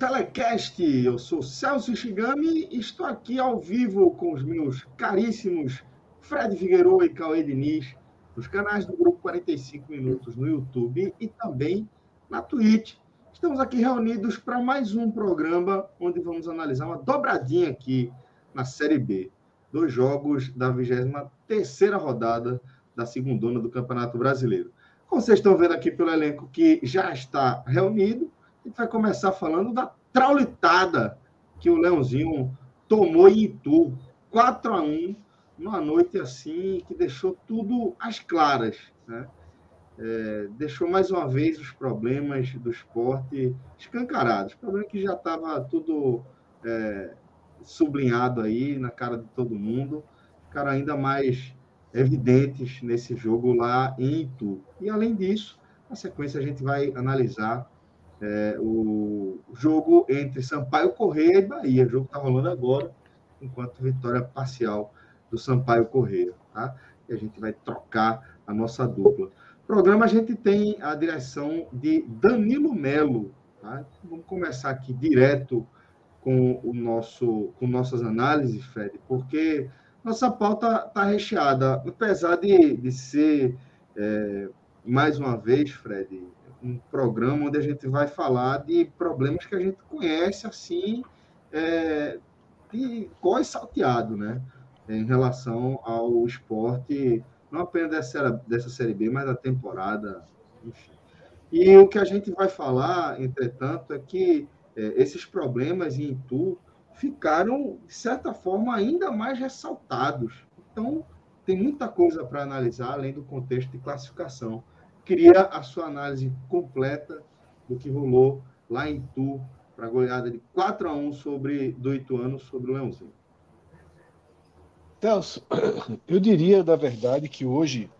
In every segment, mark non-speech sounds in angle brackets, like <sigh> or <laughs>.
Telecast. Eu sou Celso Shigami e estou aqui ao vivo com os meus caríssimos Fred Figueiredo e Cauê Diniz, nos canais do Grupo 45 Minutos no YouTube e também na Twitch. Estamos aqui reunidos para mais um programa onde vamos analisar uma dobradinha aqui na Série B. Dois jogos da 23ª rodada da segundona do Campeonato Brasileiro. Como vocês estão vendo aqui pelo elenco que já está reunido, a gente vai começar falando da traulitada que o Leãozinho tomou em Itu, 4 a 1 numa noite assim que deixou tudo às claras. Né? É, deixou mais uma vez os problemas do esporte escancarados. Problema que já estava tudo é, sublinhado aí na cara de todo mundo, cara ainda mais evidentes nesse jogo lá em Itu. E além disso, na sequência a gente vai analisar é, o jogo entre Sampaio Correia e Bahia, o jogo está rolando agora, enquanto vitória parcial do Sampaio Correia, tá? E a gente vai trocar a nossa dupla. Programa a gente tem a direção de Danilo Melo, tá? Vamos começar aqui direto com o nosso com nossas análises, Fred, porque nossa pauta está recheada, apesar de, de ser, é, mais uma vez, Fred, um programa onde a gente vai falar de problemas que a gente conhece, assim, é, de cós salteado, né? Em relação ao esporte, não apenas dessa, dessa Série B, mas da temporada, enfim. E o que a gente vai falar, entretanto, é que é, esses problemas em Itu ficaram, de certa forma, ainda mais ressaltados. Então, tem muita coisa para analisar, além do contexto de classificação. Queria a sua análise completa do que rolou lá em Itu, para a goleada de 4 a 1 sobre, do Ituano sobre o Leãozinho. Celso, <clears throat> eu diria, na verdade, que hoje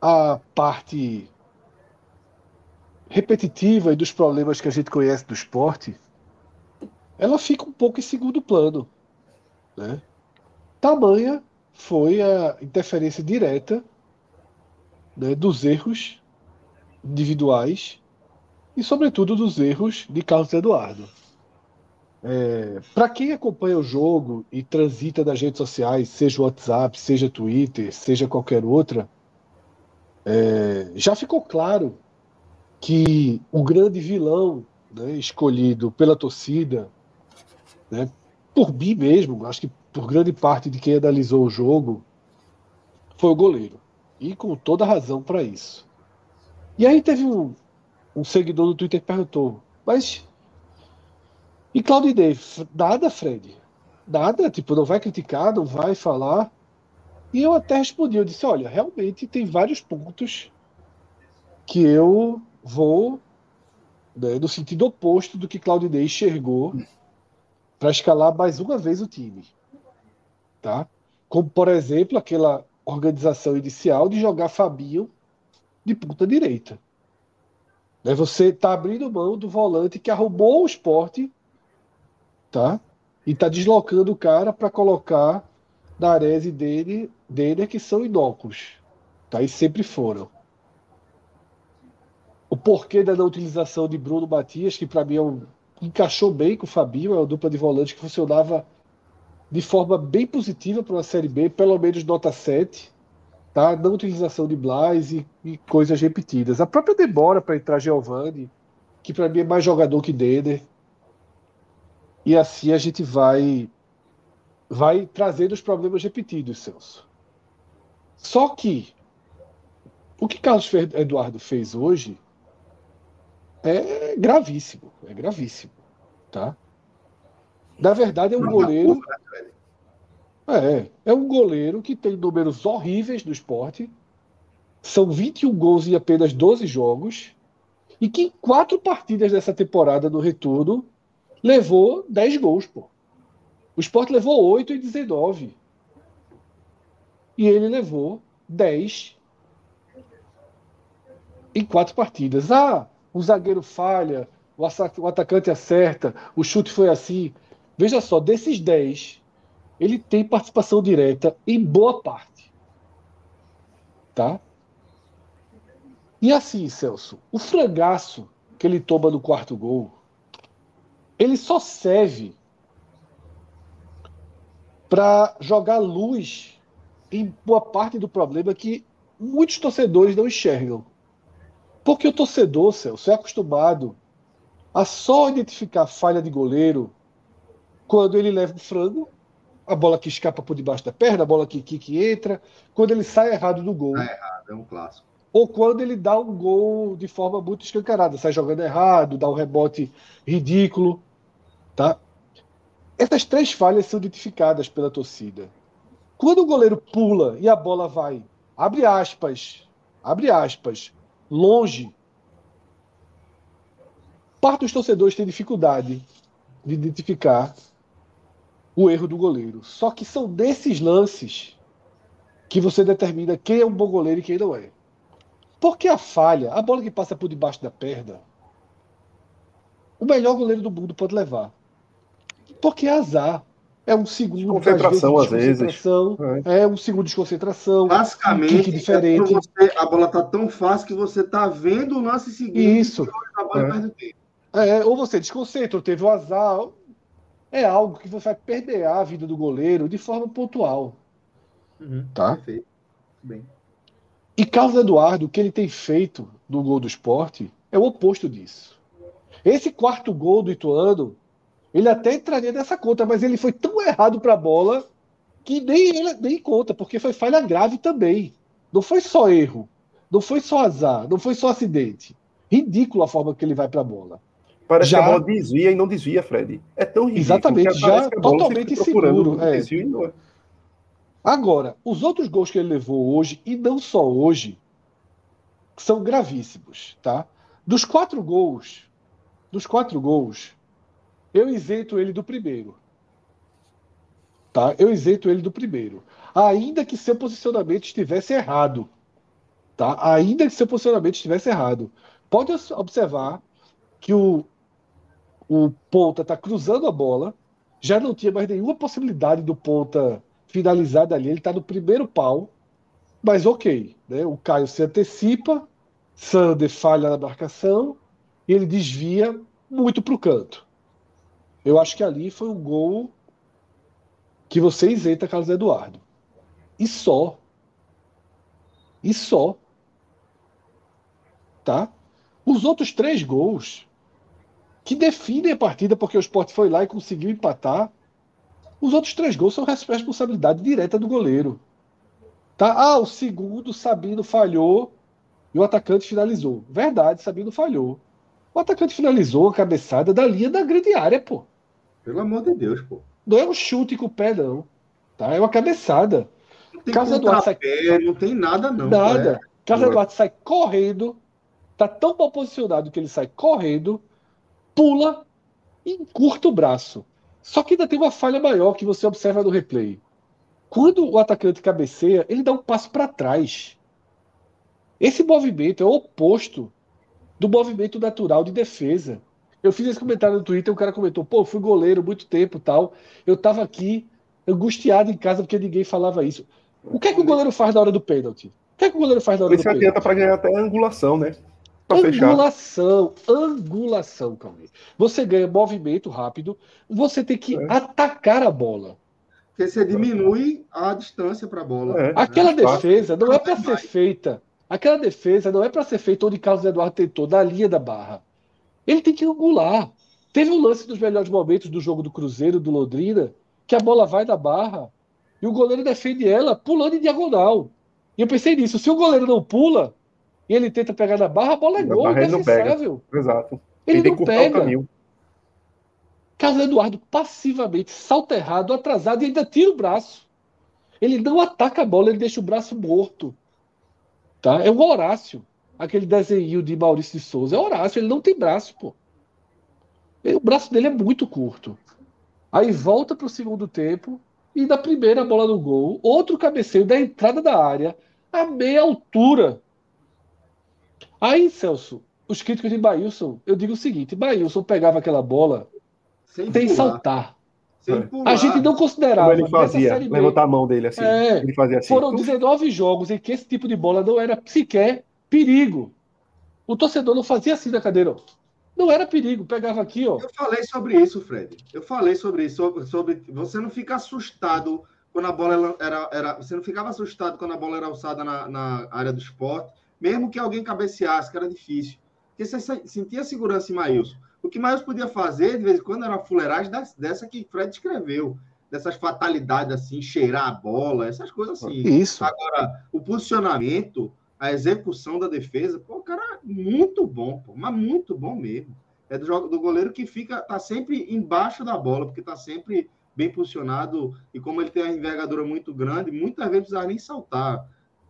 a parte repetitiva e dos problemas que a gente conhece do esporte ela fica um pouco em segundo plano. Né? Tamanha foi a interferência direta né, dos erros individuais e, sobretudo, dos erros de Carlos Eduardo. É, Para quem acompanha o jogo e transita nas redes sociais, seja o WhatsApp, seja Twitter, seja qualquer outra, é, já ficou claro que o grande vilão né, escolhido pela torcida né? Por mim mesmo, acho que por grande parte de quem analisou o jogo, foi o goleiro. E com toda razão para isso. E aí teve um, um seguidor do Twitter que perguntou, mas. E Claudinei, nada, Fred? Nada? Tipo, não vai criticar, não vai falar? E eu até respondi, eu disse, olha, realmente tem vários pontos que eu vou né, no sentido oposto do que Claudinei enxergou para escalar mais uma vez o time. Tá? Como, por exemplo, aquela organização inicial de jogar Fabinho de ponta direita. Né? Você está abrindo mão do volante que arrumou o esporte tá? e está deslocando o cara para colocar na arese dele, dele que são inóculos. Tá? E sempre foram. O porquê da não utilização de Bruno Matias, que para mim é um encaixou bem com o Fabinho, é uma dupla de volante que funcionava de forma bem positiva para uma Série B, pelo menos nota 7, tá? não utilização de Blas e, e coisas repetidas. A própria demora para entrar Giovanni, que para mim é mais jogador que Deder. E assim a gente vai vai trazendo os problemas repetidos, Celso. Só que o que Carlos Eduardo fez hoje é gravíssimo, é gravíssimo, tá? Na verdade é um goleiro é, é um goleiro que tem números horríveis no esporte. São 21 gols em apenas 12 jogos e que em quatro partidas dessa temporada no retorno levou 10 gols, pô. O Sport levou 8 e 19. E ele levou 10 em quatro partidas. Ah, o zagueiro falha, o atacante acerta, o chute foi assim. Veja só, desses 10, ele tem participação direta em boa parte. Tá? E assim, Celso, o frangaço que ele toma no quarto gol, ele só serve para jogar luz em boa parte do problema que muitos torcedores não enxergam. Porque o torcedor, Celso, é acostumado a só identificar falha de goleiro quando ele leva o frango, a bola que escapa por debaixo da perna, a bola que, que, que entra, quando ele sai errado do gol. Sai errado, é um clássico. Ou quando ele dá um gol de forma muito escancarada, sai jogando errado, dá um rebote ridículo. Tá? Essas três falhas são identificadas pela torcida. Quando o goleiro pula e a bola vai, abre aspas, abre aspas, longe. Parte dos torcedores tem dificuldade de identificar o erro do goleiro. Só que são desses lances que você determina quem é um bom goleiro e quem não é. Porque a falha, a bola que passa por debaixo da perna, o melhor goleiro do mundo pode levar. Porque é azar. É um segundo concentração às vezes. É. é. um segundo de concentração. Basicamente, um diferente. É você, a bola tá tão fácil que você tá vendo o lance seguinte. Isso. É. é. ou você desconcentra, teve o azar. É algo que vai perder a vida do goleiro de forma pontual. Uhum, tá? Perfeito. Bem. E Carlos Eduardo, o que ele tem feito no gol do esporte é o oposto disso. Esse quarto gol do Ituano ele até entraria nessa conta, mas ele foi tão errado para a bola que nem ele nem conta, porque foi falha grave também. Não foi só erro, não foi só azar, não foi só acidente. Ridículo a forma que ele vai para a bola. Parece já... que a bola desvia e não desvia, Fred. É tão ridículo. Exatamente, já totalmente inseguro. É. é. Agora, os outros gols que ele levou hoje, e não só hoje, são gravíssimos, tá? Dos quatro gols, dos quatro gols, eu isento ele do primeiro. Tá? Eu isento ele do primeiro. Ainda que seu posicionamento estivesse errado. Tá? Ainda que seu posicionamento estivesse errado. Pode observar que o, o ponta está cruzando a bola, já não tinha mais nenhuma possibilidade do ponta finalizar dali. Ele está no primeiro pau, mas ok. Né? O Caio se antecipa, Sander falha na marcação e ele desvia muito para o canto. Eu acho que ali foi um gol que você isenta Carlos Eduardo. E só. E só. Tá? Os outros três gols que definem a partida porque o Sport foi lá e conseguiu empatar. Os outros três gols são responsabilidade direta do goleiro. Tá? Ah, o segundo, Sabino falhou e o atacante finalizou. Verdade, Sabino falhou. O atacante finalizou a cabeçada da linha da grande área, pô. Pelo amor de Deus, pô. Não é um chute com o pé, não. Tá? É uma cabeçada. Não tem Carlos Eduardo sai... não tem nada, não. Nada. É. Carlos Eduardo sai correndo, tá tão mal posicionado que ele sai correndo, pula e encurta o braço. Só que ainda tem uma falha maior que você observa no replay. Quando o atacante cabeceia, ele dá um passo para trás. Esse movimento é o oposto do movimento natural de defesa. Eu fiz esse comentário no Twitter, o cara comentou, pô, fui goleiro muito tempo tal. Eu tava aqui angustiado em casa porque ninguém falava isso. O que é que o goleiro faz na hora do pênalti? O que é que o goleiro faz na hora Ele do pênalti? Ele se adianta para ganhar até a angulação, né? Pra angulação, fechar. angulação, Calma. Você ganha movimento rápido, você tem que é. atacar a bola. Porque você diminui a distância para a bola. É. Aquela defesa não é para ser feita. Aquela defesa não é para ser feita onde Carlos Eduardo tentou, na linha da barra. Ele tem que angular. Teve um lance dos melhores momentos do jogo do Cruzeiro, do Londrina, que a bola vai da barra e o goleiro defende ela pulando em diagonal. E eu pensei nisso, se o goleiro não pula e ele tenta pegar na barra, a bola é gol, indefensável. Exato. Ele, não pega. Carlos Eduardo passivamente, salta errado, atrasado e ainda tira o braço. Ele não ataca a bola, ele deixa o braço morto. Tá? É o Horácio. Aquele desenho de Maurício de Souza. É Horácio, ele não tem braço, pô. O braço dele é muito curto. Aí volta para o segundo tempo e na primeira bola no gol, outro cabeceio da entrada da área, a meia altura. Aí, Celso, os críticos de Bailson, eu digo o seguinte: Bailson pegava aquela bola Sem sem pular, saltar. Sem É. pular. A gente não considerava. Como ele fazia, B, levantar a mão dele assim. É. Ele fazia assim. Foram Tum. 19 jogos em que esse tipo de bola não era sequer perigo. O torcedor não fazia assim na cadeira. ó. Não era perigo. Pegava aqui, ó. Eu falei sobre isso, Fred. Eu falei sobre isso. Sobre, sobre- você não fica assustado quando a bola era, era. Você não ficava assustado quando a bola era alçada na, na área do esporte, mesmo que alguém cabeceasse, que era difícil. Porque você se- sentia segurança em Maílson. O que Maílson podia fazer, de vez em quando, era uma fuleiragem dessa que Fred escreveu. Dessas fatalidades assim, cheirar a bola, essas coisas assim. Isso. Agora, o posicionamento, a execução da defesa, pô, o cara é muito bom, pô, mas muito bom mesmo. É do, jogo, do goleiro que fica, tá sempre embaixo da bola, porque tá sempre bem posicionado, e como ele tem uma envergadura muito grande, muitas vezes precisava nem saltar.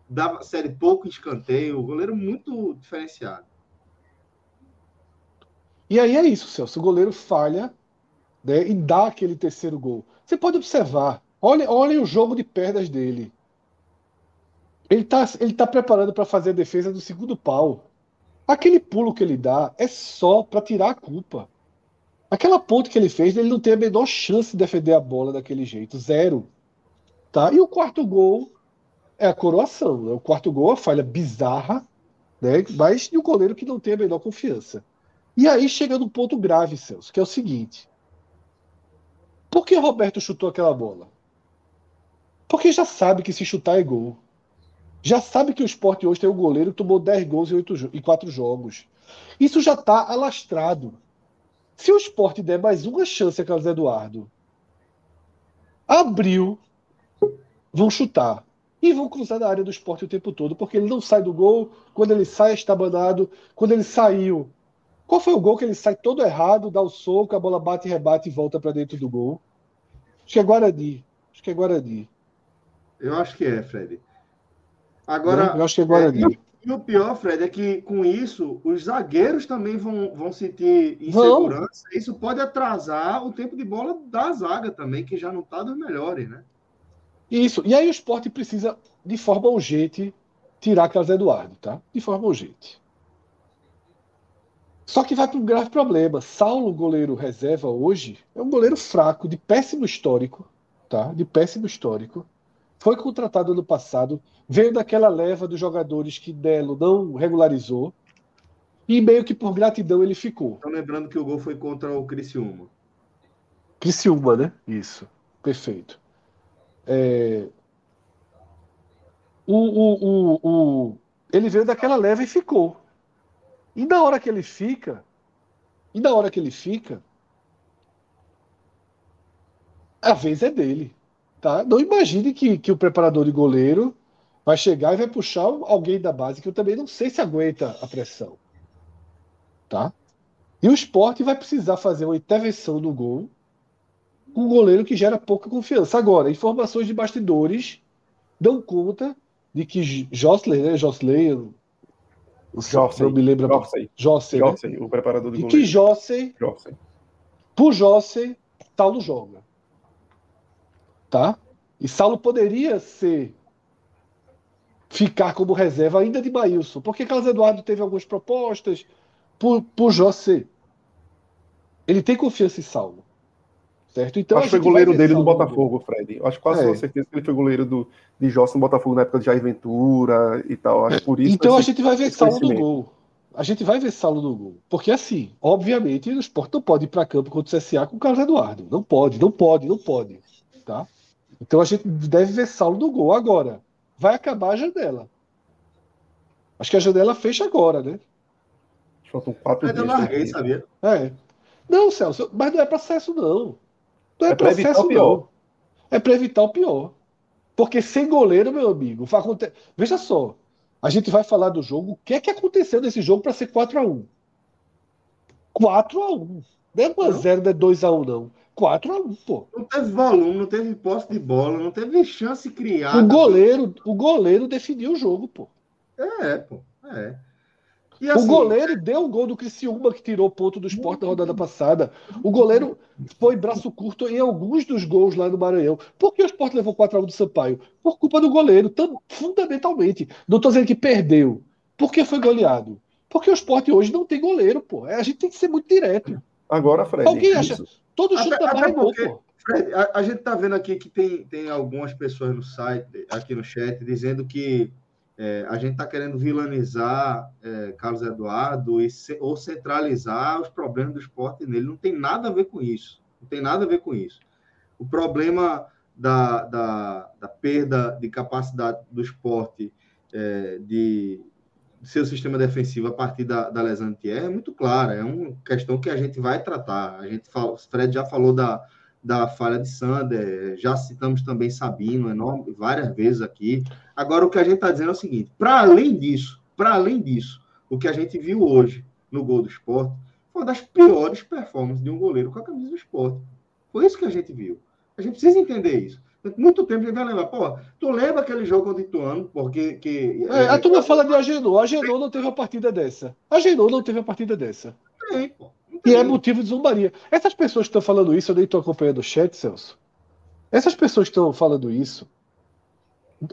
Dava série pouco escanteio, o goleiro muito diferenciado. E aí é isso, Celso. O goleiro falha né, e dá aquele terceiro gol. Você pode observar. Olhem olhem o jogo de perdas dele. Ele está ele tá preparando para fazer a defesa do segundo pau. Aquele pulo que ele dá é só para tirar a culpa. Aquela ponte que ele fez, ele não tem a menor chance de defender a bola daquele jeito. Zero. Tá? E o quarto gol é a coroação. Né? O quarto gol uma falha bizarra, né? mas de um goleiro que não tem a menor confiança. E aí chega no ponto grave, Celso, que é o seguinte. Por que Roberto chutou aquela bola? Porque já sabe que se chutar é gol. Já sabe que o esporte hoje tem um goleiro que tomou 10 gols em, 8, em 4 jogos. Isso já está alastrado. Se o esporte der mais uma chance a Carlos Eduardo, abriu, vão chutar. E vão cruzar na área do esporte o tempo todo, porque ele não sai do gol. Quando ele sai, é estabanado. Quando ele saiu, qual foi o gol que ele sai todo errado, dá o soco, a bola bate, rebate e volta para dentro do gol? Acho que é Guarani. Acho que é Guarani. Eu acho que é, Fred. Agora, Eu acho que é Guarani. E o pior, Fred, é que com isso, os zagueiros também vão, vão sentir Vão. insegurança. Isso pode atrasar o tempo de bola da zaga também, que já não está dos melhores, né? Isso. E aí o esporte precisa, de forma urgente, tirar Carlos Eduardo, tá? De forma urgente. Só que vai para um grave problema. Saulo, goleiro reserva hoje, é um goleiro fraco, de péssimo histórico, tá? De péssimo histórico. Foi contratado ano passado, veio daquela leva dos jogadores que Delo não regularizou. E meio que por gratidão ele ficou. Então, lembrando que o gol foi contra o Criciúma. Criciúma, né? Isso. Perfeito. É, O, o, o, o... Ele veio daquela leva e ficou. E na hora que ele fica, e na hora que ele fica, a vez é dele. Tá? Não imagine que, que o preparador de goleiro vai chegar e vai puxar alguém da base, que eu também não sei se aguenta a pressão. Tá? E o esporte vai precisar fazer uma intervenção no gol com um goleiro que gera pouca confiança. Agora, informações de bastidores dão conta de que Josler, né? Josler, o Jossey. não me lembro. Jossey. Né? Jossey, o preparador do De que goleiro. Jossey, Jossey. por Jossey, Saulo joga. Tá? E Saulo poderia ser ficar como reserva ainda de Maílson, porque Carlos Eduardo teve algumas propostas por, por José. Ele tem confiança em Saulo. Certo? Então, Acho que foi goleiro dele no Botafogo, Fred. Eu acho quase É. com certeza que ele foi goleiro do, de Jossa no Botafogo na época de Jair Ventura e tal. Acho que por isso. Então a gente vai ver Saulo no conhecimento. gol. A gente vai ver Saulo no gol. Porque assim, obviamente, o Sport não pode ir para campo contra o CSA com o Carlos Eduardo. Não pode, não pode, não pode. Tá? Então a gente deve ver Saulo no gol. Agora, vai acabar a janela. Acho que a janela fecha agora, né? Faltam quatro Mas eu dias. larguei, né? sabia? É. Não, Celso, mas não é processo, não. Não é, É processo, o pior. não. é para evitar o pior. Porque sem goleiro, meu amigo, vai acontecer. Veja só, a gente vai falar do jogo. O que é que aconteceu nesse jogo para ser 4x1? 4x1. Não é 1x0, não é 2x1, não. 4x1, pô. Não teve volume, não teve posse de bola, não teve chance criada. O goleiro, o goleiro definiu o jogo, pô. É, pô. É. E assim, o goleiro deu o gol do Criciúma que tirou ponto do esporte na rodada passada. O goleiro foi braço curto em alguns dos gols lá no Maranhão. Por que o esporte levou 4x1 do Sampaio? Por culpa do goleiro, tam, fundamentalmente. Não estou dizendo que perdeu. Por que foi goleado? Porque o esporte hoje não tem goleiro, pô. A gente tem que ser muito direto. Agora, Fred. Alguém acha. Todo chute da barra é gol, pô. Fred, a, a gente tá vendo aqui que tem, tem algumas pessoas no site, aqui no chat, dizendo que é, a gente está querendo vilanizar é, Carlos Eduardo e ou centralizar os problemas do esporte nele. Não tem nada a ver com isso. Não tem nada a ver com isso. O problema da, da, da perda de capacidade do esporte é, de seu sistema defensivo a partir da, da lesão de é muito clara. É uma questão que a gente vai tratar. A gente fala, o Fred já falou da, da falha de Sander, já citamos também Sabino enorme, várias vezes aqui. Agora, o que a gente está dizendo é o seguinte: para além disso, para além disso, o que a gente viu hoje no gol do esporte foi uma das piores performances de um goleiro com a camisa do esporte. Foi isso que a gente viu. A gente precisa entender isso. Muito tempo a gente vai lembrar. Pô, tu lembra aquele jogo contra o Ituano? Porque. Que, é, a turma fala de Agenor. Agenor não teve uma partida dessa. Agenor não teve uma partida dessa. Tem, pô. E é motivo de zombaria. Essas pessoas que estão falando isso, eu nem estou acompanhando o chat, Celso. Essas pessoas que estão falando isso,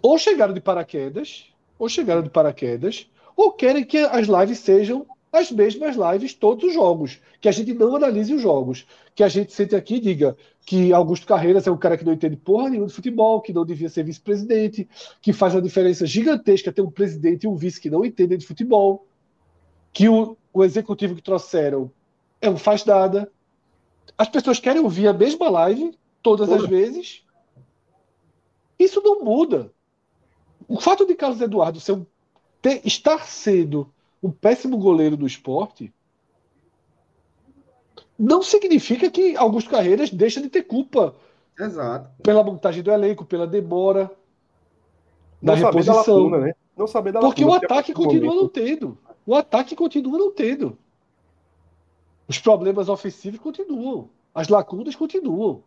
ou chegaram de paraquedas, ou chegaram de paraquedas, ou querem que as lives sejam as mesmas lives todos os jogos. Que a gente não analise os jogos. Que a gente sente aqui e diga que Augusto Carreiras é um cara que não entende porra nenhuma de futebol, que não devia ser vice-presidente, que faz uma diferença gigantesca ter um presidente e um vice que não entendem de futebol, que o, o executivo que trouxeram é um faz nada. As pessoas querem ouvir a mesma live todas as vezes. Isso não muda. O fato de Carlos Eduardo ser um, ter, estar sendo um péssimo goleiro do esporte não significa que Augusto Carreiras deixa de ter culpa. Exato. Pela montagem do elenco, pela demora da não reposição. Lacuna, né? Não saber da Porque o ataque continua não tendo. O ataque continua não tendo. Os problemas ofensivos continuam. As lacunas continuam.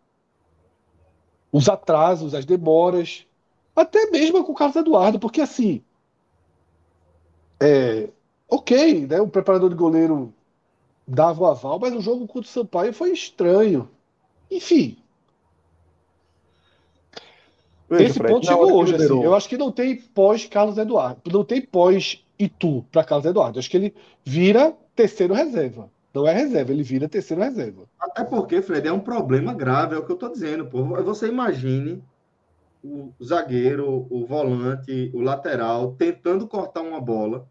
Os atrasos, as demoras. Até mesmo com o Carlos Eduardo, porque assim. É, ok, né? O preparador de goleiro dava o aval, mas o jogo contra o Sampaio foi estranho. Enfim. Veja, esse ponto chegou hoje. Assim, eu acho que não tem pós Carlos Eduardo. Não tem pós Itu para Carlos Eduardo. Eu acho que ele vira terceiro reserva. Não é reserva, ele vira terceiro reserva. Até porque, Fred, é um problema grave, é o que eu estou dizendo. Pô. Você imagine o zagueiro, o volante, o lateral tentando cortar uma bola,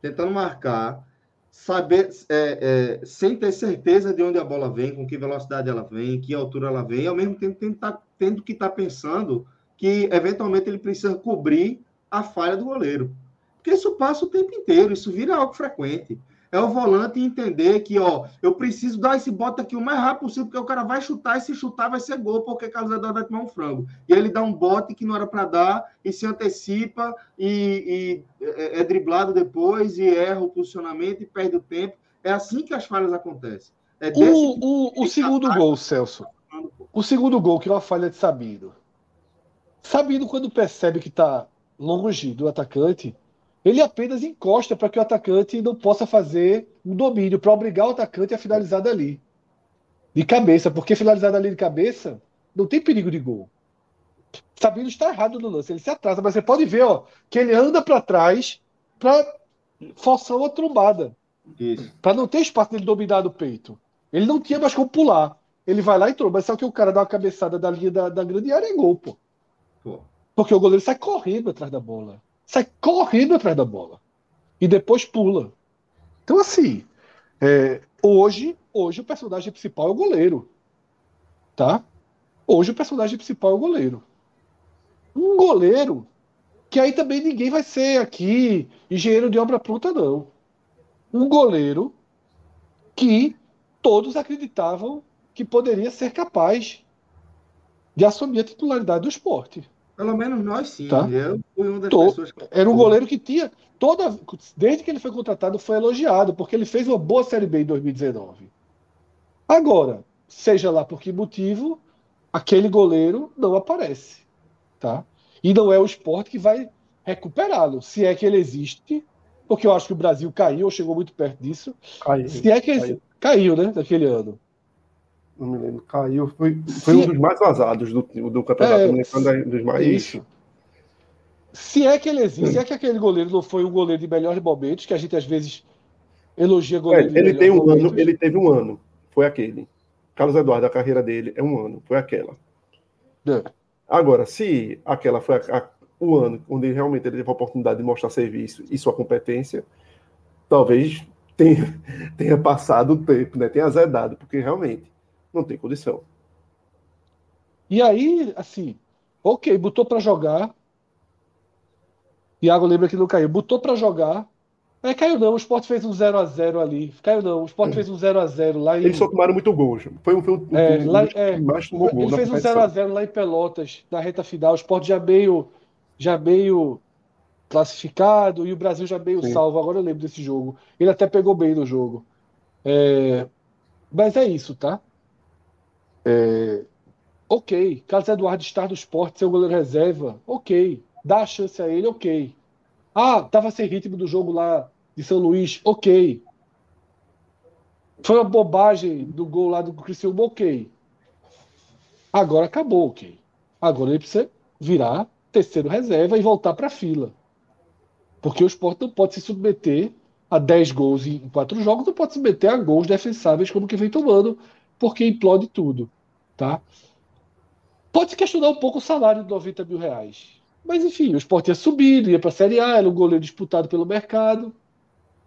tentando marcar, saber é, é, sem ter certeza de onde a bola vem, com que velocidade ela vem, que altura ela vem, e ao mesmo tempo tá, tendo que estar tá pensando que eventualmente ele precisa cobrir a falha do goleiro. Porque isso passa o tempo inteiro, isso vira algo frequente é o volante entender que, ó, eu preciso dar esse bote aqui o mais rápido possível, porque o cara vai chutar, e se chutar vai ser gol, porque Carlos Eduardo vai tomar um frango. E aí ele dá um bote que não era para dar, e se antecipa, e, e é, é, driblado depois, e erra o posicionamento, e perde o tempo. É assim que as falhas acontecem. É o, o, o segundo ataque, gol, Celso. O segundo gol, que é uma falha de Sabino. Sabino, quando percebe que está longe do atacante, ele apenas encosta para que o atacante não possa fazer um domínio, para obrigar o atacante a finalizar dali. De cabeça, porque finalizar dali de cabeça não tem perigo de gol. Sabino está errado no lance, ele se atrasa, mas você pode ver ó, que ele anda para trás para forçar uma trombada. Para não ter espaço dele dominar do peito. Ele não tinha mais como pular. Ele vai lá e tromba. Mas só que o cara dá uma cabeçada da linha da, da grande área é gol, pô. pô. Porque o goleiro sai correndo atrás da bola sai correndo atrás da bola e depois pula. Então, assim, é, hoje, hoje o personagem principal é o goleiro. Tá? Hoje o personagem principal é o goleiro. Um goleiro que aí também ninguém vai ser aqui engenheiro de obra pronta, não. Um goleiro que todos acreditavam que poderia ser capaz de assumir a titularidade do esporte. Pelo menos nós sim. Tá. Eu fui uma das Tô. pessoas que. Era um goleiro que tinha toda. Desde que ele foi contratado, foi elogiado, porque ele fez uma boa Série B em 2019. Agora, seja lá por que motivo, aquele goleiro não aparece. Tá? E não é o esporte que vai recuperá-lo, se é que ele existe, porque eu acho que o Brasil caiu, ou chegou muito perto disso. Caiu. Se é que caiu. caiu, caiu né, daquele ano. Não me lembro. Caiu. Foi, foi um dos mais vazados do, do campeonato. É, é dos mais. Isso. Se é que ele existe, se é que aquele goleiro não foi um goleiro de melhores momentos, que a gente às vezes elogia É, goleiro de ele, tem um ano, momentos. ele teve um ano. Foi aquele. Carlos Eduardo, a carreira dele é um ano. Foi aquela. É. Agora, se aquela foi a- a- o ano onde realmente ele teve a oportunidade de mostrar serviço e sua competência, talvez tenha, <laughs> tenha passado o tempo, né? tenha azedado, porque realmente não tem condição. E aí, assim, ok, botou pra jogar. Iago lembra que não caiu. Botou pra jogar. É, caiu não. O Sport fez um 0x0 ali. Caiu não. O Sport fez um 0x0 lá em. Eles só tomaram muito gols. Foi um, foi um, É, um lá- é, que mais tomou gol Ele fez um competição. 0x0 lá em Pelotas, na reta final. O Sport já meio, já meio classificado e o Brasil já meio Sim. salvo. Agora eu lembro desse jogo. Ele até pegou bem no jogo. É, mas é isso, tá? É, ok. Carlos Eduardo estar no Sport, ser o goleiro reserva, ok. Dá a chance a ele, ok. Ah, tava sem ritmo do jogo lá de São Luís, ok. Foi uma bobagem do gol lá do Criciúma, ok. Agora acabou, ok. Agora ele precisa virar terceiro reserva e voltar para a fila. Porque o Sport não pode se submeter a 10 gols em 4 jogos, não pode se submeter a gols defensáveis como que vem tomando, porque implode tudo. Tá? Pode se questionar um pouco o salário de 90 mil reais. Mas enfim, o Sport ia subir, ia para a Série A, era um goleiro disputado pelo mercado.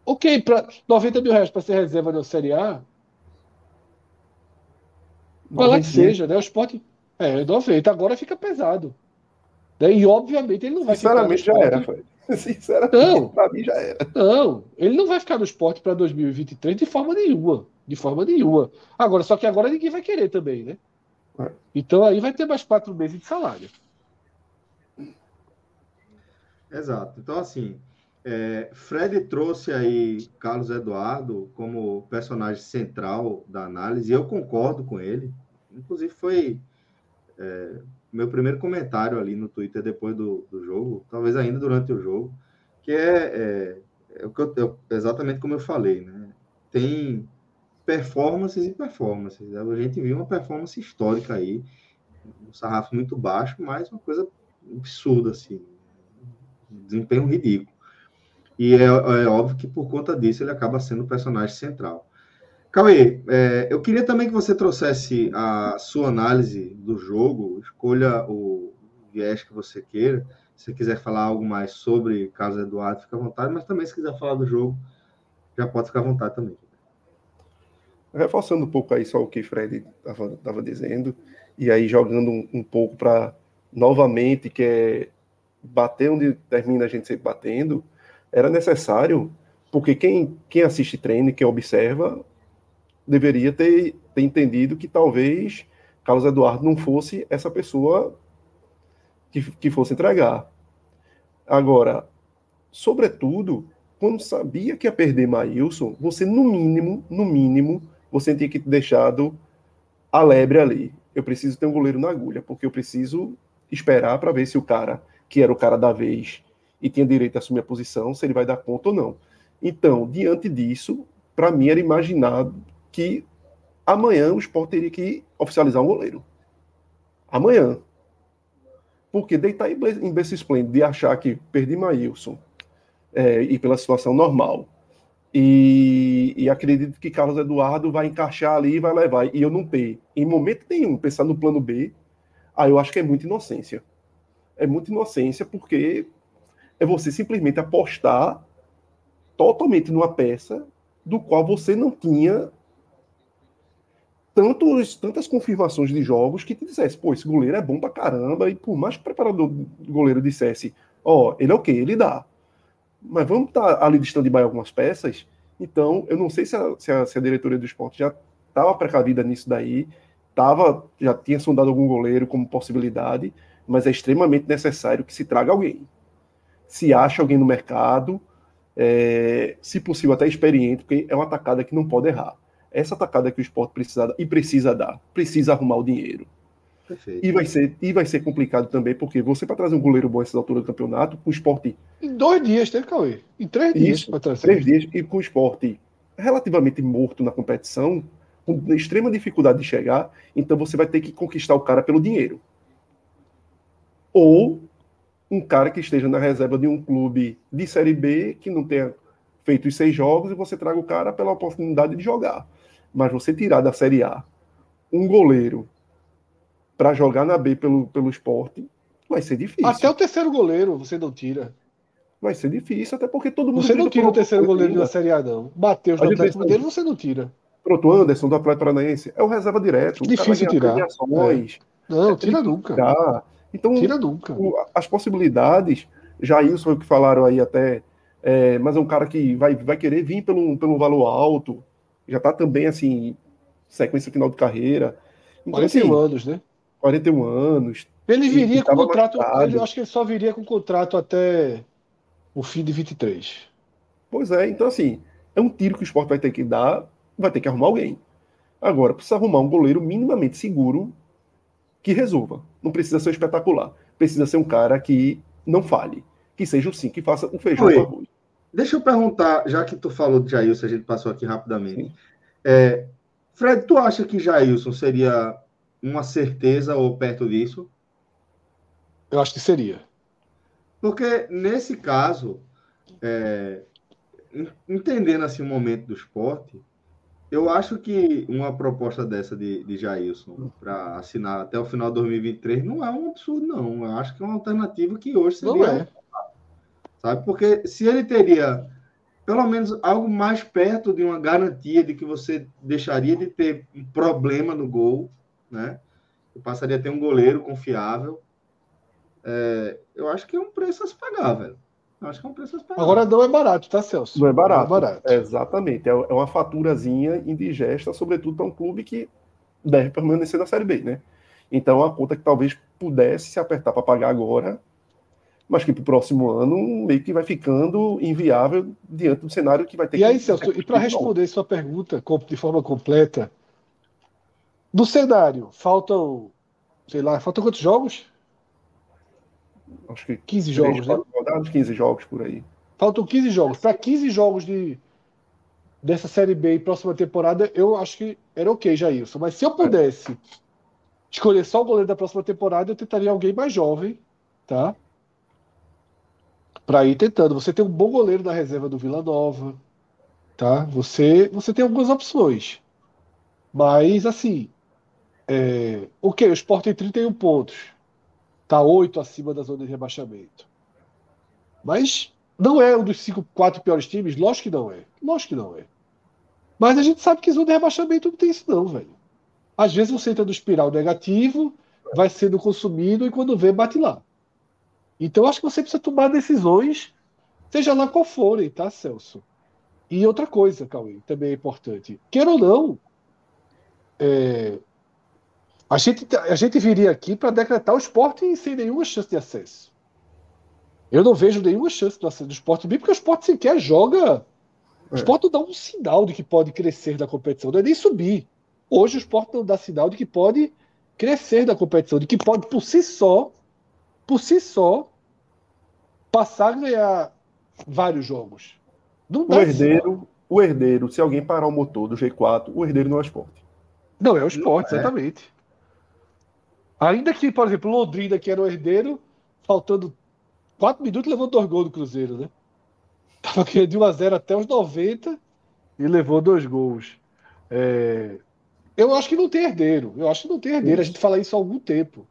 Ok, para 90 mil reais para ser reserva na Série A, Vai lá que seja, né? O esporte. É, 90. Agora fica pesado. Né? E obviamente ele não vai Sinceramente ficar já era, esporte. Fred. <laughs> Sinceramente, Não. pra mim já era. Não, ele não vai ficar no esporte para 2023 de forma nenhuma. De forma nenhuma. Agora, só que agora ninguém vai querer também, né? É. Então aí vai ter mais quatro meses de salário. Exato. Então, assim, é, Fred trouxe aí Carlos Eduardo como personagem central da análise, e eu concordo com ele. Inclusive, foi é, meu primeiro comentário ali no Twitter depois do, do jogo, talvez ainda durante o jogo, que é, é, é o que eu- eu- exatamente como eu falei, né? Tem performances e performances. né? A gente viu uma performance histórica aí, um sarrafo muito baixo, mas uma coisa absurda, assim desempenho ridículo. E é, é óbvio que por conta disso ele acaba sendo o personagem central. Cauê, é, eu queria também que você trouxesse a sua análise do jogo, escolha o viés que você queira. Se quiser falar algo mais sobre Carlos Eduardo, fica à vontade, mas também se quiser falar do jogo, já pode ficar à vontade também. Reforçando um pouco aí só o que Fred estava dizendo, e aí jogando um, um pouco para novamente, que é bater onde termina a gente sempre batendo, era necessário, porque quem, quem assiste treino, quem observa, deveria ter, ter entendido que talvez Carlos Eduardo não fosse essa pessoa que, que fosse entregar. Agora, sobretudo, quando sabia que ia perder Maílson, você no mínimo, no mínimo, você tinha que ter deixado a lebre ali. Eu preciso ter um goleiro na agulha, porque eu preciso esperar para ver se o cara, que era o cara da vez e tinha direito a assumir a posição, se ele vai dar conta ou não. Então, diante disso, para mim era imaginado que amanhã o Sport teria que oficializar um goleiro. Amanhã. Porque deitar em berço esplêndido de achar que perdi Maílson é, e pela situação normal. E, e acredito que Carlos Eduardo vai encaixar ali e vai levar. E eu não ter, em momento nenhum, pensar no plano B, aí eu acho que é muita inocência. É muita inocência porque é você simplesmente apostar totalmente numa peça do qual você não tinha tantos, tantas confirmações de jogos que te dissesse, pô, esse goleiro é bom pra caramba, e por mais que o preparador do goleiro dissesse, ó, ele é o quê? Ele dá. Mas vamos estar ali de stand-by algumas peças, então eu não sei se a, se a, se a diretoria do esporte já estava precavida nisso daí, tava, já tinha sondado algum goleiro como possibilidade, mas é extremamente necessário que se traga alguém. Se acha alguém no mercado, é, se possível até experiente, porque é uma atacada que não pode errar. Essa atacada que o esporte precisa e precisa dar, precisa arrumar o dinheiro. Perfeito. E vai ser e vai ser complicado também, porque você para trazer um goleiro bom nessa altura do campeonato, com o esporte. Em dois dias, teve Cauê. Em três dias para trazer. Três dias, e com o esporte relativamente morto na competição, com extrema dificuldade de chegar, então você vai ter que conquistar o cara pelo dinheiro. Ou um cara que esteja na reserva de um clube de Série B, que não tenha feito os seis jogos, e você traga o cara pela oportunidade de jogar. Mas você tirar da Série A um goleiro para jogar na B pelo, pelo esporte, vai ser difícil. Até o terceiro goleiro você não tira. Vai ser difícil, até porque todo mundo. Você não tira o terceiro goleiro da Série A, não. Bateu o Atlético dele, você não tira. Pronto, Anderson do Atlético Paranaense é o reserva direto. Difícil tirar. É. Não, é tira nunca. Tirar. Então, tira nunca. As possibilidades, já isso foi o que falaram aí até, é, mas é um cara que vai, vai querer vir pelo, pelo valor alto, já está também assim, sequência final de carreira. Então, 41 assim, anos, né? 41 anos. Ele viria com contrato, ele, acho que ele só viria com contrato até o fim de 23. Pois é, então assim, é um tiro que o esporte vai ter que dar vai ter que arrumar alguém. Agora, precisa arrumar um goleiro minimamente seguro que resolva. Não precisa ser espetacular. Precisa ser um cara que não fale. Que seja o sim, que faça um feijão com arroz. Deixa eu perguntar, já que tu falou de Jailson, a gente passou aqui rapidamente. É, Fred, tu acha que Jailson seria uma certeza ou perto disso? Eu acho que seria. Porque nesse caso, é, entendendo assim o momento do esporte, eu acho que uma proposta dessa de, de Jailson para assinar até o final de 2023 não é um absurdo, não. Eu acho que é uma alternativa que hoje seria. Não é. Sabe? Porque se ele teria pelo menos algo mais perto de uma garantia de que você deixaria de ter um problema no gol, né? Eu passaria a ter um goleiro confiável. É, eu acho que é um preço a se pagar, velho. Acho que é um preço Agora não é barato, tá, Celso? Não é barato. Não é barato. É, exatamente. É uma faturazinha indigesta, sobretudo para um clube que deve permanecer na Série B, né? Então, é uma conta que talvez pudesse se apertar para pagar agora, mas que para o próximo ano meio que vai ficando inviável diante do cenário que vai ter e que. E aí, Celso, e para responder sua pergunta de forma completa, do cenário, faltam, sei lá, faltam quantos jogos? Acho que 15 jogos, né? Rodadas, 15 jogos por aí. Faltam 15 jogos. Para 15 jogos de, dessa Série B e próxima temporada, eu acho que era ok já isso. Mas se eu pudesse escolher só o goleiro da próxima temporada, eu tentaria alguém mais jovem, tá? Para ir tentando. Você tem um bom goleiro na reserva do Vila Nova, tá? Você, você tem algumas opções. Mas, assim, é, ok, o Sport tem 31 pontos. Está oito acima da zona de rebaixamento. Mas não é um dos cinco, quatro piores times? Lógico que não é. Lógico que não é. Mas a gente sabe que zona de rebaixamento não tem isso, não, velho. Às vezes você entra no espiral negativo, vai sendo consumido e quando vê, bate lá. Então acho que você precisa tomar decisões, seja lá qual forem, tá, Celso? E outra coisa, Cauê, também é importante. Queira ou não, é, a gente, a gente viria aqui para decretar o esporte sem nenhuma chance de acesso. Eu não vejo nenhuma chance do acesso do esporte porque o esporte sequer joga. O é. esporte não dá um sinal de que pode crescer da competição, não é nem subir. Hoje o esporte não dá sinal de que pode crescer da competição, de que pode por si só, por si só, passar a ganhar vários jogos. Não dá o herdeiro, sinal. o herdeiro, se alguém parar o motor do G4, o herdeiro não é o esporte. Não, é o esporte, não é. Ainda que, por exemplo, Londrina, que era o herdeiro, faltando 4 minutos, levou dois gols do Cruzeiro, né? Tava <laughs> ganhando de 1x0 até os 90 e levou dois gols. É... Eu acho que não tem herdeiro. Eu acho que não tem herdeiro. A gente fala isso há algum tempo.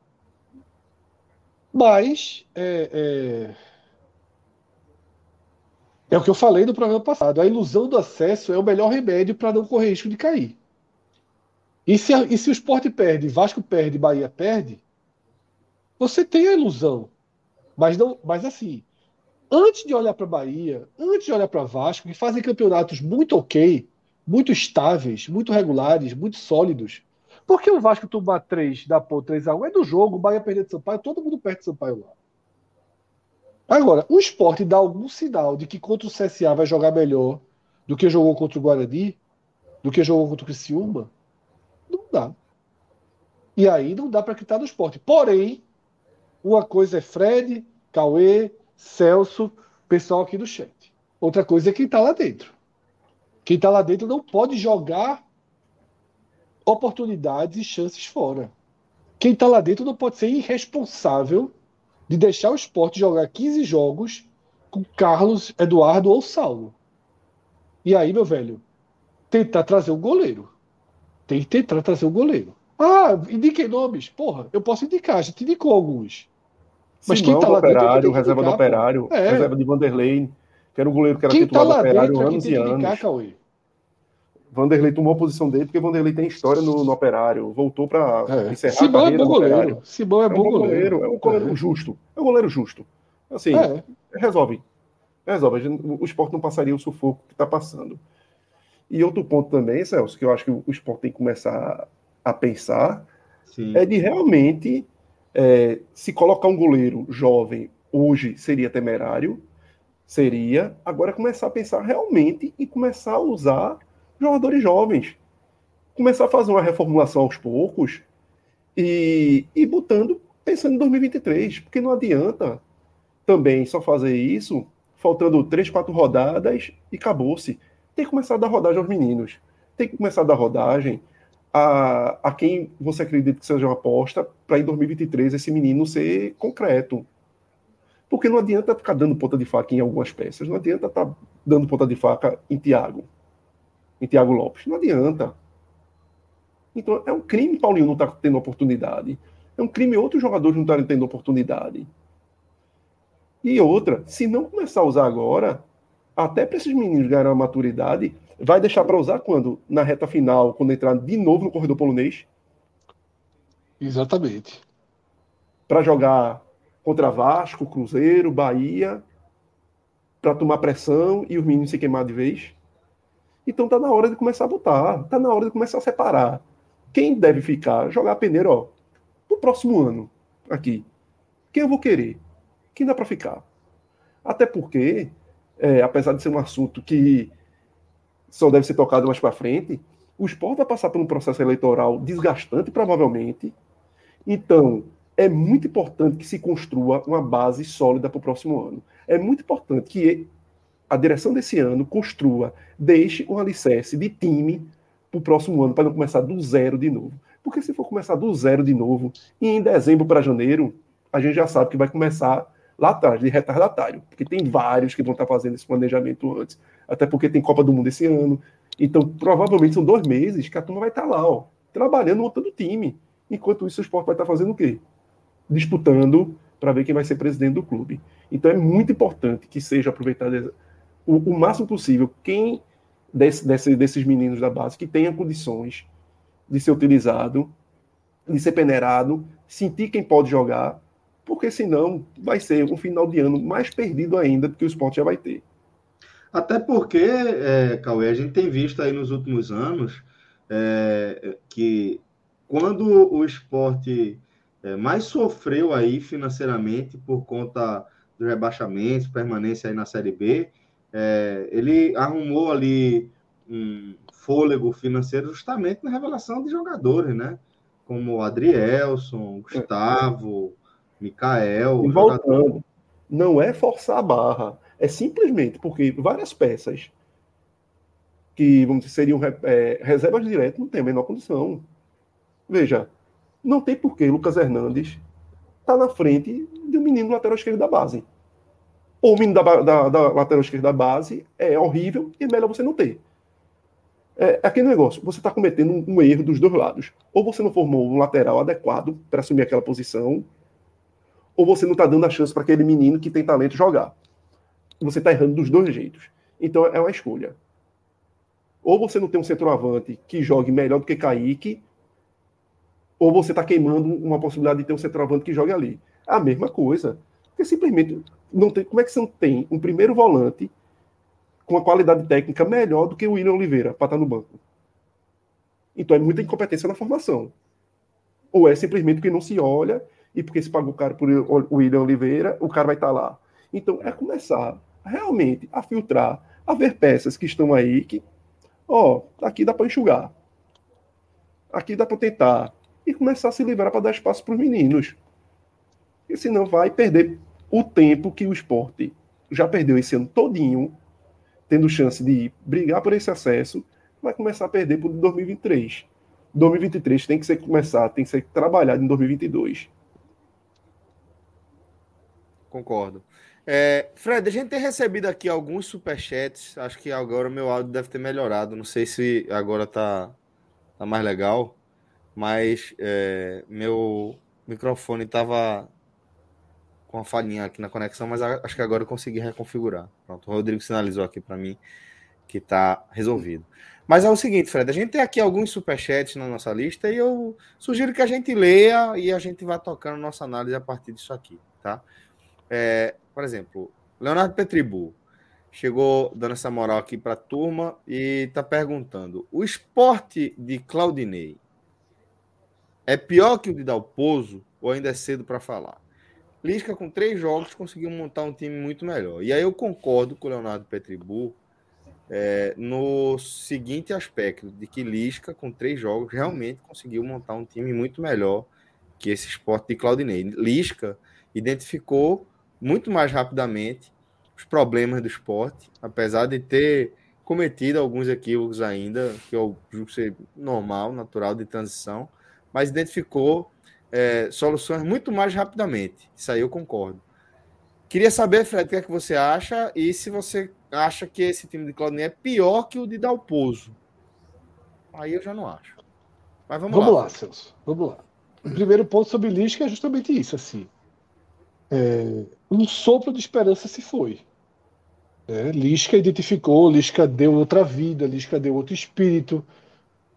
Mas é, é... é o que eu falei no programa passado. A ilusão do acesso é o melhor remédio para não correr risco de cair. E se, e se o esporte perde, Vasco perde, Bahia perde, você tem a ilusão. Mas, não, mas assim, antes de olhar para Bahia, antes de olhar para Vasco, que fazem campeonatos muito ok, muito estáveis, muito regulares, muito sólidos, Porque o Vasco tomar 3, da pô 3x1 é do jogo, o Bahia perder de Sampaio, todo mundo perde de Sampaio lá. Agora, o esporte dá algum sinal de que contra o CSA vai jogar melhor do que jogou contra o Guarani, do que jogou contra o Criciúma? Não dá. E aí não dá para acreditar no esporte. Porém, uma coisa é Fred, Cauê, Celso, pessoal aqui do chat. Outra coisa é quem está lá dentro. Quem está lá dentro não pode jogar oportunidades e chances fora. Quem está lá dentro não pode ser irresponsável de deixar o esporte jogar 15 jogos com Carlos, Eduardo ou Saulo. E aí, meu velho, tentar trazer um goleiro. Tem que tentar trazer um goleiro. Ah, indiquei nomes. Porra, eu posso indicar, a gente indicou alguns. Mas Simão, quem tá lá operário, dentro, reserva indicar, do operário, é. reserva de Vanderlei, que era o goleiro que era quem titular tá do operário dentro, anos e anos. Indicar, Cauê. Vanderlei tomou a posição dele porque Vanderlei tem história no, no operário, voltou para é. encerrar Simão a carreira é bom goleiro. Simão é, é bom, goleiro. goleiro. É um goleiro é. justo. É um goleiro justo. Assim, é. resolve. Resolve. O esporte não passaria o sufoco que está passando. E outro ponto também, Celso, que eu acho que o esporte tem que começar a pensar, Sim. é de realmente é, se colocar um goleiro jovem hoje seria temerário, seria. Agora começar a pensar realmente e começar a usar jogadores jovens. Começar a fazer uma reformulação aos poucos e, e botando, pensando em 2023, porque não adianta também só fazer isso faltando três, quatro rodadas e acabou-se tem que começar a dar rodagem aos meninos. Tem que começar a dar rodagem a, a quem você acredita que seja uma aposta para em 2023 esse menino ser concreto. Porque não adianta ficar dando ponta de faca em algumas peças, não adianta estar tá dando ponta de faca em Tiago, em Tiago Lopes, não adianta. Então é um crime Paulinho não estar tá tendo oportunidade. É um crime outros jogadores não estarem tendo oportunidade. E outra, se não começar a usar agora, até para esses meninos ganharem a maturidade, vai deixar para usar quando? Na reta final, quando entrar de novo no corredor polonês? Exatamente. Para jogar contra Vasco, Cruzeiro, Bahia, para tomar pressão e os meninos se queimar de vez. Então tá na hora de começar a botar, tá na hora de começar a separar. Quem deve ficar, jogar peneiro, ó, no próximo ano, aqui. Quem eu vou querer? Quem dá para ficar? Até porque é, apesar de ser um assunto que só deve ser tocado mais para frente, o esporte vai passar por um processo eleitoral desgastante, provavelmente. Então, é muito importante que se construa uma base sólida para o próximo ano. É muito importante que a direção desse ano construa, deixe um alicerce de time para o próximo ano, para não começar do zero de novo. Porque se for começar do zero de novo, e em dezembro para janeiro, a gente já sabe que vai começar lá atrás, de retardatário, porque tem vários que vão estar fazendo esse planejamento antes, até porque tem Copa do Mundo esse ano. Então, provavelmente são dois meses que a turma vai estar lá, ó, trabalhando, montando time. Enquanto isso, o esporte vai estar fazendo o quê? Disputando para ver quem vai ser presidente do clube. Então, é muito importante que seja aproveitado o, o máximo possível quem desse, desse, desses meninos da base que tenha condições de ser utilizado, de ser peneirado, sentir quem pode jogar porque senão vai ser um final de ano mais perdido ainda do que o esporte já vai ter. Até porque, é, Cauê, a gente tem visto aí nos últimos anos é, que quando o esporte é, mais sofreu aí financeiramente por conta dos rebaixamentos, permanência aí na Série B, é, ele arrumou ali um fôlego financeiro justamente na revelação de jogadores, né? Como Adrielson, Gustavo, Mikael. E voltando, jogador... não é forçar a barra, é simplesmente porque várias peças que vamos dizer, seriam é, reservas diretas não tem a menor condição. Veja, não tem porquê Lucas Hernandes tá na frente de um menino lateral esquerdo da base. Ou o menino da, da, da lateral esquerda da base é horrível e é melhor você não ter. É, é aquele negócio, você está cometendo um, um, erro dos dois lados. Ou você não formou um lateral adequado para assumir aquela posição, ou você não está dando a chance para aquele menino que tem talento jogar. Você está errando dos dois jeitos. Então é uma escolha. Ou você não tem um centroavante que jogue melhor do que Kaique, ou você está queimando uma possibilidade de ter um centroavante que jogue ali. A mesma coisa. Porque simplesmente não tem. Como é que você não tem um primeiro volante com uma qualidade técnica melhor do que o William Oliveira para estar tá no banco? Então é muita incompetência na formação. Ou é simplesmente porque não se olha e porque se paga o cara por William Oliveira, o cara vai estar tá lá. Então é começar realmente a filtrar, a ver peças que estão aí que, ó, aqui dá para enxugar. Aqui dá para tentar. E começar a se livrar para dar espaço para os meninos. Porque senão vai perder o tempo que o esporte já perdeu esse ano todinho, tendo chance de brigar por esse acesso, vai começar a perder por 2023. 2023 tem que ser começar, tem que ser trabalhado em 2022. Concordo. É, Fred, a gente tem recebido aqui alguns superchats. Acho que agora o meu áudio deve ter melhorado. Não sei se agora tá, tá mais legal, mas é, meu microfone estava com uma falhinha aqui na conexão, mas acho que agora eu consegui reconfigurar. Pronto, o Rodrigo sinalizou aqui para mim que está resolvido. Mas é o seguinte, Fred, a gente tem aqui alguns superchats na nossa lista e eu sugiro que a gente leia e a gente vá tocando nossa análise a partir disso aqui, tá? É, por exemplo, Leonardo Petribu chegou dando essa moral aqui para a turma e está perguntando: o esporte de Claudinei é pior que o de Dalpozo ou ainda é cedo para falar? Lisca, com três jogos, conseguiu montar um time muito melhor. E aí eu concordo com o Leonardo Petribu é, no seguinte aspecto, de que Lisca, com três jogos, realmente conseguiu montar um time muito melhor que esse esporte de Claudinei. Lisca identificou muito mais rapidamente os problemas do esporte, apesar de ter cometido alguns equívocos ainda, que eu julgo ser normal, natural de transição, mas identificou é, soluções muito mais rapidamente. Isso aí eu concordo. Queria saber, Fred, o que é que você acha e se você acha que esse time de Claudinei é pior que o de Dalpozo. Aí eu já não acho. Mas vamos, vamos lá. lá Celso. Vamos lá. O primeiro ponto sobre Lisca é justamente isso, assim. É, um sopro de esperança se foi. É, Lisca identificou, Lisca deu outra vida, Lisca deu outro espírito,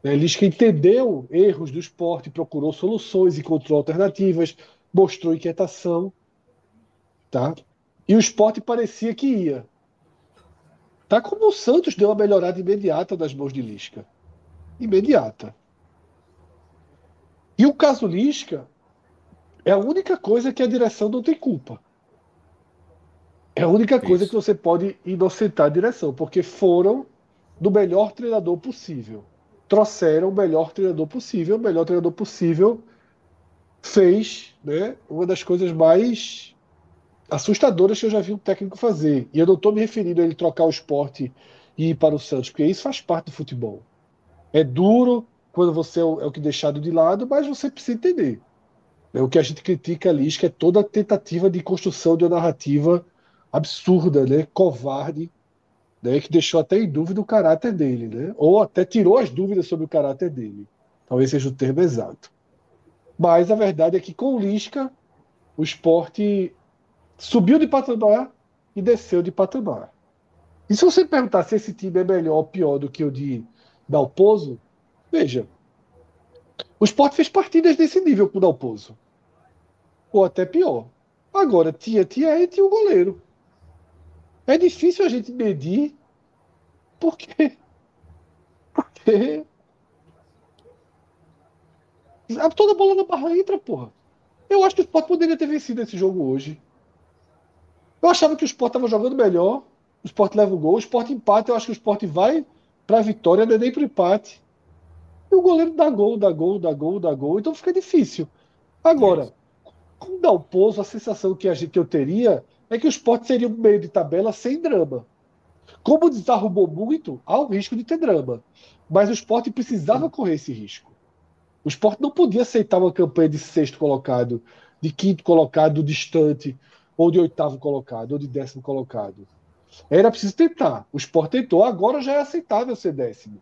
né? Lisca entendeu erros do esporte, procurou soluções, encontrou alternativas, mostrou inquietação. Tá? E o esporte parecia que ia. Tá como o Santos deu uma melhorada imediata das mãos de Lisca. Imediata. E o caso Lisca é a única coisa que a direção não tem culpa. É a única coisa Isso. que você pode inocentar a direção, porque foram do melhor treinador possível trouxeram o melhor treinador possível. O melhor treinador possível fez né, uma das coisas mais assustadoras que eu já vi um técnico fazer. E eu não estou me referindo a ele trocar o esporte e ir para o Santos, porque isso faz parte do futebol. É duro quando você é o, é o que deixado de lado, mas você precisa entender. É o que a gente critica ali, é toda a tentativa de construção de uma narrativa absurda, né, covarde, né, que deixou até em dúvida o caráter dele, né? ou até tirou as dúvidas sobre o caráter dele. Talvez seja o termo exato. Mas a verdade é que com o Lisca, o esporte subiu de patamar e desceu de patamar. E se você perguntar se esse time é melhor ou pior do que o de Dalpozo, veja, o esporte fez partidas desse nível com o Dalpozo. Ou até pior. Agora, tinha Tia e tinha o goleiro. É difícil a gente medir porque. Porque. Toda bola na barra entra, porra. Eu acho que o Sport poderia ter vencido esse jogo hoje. Eu achava que o Sport estava jogando melhor. O Sport leva o gol. O Sport empata. Eu acho que o Sport vai para a vitória, é nem para o empate. E o goleiro dá gol, dá gol, dá gol, dá gol. Então fica difícil. Agora, com o Dalpozo, a sensação que, a gente, que eu teria é que o esporte seria um meio de tabela sem drama. Como desarrumou muito, há o risco de ter drama. Mas o esporte precisava correr esse risco. O esporte não podia aceitar uma campanha de sexto colocado, de quinto colocado, distante, ou de oitavo colocado, ou de décimo colocado. Era preciso tentar. O esporte tentou, agora já é aceitável ser décimo.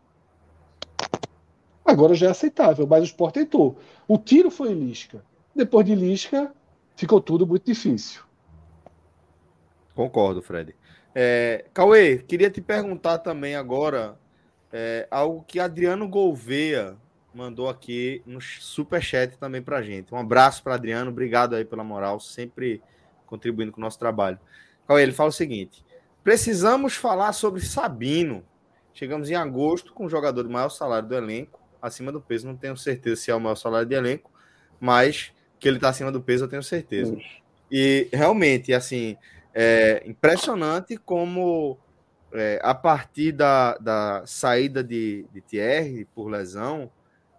Agora já é aceitável, mas o esporte tentou. O tiro foi em Lisca. Depois de Lisca, ficou tudo muito difícil. Concordo, Fred. É, Cauê, queria te perguntar também agora é, algo que Adriano Gouveia mandou aqui no superchat também para gente. Um abraço para Adriano, obrigado aí pela moral, sempre contribuindo com o nosso trabalho. Cauê, ele fala o seguinte: precisamos falar sobre Sabino. Chegamos em agosto com o jogador de maior salário do elenco, acima do peso. Não tenho certeza se é o maior salário de elenco, mas que ele está acima do peso, eu tenho certeza. E realmente, assim, é impressionante como é, a partir da, da saída de, de Thierry por lesão,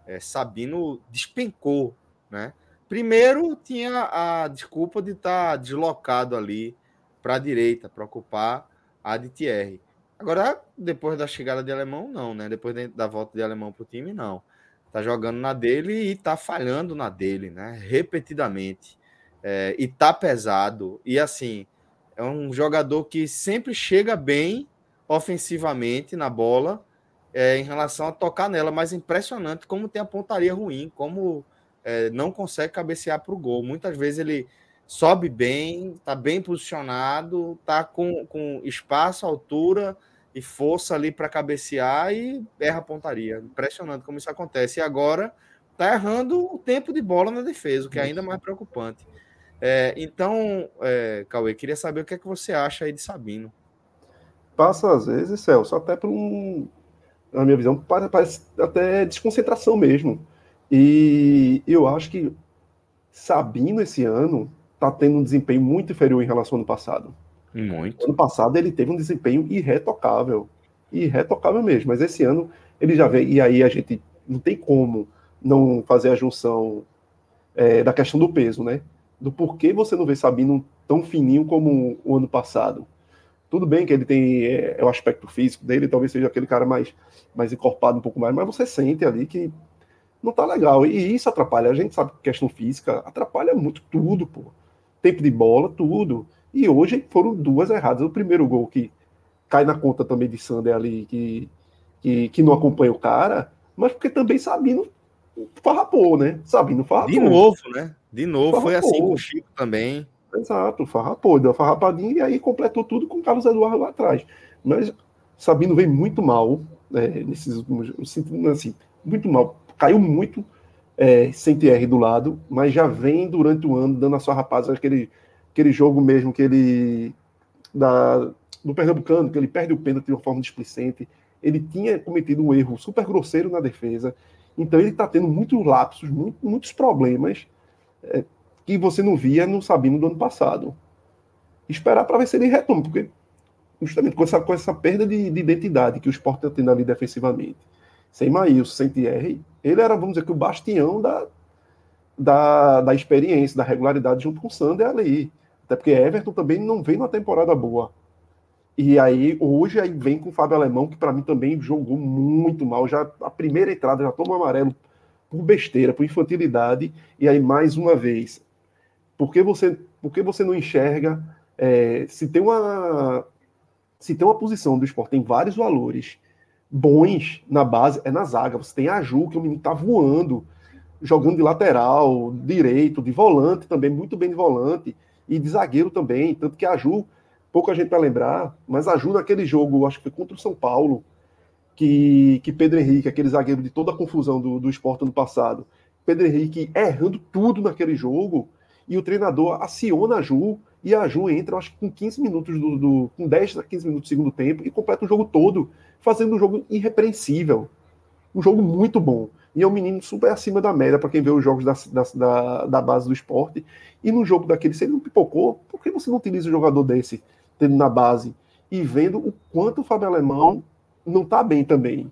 é, Sabino despencou, né? Primeiro tinha a desculpa de estar tá deslocado ali para a direita, para ocupar a de Thierry. Agora, depois da chegada de Alemão, não, né? Depois da volta de Alemão para o time, não. Tá jogando na dele e tá falhando na dele, né? Repetidamente. É, e tá pesado. E assim, é um jogador que sempre chega bem ofensivamente na bola é, em relação a tocar nela, mas impressionante como tem a pontaria ruim, como é, não consegue cabecear para o gol. Muitas vezes ele sobe bem, está bem posicionado, está com, com espaço, altura e força ali para cabecear e erra a pontaria. Impressionante como isso acontece. E agora está errando o tempo de bola na defesa, o que é ainda mais preocupante. É, então, é, Cauê, queria saber o que é que você acha aí de Sabino. Passa às vezes, Celso, até por um, na minha visão, parece até desconcentração mesmo. E eu acho que Sabino esse ano está tendo um desempenho muito inferior em relação ao ano passado. Muito. Ano passado ele teve um desempenho irretocável. Irretocável mesmo. Mas esse ano ele já vem. E aí a gente não tem como não fazer a junção é, da questão do peso, né? Do porquê você não vê Sabino tão fininho como o ano passado. Tudo bem que ele tem é, é, o aspecto físico dele, talvez seja aquele cara mais, mais encorpado um pouco mais, mas você sente ali que não tá legal. E isso atrapalha. A gente sabe que questão física atrapalha muito tudo, pô. Tempo de bola, tudo. E hoje foram duas erradas. O primeiro gol que cai na conta também de Sander ali, que, que, que não acompanha o cara, mas porque também Sabino farrapou, né? Sabino farrapou. De novo, né? De novo, farrapou. foi assim com o Chico também. Exato, farrapou, deu uma farrapadinha e aí completou tudo com o Carlos Eduardo lá atrás. Mas Sabino vem muito mal, né, nesses últimos, assim, muito mal caiu muito é, sem TR do lado, mas já vem durante o ano dando a sua rapaz aquele, aquele jogo mesmo que ele da, do Pernambucano, que ele perde o pênalti de uma forma displicente. Ele tinha cometido um erro super grosseiro na defesa, então ele está tendo muitos lapsos, muito, muitos problemas é, que você não via no Sabino do ano passado. Esperar para ver se ele retoma, porque justamente com essa, com essa perda de, de identidade que o Sport está tendo ali defensivamente sem Maílson, sem Thierry, ele era, vamos dizer que, o bastião da, da, da experiência, da regularidade junto com o Sander ali. Até porque Everton também não vem numa temporada boa. E aí, hoje, aí vem com o Fábio Alemão, que para mim também jogou muito mal. Já A primeira entrada já toma amarelo por besteira, por infantilidade. E aí, mais uma vez, por que você, por que você não enxerga é, se tem uma se tem uma posição do esporte tem vários valores bons na base é na zaga. Você tem a Ju, que o menino tá voando, jogando de lateral, direito, de volante também, muito bem de volante, e de zagueiro também. Tanto que a Ju, pouca gente vai lembrar, mas a Ju naquele jogo, acho que foi contra o São Paulo, que, que Pedro Henrique, aquele zagueiro de toda a confusão do, do esporte no passado, Pedro Henrique errando tudo naquele jogo, e o treinador aciona a Ju, e a Ju entra, acho que com 15 minutos do, do, com 10 a 15 minutos do segundo tempo e completa o jogo todo fazendo um jogo irrepreensível. Um jogo muito bom. E é um menino super acima da média para quem vê os jogos da, da, da, base do esporte. E no jogo daquele, se ele não pipocou, por que você não utiliza um jogador desse, tendo na base? E vendo o quanto o Fábio Alemão não está bem também.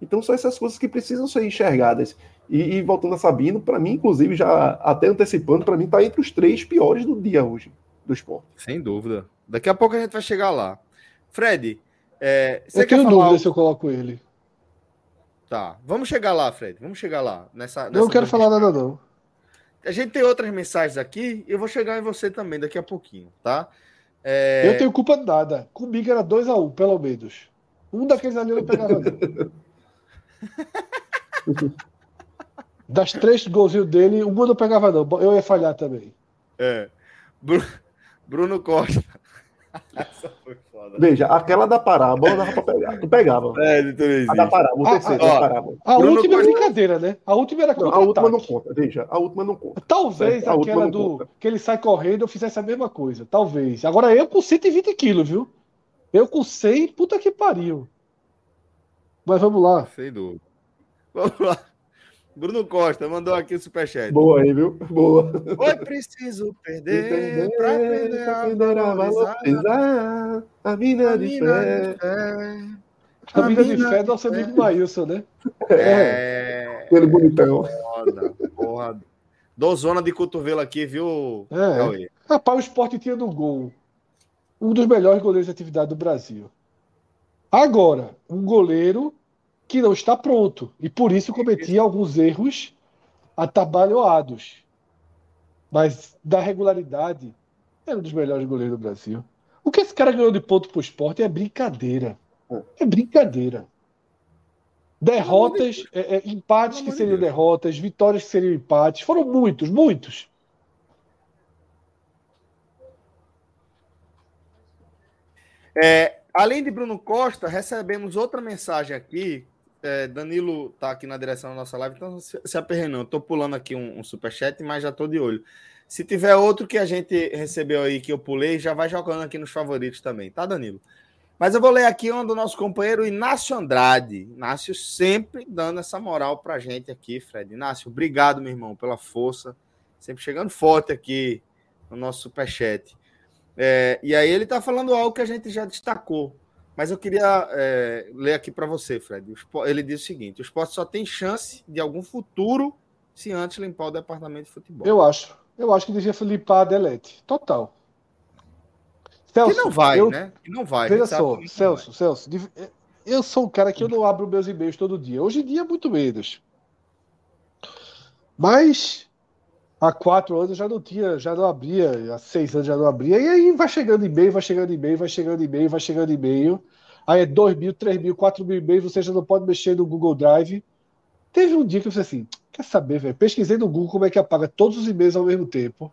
Então são essas coisas que precisam ser enxergadas. E, e voltando a Sabino, para mim, inclusive, já até antecipando, para mim está entre os três piores do dia hoje, do esporte. Sem dúvida. Daqui a pouco a gente vai chegar lá. Fred, é, você eu tenho dúvida algo? se eu coloco ele. Tá, vamos chegar lá, Fred. Vamos chegar lá. Nessa, nessa não quero falar nada, não. A gente tem outras mensagens aqui e eu vou chegar em você também daqui a pouquinho, tá? É... Eu tenho culpa nada. Comigo era 2x1, um, pelo menos. Um daqueles ali eu pegava. <laughs> das três golzinhos dele, um eu não pegava, não. Eu ia falhar também. É. Bruno Costa. <laughs> Essa foi. Veja, aquela da parábola dava pra pegar. Tu pegava. É, a da parábola, o terceiro a, da parábola. A Bruno última é brincadeira, né? A última era não, A última não conta, veja, a última não conta. Talvez aquela do conta. que ele sai correndo eu fizesse a mesma coisa. Talvez. Agora eu com 120 quilos, viu? Eu com 100, puta que pariu. Mas vamos lá. Sem dúvida. Vamos lá. Bruno Costa mandou aqui o superchat. Boa aí, viu? Boa. Foi preciso perder para aprender a valorizar a mina de fé. A vida de fé é nosso amigo Maílson, né? É. Aquele bonitão. Foda, porra. Dou zona de cotovelo aqui, viu? É. Cauê? Rapaz, o esporte tinha no gol um dos melhores goleiros de atividade do Brasil. Agora, um goleiro que não está pronto. E por isso cometia alguns erros atabalhoados. Mas da regularidade, era um dos melhores goleiros do Brasil. O que esse cara ganhou de ponto pro esporte é brincadeira. É brincadeira. Derrotas, é, é, empates que seriam derrotas, vitórias que seriam empates. Foram muitos, muitos. É, além de Bruno Costa, recebemos outra mensagem aqui. É, Danilo tá aqui na direção da nossa live, então se, se não. Eu tô pulando aqui um, um superchat, mas já tô de olho. Se tiver outro que a gente recebeu aí que eu pulei, já vai jogando aqui nos favoritos também, tá, Danilo? Mas eu vou ler aqui um do nosso companheiro Inácio Andrade. Inácio sempre dando essa moral pra gente aqui, Fred. Inácio, obrigado, meu irmão, pela força. Sempre chegando forte aqui no nosso superchat. É, e aí ele tá falando algo que a gente já destacou. Mas eu queria é, ler aqui para você, Fred. Ele diz o seguinte: o esporte só tem chance de algum futuro se antes limpar o departamento de futebol. Eu acho. Eu acho que devia limpar a Delete. Total. Celso, que não vai, eu, né? Que não vai. Veja só, Celso, Celso, eu sou um cara que eu não abro meus e-mails todo dia. Hoje em dia, muito menos. Mas há quatro anos já não tinha, já não abria, há seis anos já não abria, e aí vai chegando e-mail, vai chegando e-mail, vai chegando e-mail, vai chegando e-mail. Aí é dois mil, três mil, quatro mil e-mails, você já não pode mexer no Google Drive. Teve um dia que eu falei assim: quer saber, velho? Pesquisei no Google como é que apaga todos os e-mails ao mesmo tempo.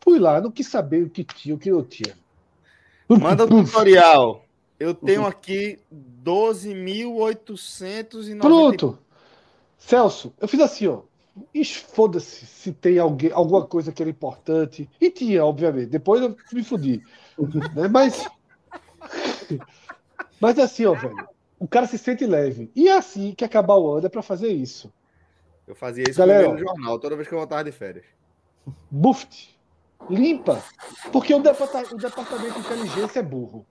Fui lá, não quis saber o que tinha, o que não tinha. Manda o tutorial. Eu tenho aqui 12.890. Pronto. Celso, eu fiz assim, ó. Foda-se se tem alguém, alguma coisa que era importante. E tinha, obviamente. Depois eu me fudi. né? Mas. <laughs> Mas assim, ó, velho. O cara se sente leve. E é assim que acabar o ano é pra fazer isso. Eu fazia isso Galera, no jornal, toda vez que eu voltava de férias. Buft. Limpa. Porque o, departamento, o departamento de inteligência é burro.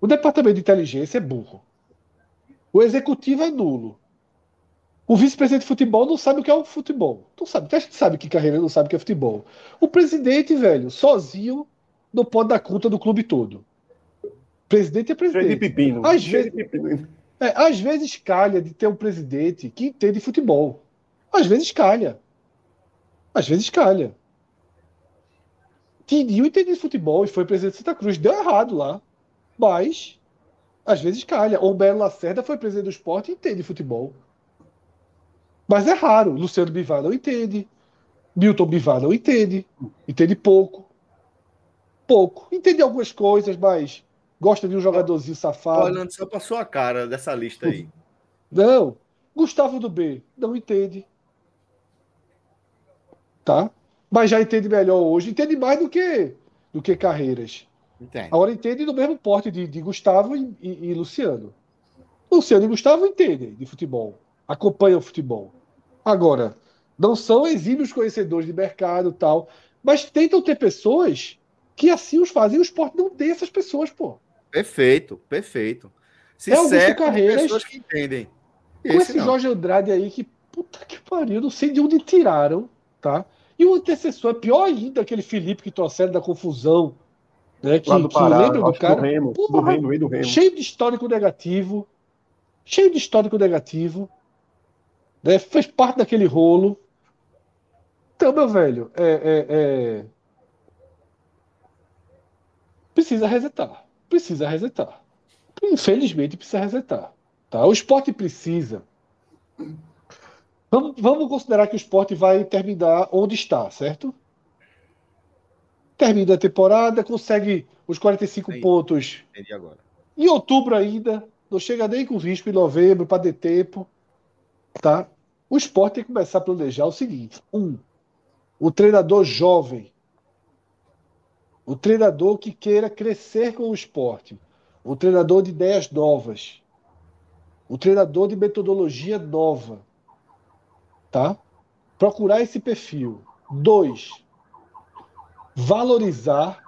O departamento de inteligência é burro. O executivo é nulo. O vice-presidente de futebol não sabe o que é o futebol. Não sabe. A gente sabe que carreira não sabe o que é futebol. O presidente, velho, sozinho, não pode dar conta do clube todo. Presidente é presidente. Pepino. Às vezes, é, às vezes calha de ter um presidente que entende futebol. Às vezes calha. Às vezes calha. Tidinho entende futebol e foi presidente de Santa Cruz. Deu errado lá. Mas, às vezes calha. Ou Belo Lacerda foi presidente do esporte e entende futebol. Mas é raro. Luciano Bivar não entende. Milton Bivar não entende. Entende pouco. Pouco. Entende algumas coisas, mas gosta de um jogadorzinho safado. Olhando só para sua cara dessa lista aí. Não. Gustavo do B não entende. Tá? Mas já entende melhor hoje. Entende mais do que do que Carreiras. Entende. Agora entende no mesmo porte de, de Gustavo e, e, e Luciano. Luciano e Gustavo entendem de futebol. Acompanham o futebol. Agora, não são exímios conhecedores de mercado tal, mas tentam ter pessoas que assim os fazem. O esporte não tem essas pessoas, pô. Perfeito, perfeito. Se é Augusto Carreiras, pessoas que entendem. Com esse, esse Jorge Andrade aí que, puta que pariu, não sei de onde tiraram, tá? E o antecessor é pior ainda, aquele Felipe que trouxeram da confusão, né? Que, do Pará, que lembra do cara? Do Remo, Porra, do Remo, do Remo. Cheio de histórico negativo. Cheio de histórico negativo. Né? Fez parte daquele rolo. Então, meu velho, é, é, é... precisa resetar. Precisa resetar. Infelizmente, precisa resetar. Tá? O esporte precisa. Vamos, vamos considerar que o esporte vai terminar onde está, certo? Termina a temporada, consegue os 45 Aí, pontos. Agora. Em outubro ainda, não chega nem com risco em novembro para ter tempo. Tá? O esporte tem que começar a planejar o seguinte: um, o treinador jovem, o treinador que queira crescer com o esporte, o treinador de ideias novas. O treinador de metodologia nova. Tá? Procurar esse perfil. Dois, valorizar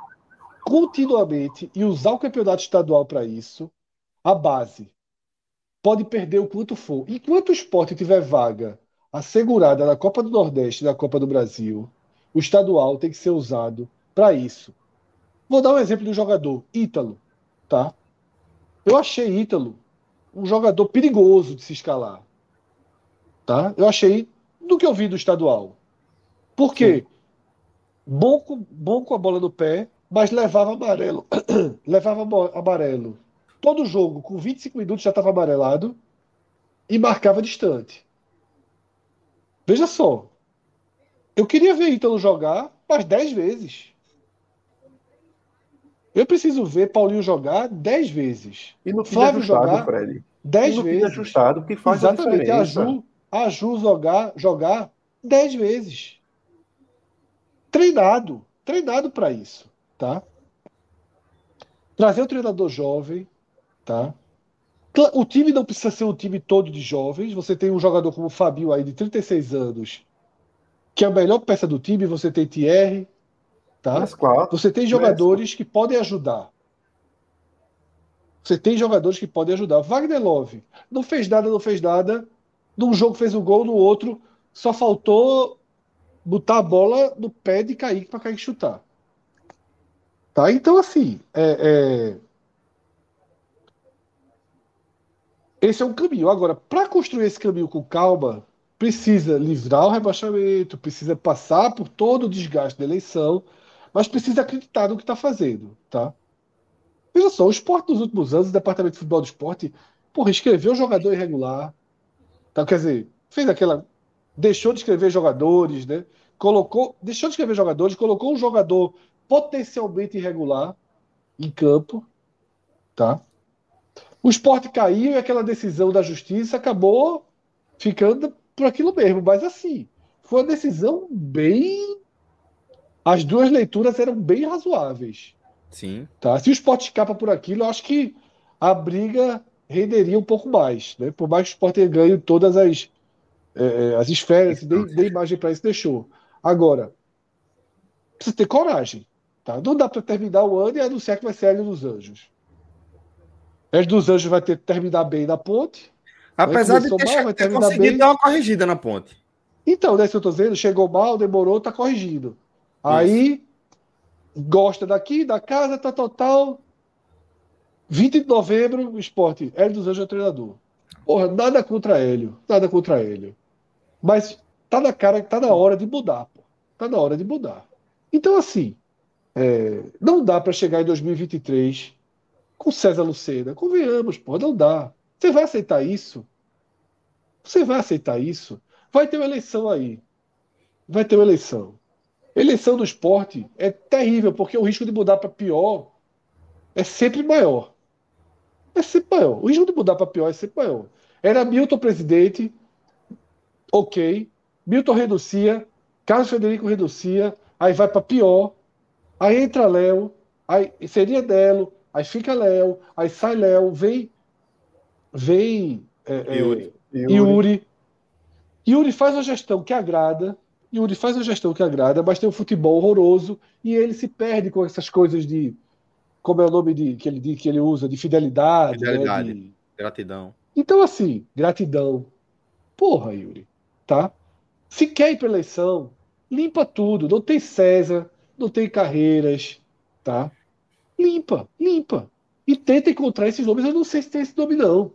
continuamente e usar o campeonato estadual para isso, a base. Pode perder o quanto for. Enquanto o esporte tiver vaga assegurada na Copa do Nordeste e na Copa do Brasil, o estadual tem que ser usado para isso. Vou dar um exemplo do jogador, Ítalo, tá? Eu achei Ítalo um jogador perigoso de se escalar. Tá? Eu achei do que eu vi do estadual. Por quê? Bom com, bom com a bola no pé, mas levava amarelo. <clears throat> levava amarelo. Todo jogo, com 25 minutos, já estava amarelado e marcava distante. Veja só. Eu queria ver Ítalo jogar mais 10 vezes. Eu preciso ver Paulinho jogar 10 vezes. E no Flávio jogar Fred. 10 vezes. ajustado, que faz Exatamente. a Ju, a Ju jogar, jogar 10 vezes. Treinado. Treinado para isso. Tá? Trazer um treinador jovem. Tá? O time não precisa ser um time todo de jovens. Você tem um jogador como o Fabio aí, de 36 anos, que é a melhor peça do time. Você tem Thierry, Tá? Você tem jogadores que podem ajudar. Você tem jogadores que podem ajudar. Wagner Love não fez nada, não fez nada. Num jogo fez um gol, no outro só faltou botar a bola no pé de Kaique para Kaique chutar. Tá? Então, assim, é, é... esse é um caminho. Agora, para construir esse caminho com calma, precisa livrar o rebaixamento, precisa passar por todo o desgaste da eleição mas precisa acreditar no que está fazendo, tá? Veja só, o esporte nos últimos anos, o departamento de futebol do esporte, porra, escreveu jogador irregular, tá? Quer dizer, fez aquela, deixou de escrever jogadores, né? Colocou, deixou de escrever jogadores, colocou um jogador potencialmente irregular em campo, tá? O esporte caiu e aquela decisão da justiça acabou ficando por aquilo mesmo, mas assim, foi uma decisão bem as duas leituras eram bem razoáveis. Sim. Tá? Se o Sport escapa por aquilo, eu acho que a briga renderia um pouco mais. Né? Por mais que o Sport tenha ganho todas as, é, é as esferas, nem, nem imagem para isso deixou. Agora, precisa ter coragem. Tá? Não dá para terminar o ano e anunciar que vai ser Hélio dos Anjos. Hélio dos Anjos vai ter que terminar bem na ponte. Apesar de ter, mal, vai ter conseguido bem. dar uma corrigida na ponte. Então, né, se eu estou dizendo, chegou mal, demorou, está corrigindo. Aí gosta daqui, da casa, tal, tal, tal. 20 de novembro, esporte. Hélio dos Anjos é o treinador. Porra, nada contra Hélio. Nada contra Hélio. Mas tá na cara, tá na hora de mudar. Pô. Tá na hora de mudar. Então, assim, é, não dá para chegar em 2023 com César Lucena. Convenhamos, pô, não dá. Você vai aceitar isso? Você vai aceitar isso? Vai ter uma eleição aí. Vai ter uma eleição. Eleição do esporte é terrível, porque o risco de mudar para pior é sempre maior. É sempre maior. O risco de mudar para pior é sempre maior. Era Milton presidente, ok. Milton renuncia, Carlos Federico renuncia, aí vai para pior, aí entra Léo, aí seria Delo, aí fica Léo, aí sai Léo, vem, vem é, Yuri. É, Yuri. Yuri. Yuri faz uma gestão que agrada, Yuri faz a gestão que agrada, mas tem um futebol horroroso e ele se perde com essas coisas de. Como é o nome de, que, ele, que ele usa? De fidelidade. Né, fidelidade. Né, de... Gratidão. Então, assim, gratidão. Porra, Yuri. Tá? Se quer ir para eleição, limpa tudo. Não tem César, não tem carreiras. Tá? Limpa, limpa. E tenta encontrar esses nomes. Eu não sei se tem esse nome, não.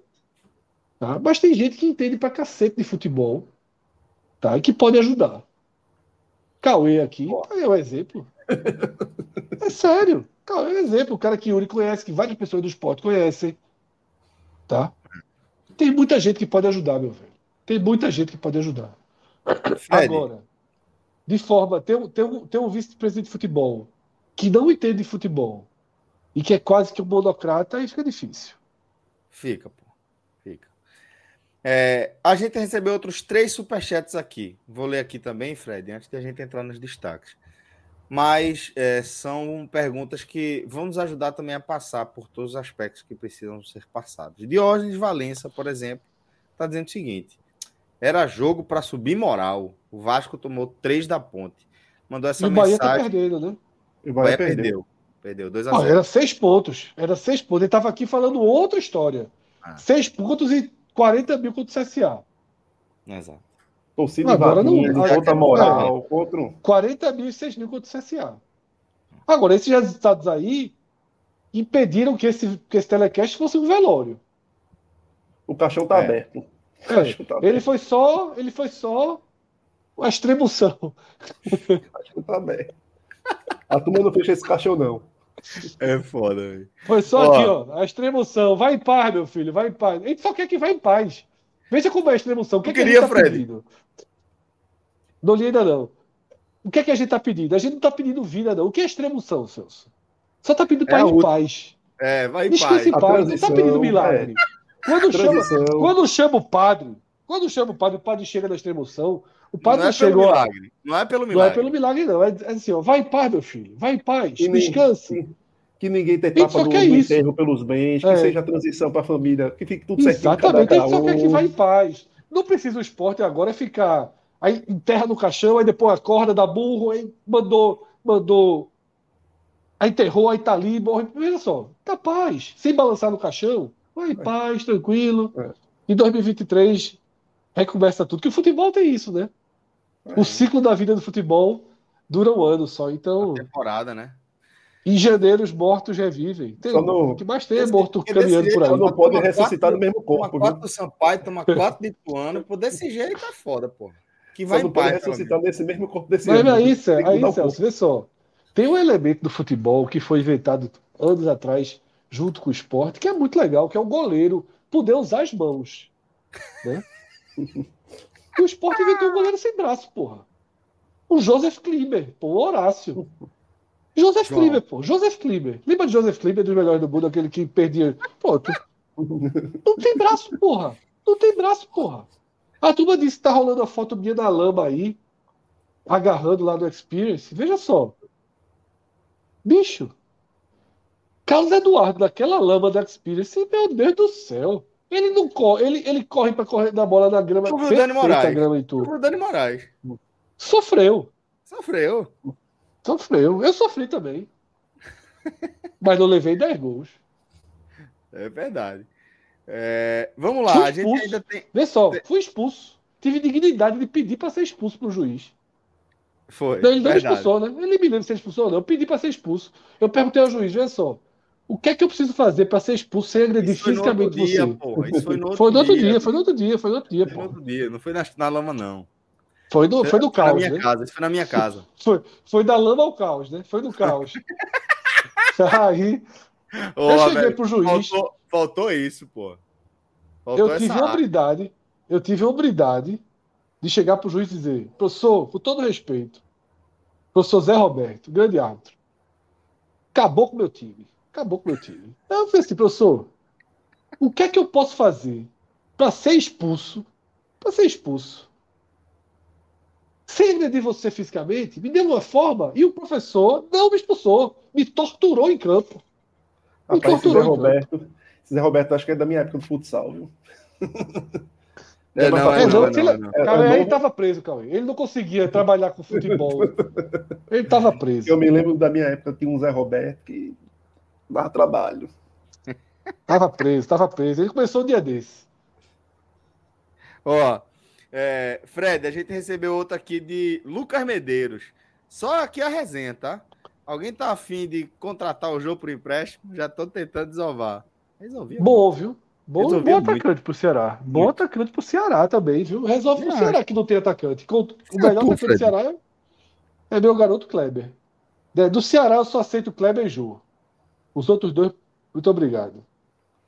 Tá? Mas tem gente que entende pra cacete de futebol. Tá? E que pode ajudar. Cauê aqui é um exemplo. <laughs> É sério. Cauê é um exemplo. O cara que Yuri conhece, que várias pessoas do esporte conhecem. Tá? Tem muita gente que pode ajudar, meu velho. Tem muita gente que pode ajudar. Fred. Agora, de forma. Tem um, tem um, tem um vice-presidente de futebol que não entende de futebol e que é quase que um monocrata, aí fica difícil. Fica, pô. É, a gente recebeu outros três superchats aqui. Vou ler aqui também, Fred, antes de a gente entrar nos destaques. mas é, são perguntas que vão nos ajudar também a passar por todos os aspectos que precisam ser passados. Diógenes Valença, por exemplo, está dizendo o seguinte: era jogo para subir moral. O Vasco tomou três da ponte. Mandou essa e o Bahia mensagem. tá perdendo, né? O Bahia perdeu. Perdeu 2 a 0. era seis pontos. Era seis pontos. Ele estava aqui falando outra história. Ah. Seis pontos e 40 mil contra o CSA. Exato. Torcida Agora não. Contra moral, é, contra 40 mil e 6 mil contra o CSA. Agora, esses resultados aí impediram que esse, que esse telecast fosse um velório. O caixão está é. aberto. É, tá aberto. Ele foi só. Ele foi só a extremoção. O caixão está aberto. <laughs> A turma não fecha esse caixão, não. É foda, velho. Foi só ó. aqui, ó. A extremoção. Vai em paz, meu filho. Vai em paz. A gente só quer que vá em paz. Veja como é a extremoção. O que, é que queria, a gente tá Fred. pedindo? Não li ainda não. O que é que a gente está pedindo? A gente não está pedindo vida, não. O que é extremoção, Celso? Só está pedindo é ir em paz. É, vai em Esquece paz. paz. Não está pedindo milagre. É. Quando, chama, quando chama o padre, quando chama o padre, o padre chega na extremoção, o padre não, é chegou. Pelo milagre. Não é pelo milagre. Não é pelo milagre, não. É, assim, ó, vai em paz, meu filho. Vai em paz. Que descanse. Nem, que ninguém tenha tapa do, é enterro pelos bens, que é. seja a transição para a família, que fique tudo certinho. Exatamente, a gente só quer que vá em paz. Não precisa o esporte agora ficar. Aí enterra no caixão, aí depois acorda, dá burro, aí mandou, mandou. Aí enterrou, aí tá ali, morre. Veja só, tá paz. Sem balançar no caixão, vai em é. paz, tranquilo. É. Em 2023, recomeça tudo. Que o futebol tem isso, né? É. O ciclo da vida do futebol dura um ano só. Então. A temporada, né? Em janeiro, os mortos revivem. Tem, no... O que mais tem é morto caminhando por aí. Só não pode ressuscitar no mesmo corpo. Toma quatro do Sampaio, toma quatro de Ituano. Por desse jeito tá foda, pô. Que vai só não pode ressuscitar nesse mesmo corpo desse Mas aí, Celso, aí, Celso, vê só. Tem um elemento do futebol que foi inventado anos atrás, junto com o esporte, que é muito legal, que é o goleiro poder usar as mãos. Né? <laughs> o esporte inventou um goleiro sem braço, porra. O Joseph Kliber, pô, o Horácio. Joseph João. Kliber, pô. Joseph Kliber. Lembra de Joseph Kliber, dos melhores do mundo, aquele que perdia. Pô, tu... <laughs> não tem braço, porra. Não tem braço, porra. A turma disse que tá rolando a foto minha da lama aí, agarrando lá no Experience. Veja só. Bicho. Carlos Eduardo, naquela lama da Experience, meu Deus do céu. Ele não corre, ele, ele corre para correr da bola na grama. Sobre o Dani Moraes. Grama e tudo. Sobre o Dani Moraes. Sofreu. Sofreu. Sofreu. Eu sofri também. <laughs> Mas não levei 10 gols. É verdade. É, vamos lá, a gente ainda tem. Vê só, fui expulso. Tive dignidade de pedir para ser expulso pro juiz. Foi. Então, ele não expulsou, né? Ele me lembra se expulsou ou não. Eu pedi para ser expulso. Eu perguntei ao juiz, vê só. O que é que eu preciso fazer para ser expulso sem agredir Isso fisicamente você? Dia, pô. Isso foi no <laughs> outro, foi no outro dia, dia, Foi no outro dia, foi no outro dia, foi no outro dia. Não foi na, na lama, não. Foi do, foi do foi caos. Na minha né? casa, isso foi na minha <laughs> casa. Foi, foi da lama ao caos, né? Foi do caos. <laughs> Aí. Ô, eu cheguei velho, pro juiz. Faltou, faltou isso, pô. Faltou eu tive a hombridade, eu tive a hombridade de chegar pro juiz e dizer, professor, com todo respeito, professor Zé Roberto, grande árbitro, acabou com o meu time. Acabou com o meu time. Eu falei assim, professor, o que é que eu posso fazer para ser expulso? Para ser expulso sem agredir você fisicamente, me deu uma forma e o professor não me expulsou, me torturou em campo. Me Rapaz, torturou Zé Roberto, campo. Zé Roberto, acho que é da minha época do futsal, viu? É, não, é, não, não, não, Cauê, ele estava preso, Cauê. Ele não conseguia trabalhar com futebol. Ele estava preso. Eu me lembro da minha época, tinha um Zé Roberto que dava trabalho. Estava preso, estava preso. Ele começou um dia desse. Ó, é, Fred, a gente recebeu outra aqui de Lucas Medeiros. Só aqui a resenha, tá? Alguém tá afim de contratar o jogo por empréstimo? Já tô tentando desovar. Resolvi. Bom, viu? Bom, bom atacante pro Ceará. Bom muito. atacante pro Ceará também, viu? Resolve pro Ceará que não tem atacante. O melhor atacante do Ceará é, é meu garoto Kleber. Do Ceará eu só aceito Kleber e Jô. Os outros dois, muito obrigado.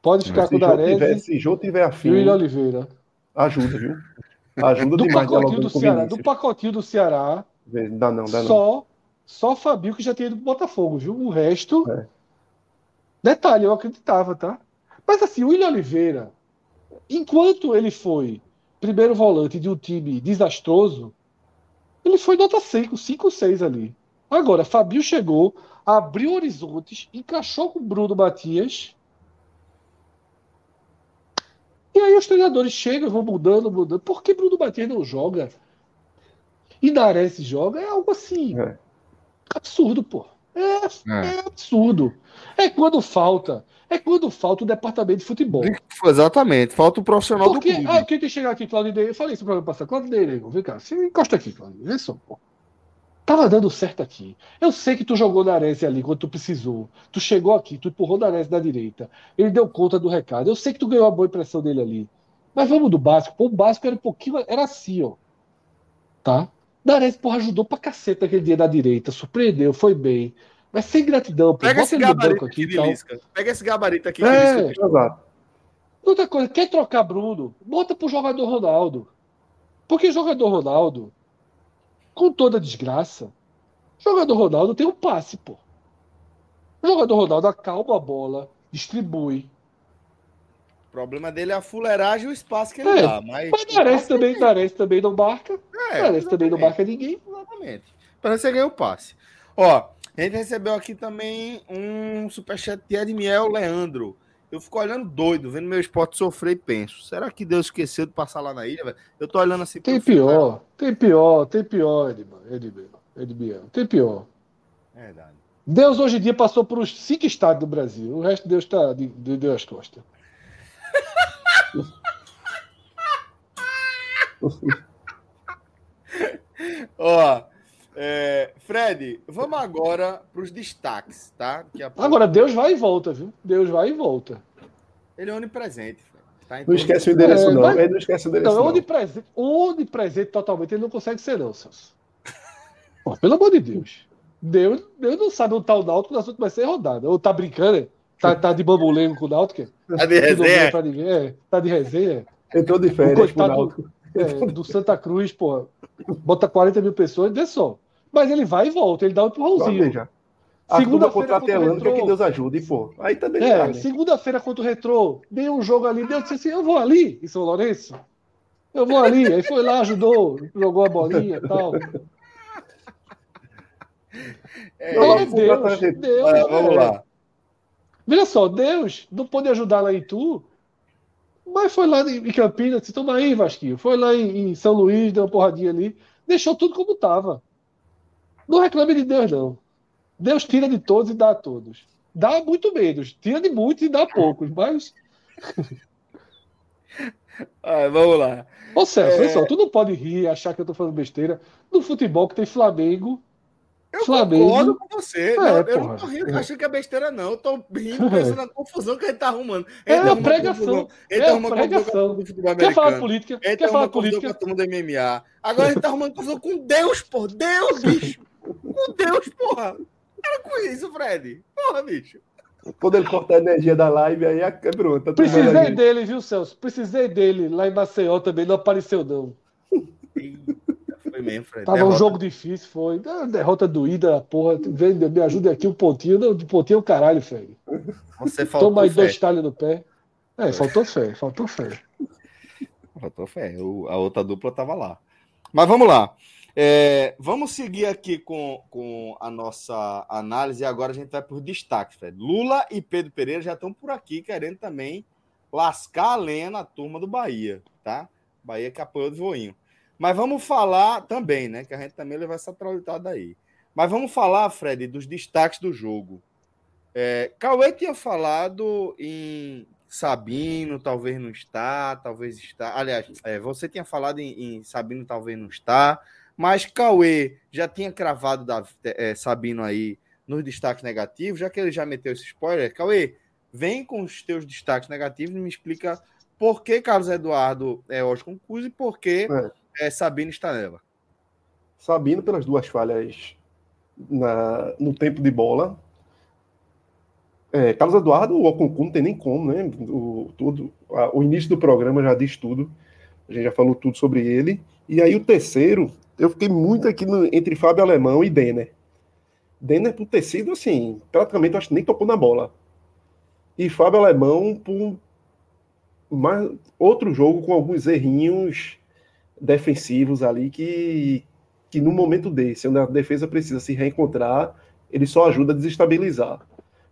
Pode ficar Mas com o Darese. Se Jô tiver afim. E o William Oliveira. Ajuda, viu? Ajuda do demais. Pacotinho do, Ceará, do pacotinho do Ceará. Dá não, dá não. Só, só Fabio que já tinha ido pro Botafogo, viu? O resto. É. Detalhe, eu acreditava, tá? Mas assim, o William Oliveira, enquanto ele foi primeiro volante de um time desastroso, ele foi nota 5, 5 6 ali. Agora, Fabinho chegou, abriu horizontes, encaixou com o Bruno Matias. E aí os treinadores chegam, vão mudando, mudando. Por que Bruno Matias não joga? E Nares joga? É algo assim. É. Absurdo, pô. É, é. é, absurdo. É quando falta. É quando falta o departamento de futebol. Exatamente, falta o profissional Porque, do clube. Ah, quem tem que chegar aqui, Claudio Eu falei isso para o passado. Claudio vem cá, você encosta aqui, Claudio. Vê só, pô. Tava dando certo aqui. Eu sei que tu jogou na Nares ali quando tu precisou. Tu chegou aqui, tu empurrou o Nares na direita. Ele deu conta do recado. Eu sei que tu ganhou a boa impressão dele ali. Mas vamos do básico. Pô, o básico era um pouquinho. Era assim, ó. Tá? Nares, porra, ajudou pra caceta aquele dia da direita. Surpreendeu, foi bem. Mas sem gratidão, pô. Pega esse gabarito aqui, aqui então. Pega esse gabarito aqui. É. Outra coisa, quer trocar Bruno? Bota pro jogador Ronaldo. Porque jogador Ronaldo com toda desgraça, o jogador Ronaldo tem um passe, pô. O jogador Ronaldo acalma a bola, distribui. O problema dele é a fuleiragem e o espaço que ele é, dá. Mas, mas Nares também, Nares também não marca. É, Nares também não marca ninguém. Exatamente. Para você ganhar o passe. Ó, a gente recebeu aqui também um superchat de Edmiel Leandro. Eu fico olhando doido, vendo meu esporte sofrer e penso: será que Deus esqueceu de passar lá na ilha? Véio? Eu tô olhando assim. Tem pior, tem pior, tem pior, Edmir. Tem pior. É verdade. Deus hoje em dia passou por os cinco estados do Brasil. O resto Deus está de, de Deus as costas. <laughs> Ó, é, Fred, vamos agora para os destaques, tá? Agora, Deus vai e volta, viu? Deus vai e volta. Ele é onipresente, Fred. Tá não esquece o endereço, é, não. Vai... Ele não esquece o endereço. Não, não. Onipresente, onipresente totalmente ele não consegue ser, não, Celso. Pô, pelo amor de Deus. Deus, Deus não sabe onde tá o Náutico nas últimas seis rodadas. Ou tá brincando, é? Tá, tá de bambulengo com o Náutico? Tá de resenha? É, tá de resenha. Entrou de férias com o Náutico. É, do Santa Cruz, pô. Bota 40 mil pessoas, vê só. Mas ele vai e volta, ele dá um empurrãozinho. Segunda-feira contra o Retrô. que Deus ajude, pô. Aí também é, né? Segunda-feira contra o Retrô, deu um jogo ali, deu disse assim, eu vou ali, em São Lourenço. Eu vou ali. Aí foi lá, ajudou, jogou a bolinha e tal. É, é Deus, Deus, é, vamos lá. Veja só, Deus não pôde ajudar lá em Tu, mas foi lá em Campinas, disse, toma aí, Vasquinho. Foi lá em, em São Luís, deu uma porradinha ali, deixou tudo como estava. Não reclame de Deus, não. Deus tira de todos e dá a todos. Dá muito menos. Tira de muitos e dá poucos, mas. <laughs> ah, vamos lá. Ô Celso, é... só, tu não pode rir, achar que eu tô falando besteira. No futebol que tem Flamengo. Eu Flamengo. concordo com você. É, não, eu não tô rindo achando que é besteira, não. Eu tô rindo <laughs> pensando na confusão que gente tá arrumando. Ele é a pregação. Ele é tá arrumando pregação. Do futebol americano. Quer falar política? Ele Quer tá falar política? Com a turma do MMA. Agora gente tá arrumando confusão com Deus, pô. Deus, bicho. <laughs> Com Deus, porra. Era com isso, Fred. Porra, bicho. Quando ele cortar a energia da live, aí é pronto. Tá Precisei dele, viu, Celso? Precisei dele. Lá em Maceió também não apareceu, não. Foi mesmo, Fred. Tava derrota. um jogo difícil, foi. Derrota doída, porra. Vem, me ajuda aqui um pontinho. Não, de pontinho é o caralho, Fred. Você faltou Toma aí fé. dois talhos no pé. É, faltou fé, faltou fé. Faltou fé. a outra dupla tava lá. Mas vamos lá. É, vamos seguir aqui com, com a nossa análise. Agora a gente vai por destaque, Fred. Lula e Pedro Pereira já estão por aqui querendo também lascar a lenha na turma do Bahia, tá? Bahia que apoiou o voinho. Mas vamos falar também, né? Que a gente também leva essa traulitada aí. Mas vamos falar, Fred, dos destaques do jogo. É, Cauê tinha falado em Sabino, talvez não está, talvez está. Aliás, é, você tinha falado em, em Sabino, talvez não está. Mas Cauê já tinha cravado da, é, Sabino aí nos destaques negativos, já que ele já meteu esse spoiler. Cauê, vem com os teus destaques negativos e me explica por que Carlos Eduardo é hoje concurso e por que é. É, Sabino está nela. Sabino, pelas duas falhas na, no tempo de bola. É, Carlos Eduardo, o Oconcun não tem nem como, né? O, tudo, a, o início do programa já diz tudo. A gente já falou tudo sobre ele. E aí o terceiro eu fiquei muito aqui no, entre Fábio Alemão e Denner. Denner por ter sido assim, praticamente acho que nem tocou na bola. E Fábio Alemão por outro jogo com alguns errinhos defensivos ali que que no momento desse, onde a defesa precisa se reencontrar, ele só ajuda a desestabilizar.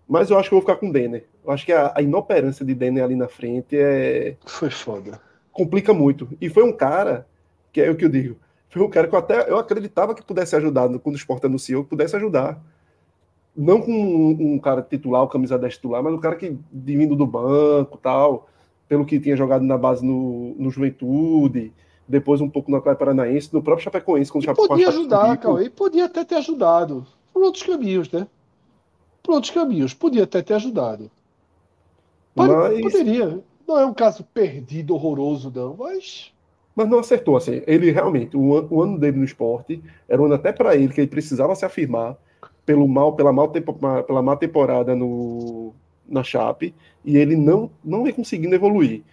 Mas eu acho que eu vou ficar com o Denner. Eu acho que a, a inoperância de Denner ali na frente é. Foi foda. Complica muito. E foi um cara, que é o que eu digo, foi um cara que eu até eu acreditava que pudesse ajudar quando o Sport anunciou que pudesse ajudar. Não com um, um cara titular, o camisa 10 titular, mas um cara que vindo do banco tal, pelo que tinha jogado na base no, no Juventude, depois um pouco no Atlético Paranaense, no próprio Chapecoense. Quando e podia ajudar, Cauê, podia até ter ajudado. Por outros caminhos, né? Por outros caminhos. Podia até ter ajudado. Mas... Poderia. Não é um caso perdido, horroroso, não, mas. Mas não acertou, assim. Ele realmente, o, ano, o ano dele no esporte, era um ano até para ele, que ele precisava se afirmar pelo mal, pela, mal tempo, pela má temporada no, na Chape, e ele não, não vem conseguindo evoluir.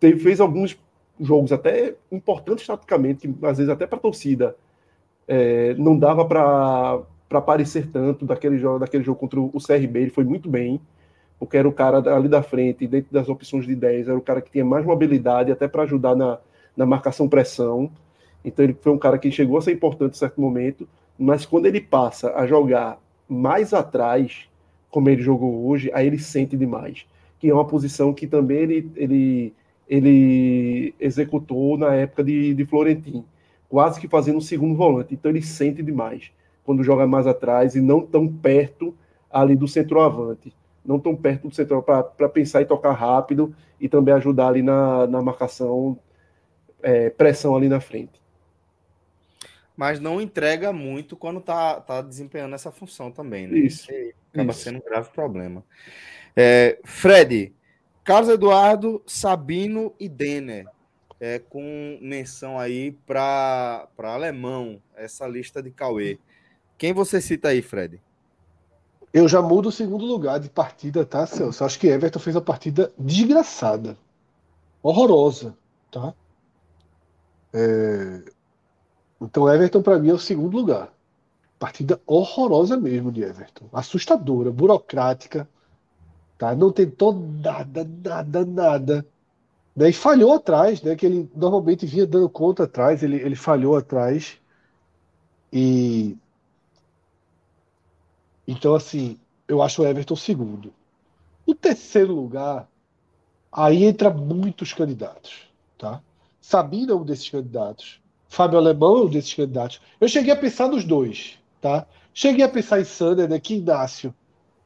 Teve, fez alguns jogos até importantes taticamente, que às vezes até para a torcida é, não dava para aparecer tanto daquele jogo, daquele jogo contra o CRB, ele foi muito bem, porque era o cara ali da frente, dentro das opções de 10, era o cara que tinha mais mobilidade, até para ajudar na, na marcação pressão. Então ele foi um cara que chegou a ser importante em certo momento, mas quando ele passa a jogar mais atrás, como ele jogou hoje, aí ele sente demais. Que é uma posição que também ele, ele ele executou na época de, de quase que fazendo um segundo volante. Então ele sente demais quando joga mais atrás e não tão perto ali do centroavante, não tão perto do centro para pensar e tocar rápido e também ajudar ali na, na marcação, é, pressão ali na frente. Mas não entrega muito quando tá, tá desempenhando essa função também, né? Isso. acaba sendo um grave problema. É, Fred, Carlos Eduardo, Sabino e Denner. É, com menção aí para alemão, essa lista de Cauê. Quem você cita aí, Fred? Eu já mudo o segundo lugar de partida, tá, Celso? Acho que Everton fez uma partida desgraçada. Horrorosa, tá? É... Então, Everton, para mim, é o segundo lugar. Partida horrorosa mesmo de Everton. Assustadora, burocrática. Tá? Não tentou nada, nada, nada. Né? E falhou atrás, né? Que ele normalmente vinha dando conta atrás, ele, ele falhou atrás. E então, assim, eu acho o Everton segundo. O terceiro lugar, aí entra muitos candidatos, tá? Sabino é um desses candidatos. Fábio Alemão é um desses candidatos. Eu cheguei a pensar nos dois, tá? Cheguei a pensar em Sander, né? Que Inácio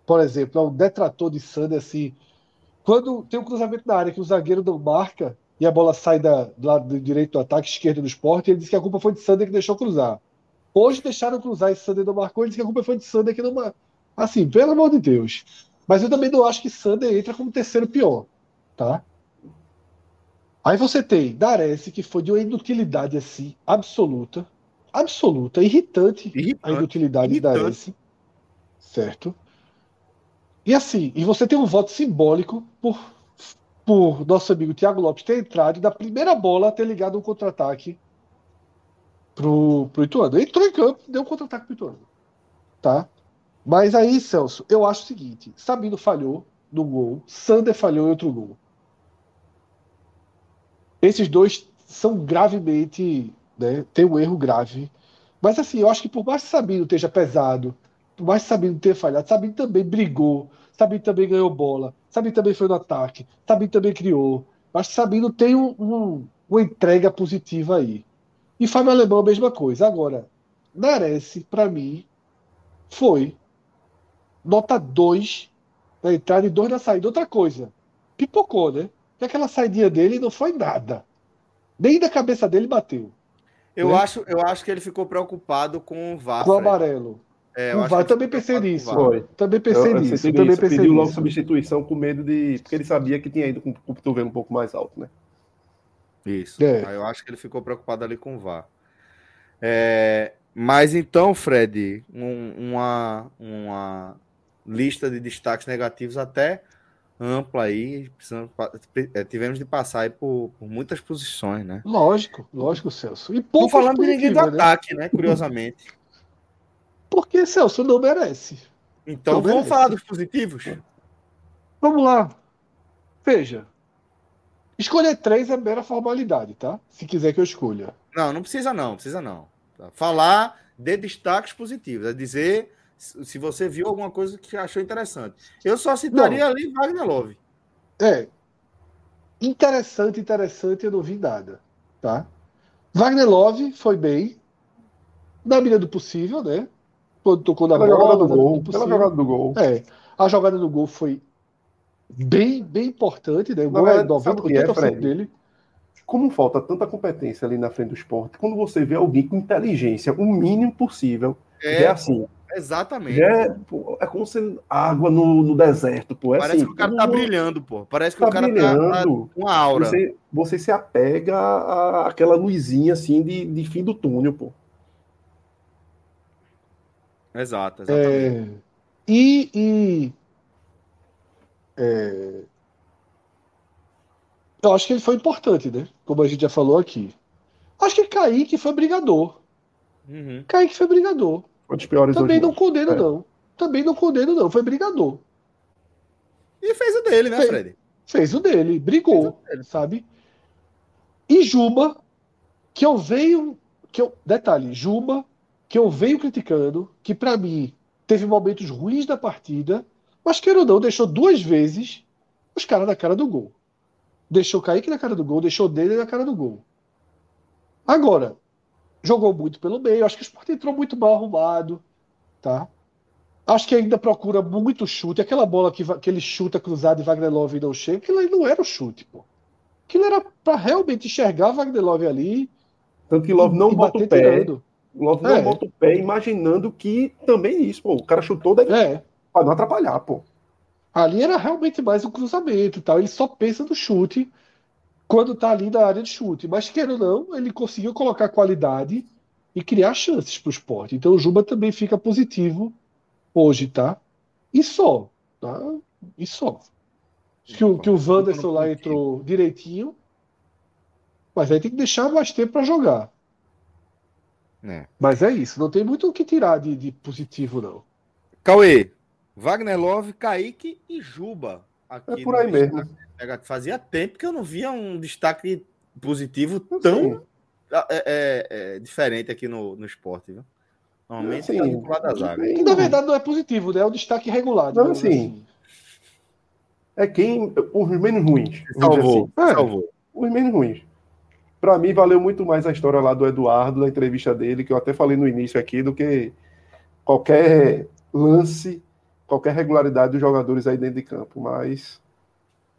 por exemplo, é um detrator de Sander assim. Quando tem um cruzamento na área que o zagueiro não marca e a bola sai da, do lado direito do ataque, esquerdo do esporte, ele diz que a culpa foi de Sander que deixou cruzar. Hoje deixaram cruzar e Sander não marcou, ele diz que a culpa foi de Sander que não marcou. Assim, pelo amor de Deus. Mas eu também não acho que Sander entra como terceiro pior, tá? Aí você tem Darece, que foi de uma inutilidade assim, absoluta, absoluta, irritante, irritante a inutilidade irritante. de Darece, certo? E assim, e você tem um voto simbólico por, por nosso amigo Thiago Lopes ter entrado e da primeira bola ter ligado um contra-ataque pro, pro Ituano. Entrou em campo, deu um contra-ataque pro Ituano. Tá? Mas aí, Celso, eu acho o seguinte: Sabino falhou no gol, Sander falhou em outro gol. Esses dois são gravemente. Né, tem um erro grave. Mas assim, eu acho que por mais que Sabino esteja pesado, por mais que Sabino tenha falhado, Sabino também brigou, Sabino também ganhou bola, Sabino também foi no ataque, Sabino também criou. Acho que Sabino tem um, um, uma entrega positiva aí. E Fábio Alemão a mesma coisa. Agora, Nares, para mim, foi nota 2 na entrada e 2 na saída. Outra coisa, pipocou, né? Porque aquela saidinha dele não foi nada. Nem da cabeça dele bateu. Eu, né? acho, eu acho que ele ficou preocupado com o VAR. Com o amarelo. É, eu, eu também pensei nisso. Foi. Também pensei eu, nisso. Eu também pensei pediu logo substituição com medo de. Porque ele sabia que tinha ido com o cotovelo um pouco mais alto, né? Isso. É. Eu acho que ele ficou preocupado ali com o VAR. É, mas então, Fred, um, uma, uma lista de destaques negativos até ampla aí. É, tivemos de passar aí por, por, muitas posições, né? Lógico, lógico, Celso. E pouco falando de ninguém do né? ataque, né? Curiosamente. <laughs> Porque Celso não merece. Então não vamos merece. falar dos positivos? Vamos lá. Veja. Escolher três é mera formalidade, tá? Se quiser que eu escolha. Não, não precisa não, precisa não. Falar de destaques positivos, é dizer se você viu alguma coisa que achou interessante. Eu só citaria não. ali Wagner Love. É. Interessante, interessante, eu não vi nada. Tá? Wagner Love foi bem. Na medida do possível, né? Quando tocou na pela bola. Jogada do gol, pela jogada do gol. É. A jogada do gol foi bem, bem importante, né? O gol é 90, 80% é, dele. Como falta tanta competência ali na frente do esporte, quando você vê alguém com inteligência, o mínimo possível, é, é assim. Exatamente. É, pô, é como se água no, no deserto, pô. É Parece assim, que o cara tá brilhando, pô. Parece que tá o cara brilhando, tá, tá com a aura. Você, você se apega à, àquela luzinha assim de, de fim do túnel, pô. Exato, exatamente. É, e, e é, eu acho que ele foi importante, né? Como a gente já falou aqui. Acho que Kaique foi brigador. Uhum. Kaique foi brigador. Dos piores Também não condeno, é. não. Também não condeno, não. Foi brigador. E fez o dele, né, fez, Fred? Fez o dele, brigou, o dele. sabe? E Juba, que eu venho. Que eu, detalhe, Juba, que eu venho criticando, que para mim teve momentos ruins da partida, mas queira ou não, deixou duas vezes os caras na cara do gol. Deixou Kaique na cara do gol, deixou dele na cara do gol. Agora, jogou muito pelo meio, acho que o Sport entrou muito mal arrumado, tá? Acho que ainda procura muito chute. Aquela bola que, que ele chuta cruzado e Wagner Love não chega, aquilo aí não era o chute, pô. Aquilo era para realmente enxergar Wagner Love ali. Tanto que Love não bota o pé. Tirando. Love não é. bota o pé, imaginando que também isso, pô. O cara chutou deve... é. Para não atrapalhar, pô. Ali era realmente mais um cruzamento e tal. Ele só pensa no chute quando tá ali na área de chute. Mas, queira ou não, ele conseguiu colocar qualidade e criar chances para o esporte. Então o Juba também fica positivo hoje, tá? E só, tá? E só. Que o, que o Wanderson lá entrou direitinho, mas aí tem que deixar mais tempo para jogar. É. Mas é isso, não tem muito o que tirar de, de positivo, não. Cauê, Wagner Love, Kaique e Juba. é por aí mesmo. Fazia tempo que eu não via um destaque positivo tão é, é, é, diferente aqui no, no esporte, viu? Normalmente sim, tá lado da zaga. Que na verdade não é positivo, né? É um destaque regular. Não, assim, assim. É quem. Os menos ruins. Salvou. Assim. É, salvou. Os menos ruins. Para mim, valeu muito mais a história lá do Eduardo, da entrevista dele, que eu até falei no início aqui, do que qualquer lance qualquer regularidade dos jogadores aí dentro de campo, mas.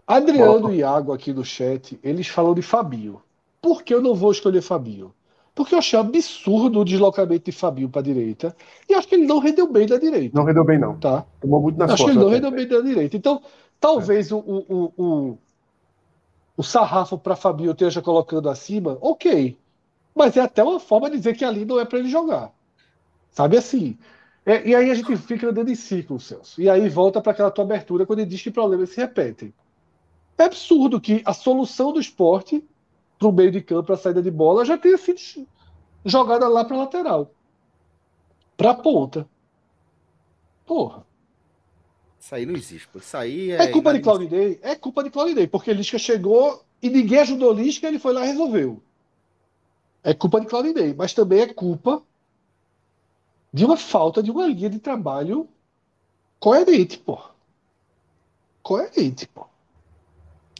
Adriano e Iago aqui no chat, eles falam de Fabinho. Por que eu não vou escolher Fabinho? Porque eu achei absurdo o deslocamento de Fabinho para a direita. E acho que ele não rendeu bem da direita. Não rendeu bem, não. Tá? Tomou muito na Acho que ele não rendeu bem da direita. Então, talvez é. o, o, o, o sarrafo para Fabinho esteja colocando acima, ok. Mas é até uma forma de dizer que ali não é para ele jogar. Sabe assim? É, e aí a gente fica andando em círculo, Celso. E aí volta para aquela tua abertura quando ele diz que problemas se repetem. É absurdo que a solução do esporte para o meio de campo, para a saída de bola, já tenha sido jogada lá para lateral. Para a ponta. Porra. Isso aí não existe. Isso aí é. É culpa de Claudinei? É culpa de Claudinei, porque Lisca chegou e ninguém ajudou Lisca, ele foi lá e resolveu. É culpa de Claudinei, mas também é culpa de uma falta de uma linha de trabalho coerente, pô. Coerente, pô.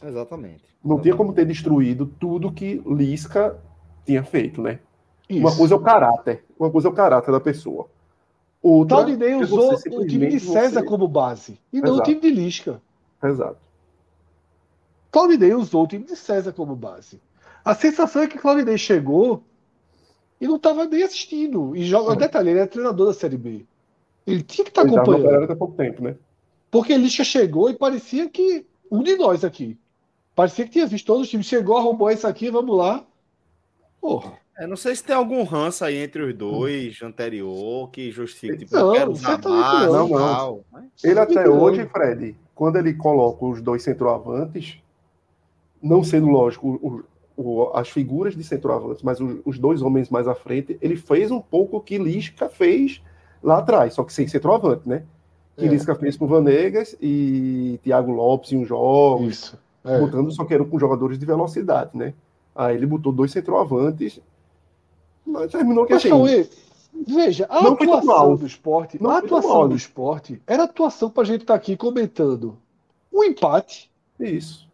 Exatamente. Não tinha como ter destruído tudo que Lisca tinha feito, né? Isso. Uma coisa é o caráter, uma coisa é o caráter da pessoa. Outra Claudinei é usou o time de César você... como base e não Exato. o time de Lisca. Exato. Claudinei usou o time de César como base. A sensação é que Claudinei chegou e não estava nem assistindo. E joga, detalhe, ele é treinador da Série B. Ele tinha que estar tá acompanhando. Há pouco tempo, né? Porque Lisca chegou e parecia que um de nós aqui. Parecia que tinha visto todos os times. Chegou, arrumou isso aqui, vamos lá. Porra. É, não sei se tem algum ranço aí entre os dois anterior que justifique. Tipo, não, quero usar mais, não, não. Mas... Ele até hoje, Fred, quando ele coloca os dois centroavantes, não sendo lógico, o, as figuras de centroavantes, mas os, os, dois homens mais à frente, ele fez um pouco o que Lisca fez lá atrás, só que sem centroavante, né? Que é. Lisca fez com Vanegas e Thiago Lopes em um jogo, Isso. É. botando só que eram com jogadores de velocidade, né? Aí ele botou dois centroavantes Mas terminou com assim, Cauê, Veja, a não atuação do esporte, não a atuação do esporte era atuação para a gente estar tá aqui comentando um empate. Isso.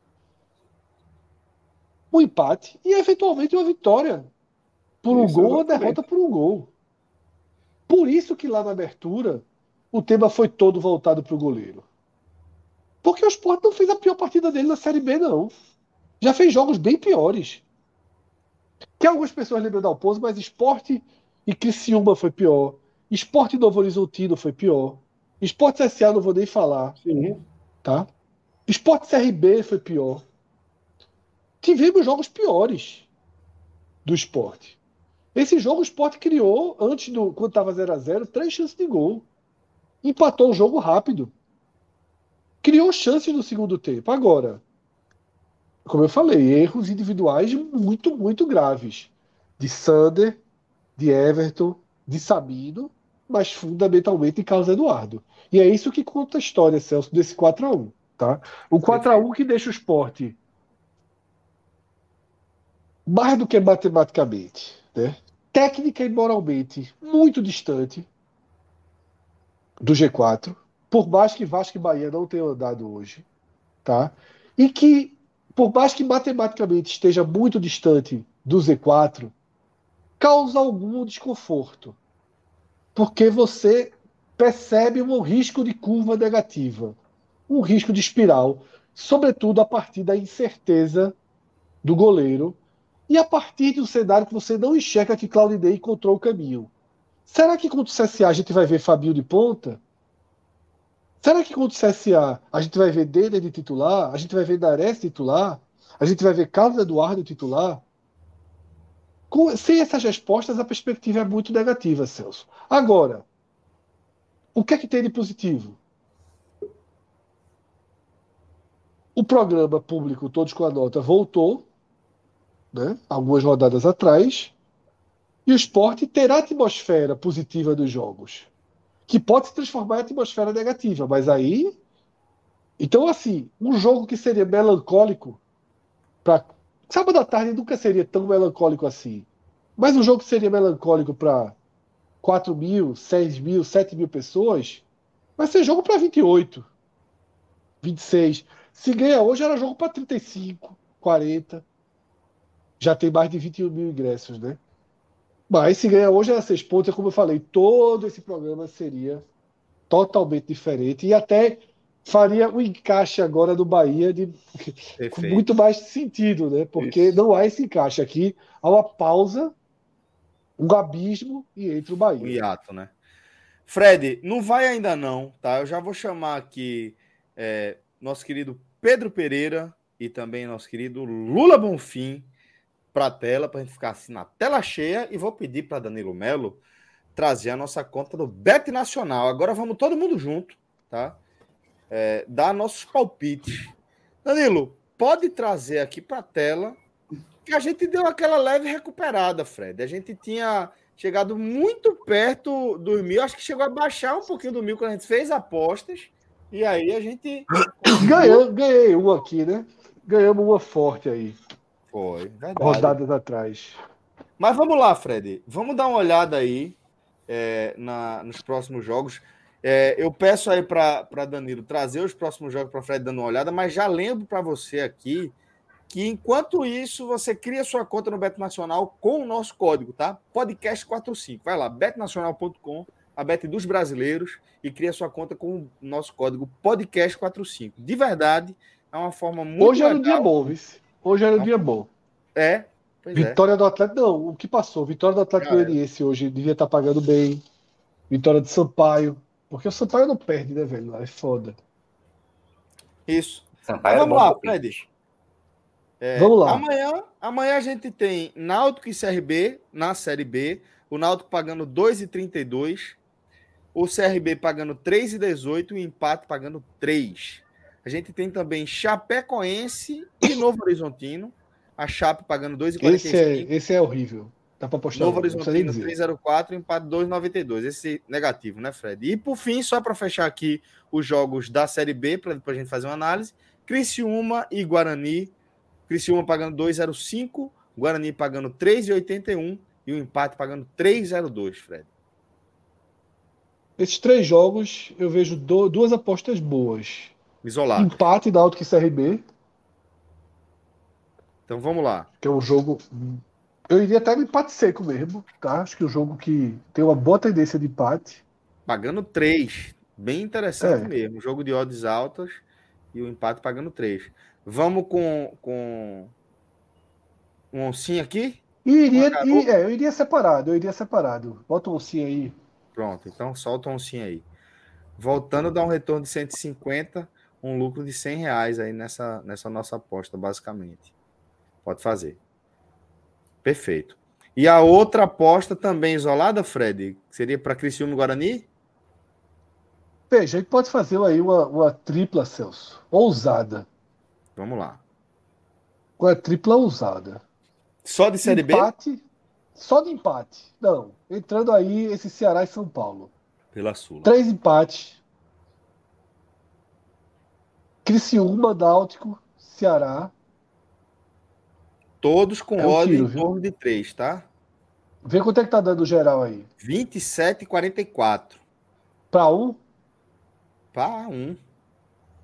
Um empate e eventualmente uma vitória. Por um isso, gol ou derrota por um gol. Por isso que lá na abertura o tema foi todo voltado para o goleiro. Porque o esporte não fez a pior partida dele na Série B, não. Já fez jogos bem piores. Que algumas pessoas lembram da Alpozo, mas esporte e Criciúma foi pior. Esporte Novo Horizontino foi pior. Esporte CSA não vou nem falar. Sim. Tá? Esporte CRB foi pior. Tivemos jogos piores do esporte. Esse jogo o esporte criou, antes do. Quando estava 0x0, três chances de gol. Empatou o jogo rápido. Criou chances no segundo tempo. Agora, como eu falei, erros individuais muito, muito graves. De Sander, de Everton, de Sabino, mas fundamentalmente de Carlos Eduardo. E é isso que conta a história, Celso, desse 4 a 1 tá? O 4 a 1 que deixa o esporte mais do que matematicamente, né? técnica e moralmente muito distante do G4, por mais que Vasco e Bahia não tenham andado hoje, tá? E que, por mais que matematicamente esteja muito distante do Z4, causa algum desconforto, porque você percebe um risco de curva negativa, um risco de espiral, sobretudo a partir da incerteza do goleiro e a partir de um cenário que você não enxerga que Claudinei encontrou o caminho. Será que contra o CSA a gente vai ver Fabio de ponta? Será que contra o CSA a gente vai ver Denner de titular? A gente vai ver Nares titular? A gente vai ver Carlos Eduardo titular? Com, sem essas respostas, a perspectiva é muito negativa, Celso. Agora, o que é que tem de positivo? O programa público Todos com a Nota voltou, né, algumas rodadas atrás, e o esporte terá atmosfera positiva dos jogos, que pode se transformar em atmosfera negativa, mas aí. Então, assim, um jogo que seria melancólico para Sábado à tarde nunca seria tão melancólico assim. Mas um jogo que seria melancólico para 4 mil, 6 mil, 7 mil pessoas, vai ser jogo para 28, 26. Se ganha hoje, era jogo para 35, 40. Já tem mais de 21 mil ingressos, né? Mas se ganha hoje, era 6 pontos. Como eu falei, todo esse programa seria totalmente diferente. E até faria o encaixe agora do Bahia de, com muito mais sentido, né? Porque Isso. não há esse encaixe aqui, há uma pausa, um abismo e entra o Bahia. Um hiato, né? Fred, não vai ainda não, tá? Eu já vou chamar aqui é, nosso querido Pedro Pereira e também nosso querido Lula Bonfim para a tela, para a gente ficar assim na tela cheia e vou pedir para Danilo Melo trazer a nossa conta do Bet Nacional. Agora vamos todo mundo junto, tá? é, dar nossos palpites. Danilo, pode trazer aqui para a tela que a gente deu aquela leve recuperada, Fred. A gente tinha chegado muito perto do mil, acho que chegou a baixar um pouquinho do mil quando a gente fez apostas. E aí a gente. <coughs> Ganhei, ganhei uma aqui, né? Ganhamos uma forte aí. Foi, verdade. Rodadas atrás. Mas vamos lá, Fred. Vamos dar uma olhada aí é, na, nos próximos jogos. É, eu peço aí para Danilo trazer os próximos jogos para Fred dando uma olhada, mas já lembro para você aqui que enquanto isso você cria sua conta no Beto Nacional com o nosso código, tá? Podcast45. Vai lá, betnacional.com, a Bet dos brasileiros, e cria sua conta com o nosso código Podcast45. De verdade, é uma forma muito Hoje era um dia bom, vice. Hoje era um dia bom. É. é. Vitória é. do Atlético, não, o que passou? Vitória do Atlético Goianiense hoje devia estar pagando bem. Vitória de Sampaio. Porque o Sampaio não perde, né, velho? É foda. Isso. Sampaio vamos lá, Fred. É, vamos lá. Amanhã, amanhã a gente tem Náutico e CRB na Série B. O Náutico pagando 2,32. O CRB pagando 3,18 e o empate pagando 3. A gente tem também Chapecoense e Novo Horizontino. A Chape pagando 2,45. Esse é, esse é horrível. Dá para postar. Novo Horizontino 304, empate 2,92. Esse negativo, né, Fred? E por fim, só para fechar aqui os jogos da Série B, para depois a gente fazer uma análise. Criciúma e Guarani. Criciúma pagando 2,05, Guarani pagando 3,81 e o empate pagando 3,02, Fred. Esses três jogos eu vejo do- duas apostas boas. Isolado. Empate da Náutico e CRB, Então vamos lá. que é um jogo. Eu iria até no empate seco mesmo, tá? Acho que é um jogo que tem uma boa tendência de empate. Pagando 3. Bem interessante É. mesmo. Jogo de odds altas e o empate pagando 3. Vamos com, com um oncinho aqui? E iria, e, é, eu iria separado, eu iria separado. Bota um sim aí. Pronto, então solta um oncinho aí. Voltando, dá um retorno de 150, um lucro de 100 reais aí nessa, nessa nossa aposta, basicamente. Pode fazer. Perfeito. E a outra aposta também isolada, Fred, seria para Criciúma e Guarani? Veja, a gente pode fazer aí uma, uma tripla, Celso. Ousada. Vamos lá. Uma tripla ousada. Só de Série B? empate, só de empate. Não, entrando aí esse Ceará e São Paulo. Pela Sula. Três empates. Criciúma, Náutico, Ceará. Todos com É um odd tiro, em torno de 3, tá? Vê quanto é que tá dando o geral aí. 27,44. Pra um, Pá, um.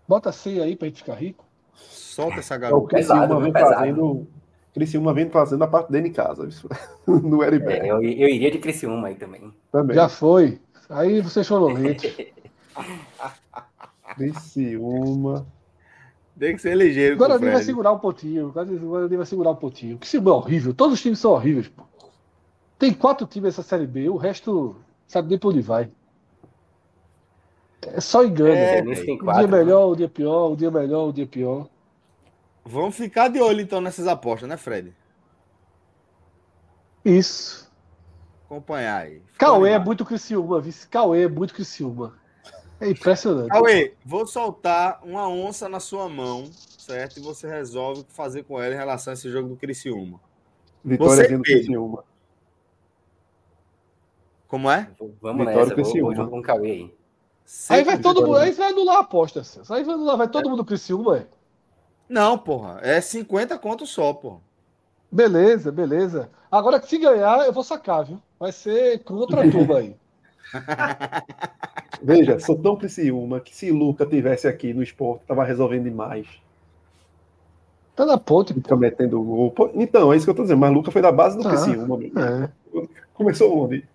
bota 100 aí pra gente ficar rico. Solta essa É o garota. Criciúma Pesado, vem pesado. fazendo. Criciúma vem fazendo a parte dele em casa. Isso. <laughs> No RB. É, eu, eu iria de Criciúma aí também. Também. Já foi. Aí vocês foram lentos. <laughs> Criciúma. Tem que ser ligeiro com o Guarani vai segurar um pontinho. O Guarani vai segurar um pontinho. Que é horrível. Todos os times são horríveis, pô. Tem quatro times nessa Série B, o resto sabe nem pra onde vai. É só engano. É, tem um dia melhor, um dia pior, um dia melhor, um dia pior. Vamos ficar de olho então nessas apostas, né, Fred? Isso. Acompanhar aí. Ficou Cauê é muito Criciúma, vice. Cauê é muito Criciúma. É impressionante. Cauê, vou soltar uma onça na sua mão, certo? E você resolve o que fazer com ela em relação a esse jogo do Criciúma. Vitória Você, do. Criciúma. Como é? Vamos Vitória nessa, vou, Criciúma. vou junto com o Cauê aí. Aí vai todo mundo, aí vai anular a aposta. Aí vai anular, vai todo mundo Criciúma, é. Não, porra. É 50 conto só, porra. Beleza, beleza. Agora que se ganhar, eu vou sacar, viu? Vai ser contra a turma aí. <laughs> <laughs> Veja, sou tão Criciúma que se Luca tivesse aqui no esporte, tava resolvendo demais. Tá na ponte, Fica metendo gol. Então, é isso que eu tô dizendo. Mas Luca foi da base do Ah. Criciúma. É. Começou onde?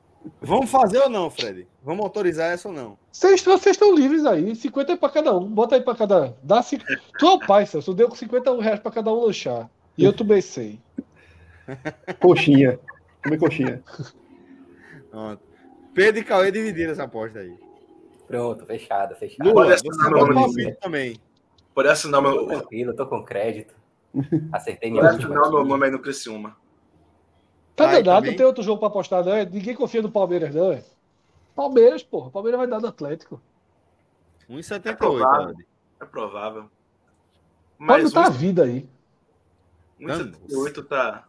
Vamos fazer ou não, Fred? Vamos autorizar essa ou não? Vocês vocês estão livres aí. 50 é pra cada um. Bota aí pra cada. Dá cinco... Tu é o pai, Celso. Deu 50 reais pra cada um lanchar. E eu tomei 100. Coxinha. Comer coxinha. Pronto. Pedro e Cauê dividiram essa aposta aí. Pronto, fechado, fechado. Lula, Pode assinar meu nome. também. Pode assinar Tô meu, tranquilo, tô com crédito. <laughs> Acertei minha pode assinar meu nome aí no Criciúma. Tá danado, não tem outro jogo pra apostar, não. é? Ninguém confia no Palmeiras, não. É? Palmeiras, porra. Palmeiras vai dar no Atlético. 1,78. provável. Fred. É provável. Pode Mas botar a vida aí. 1,78 tá,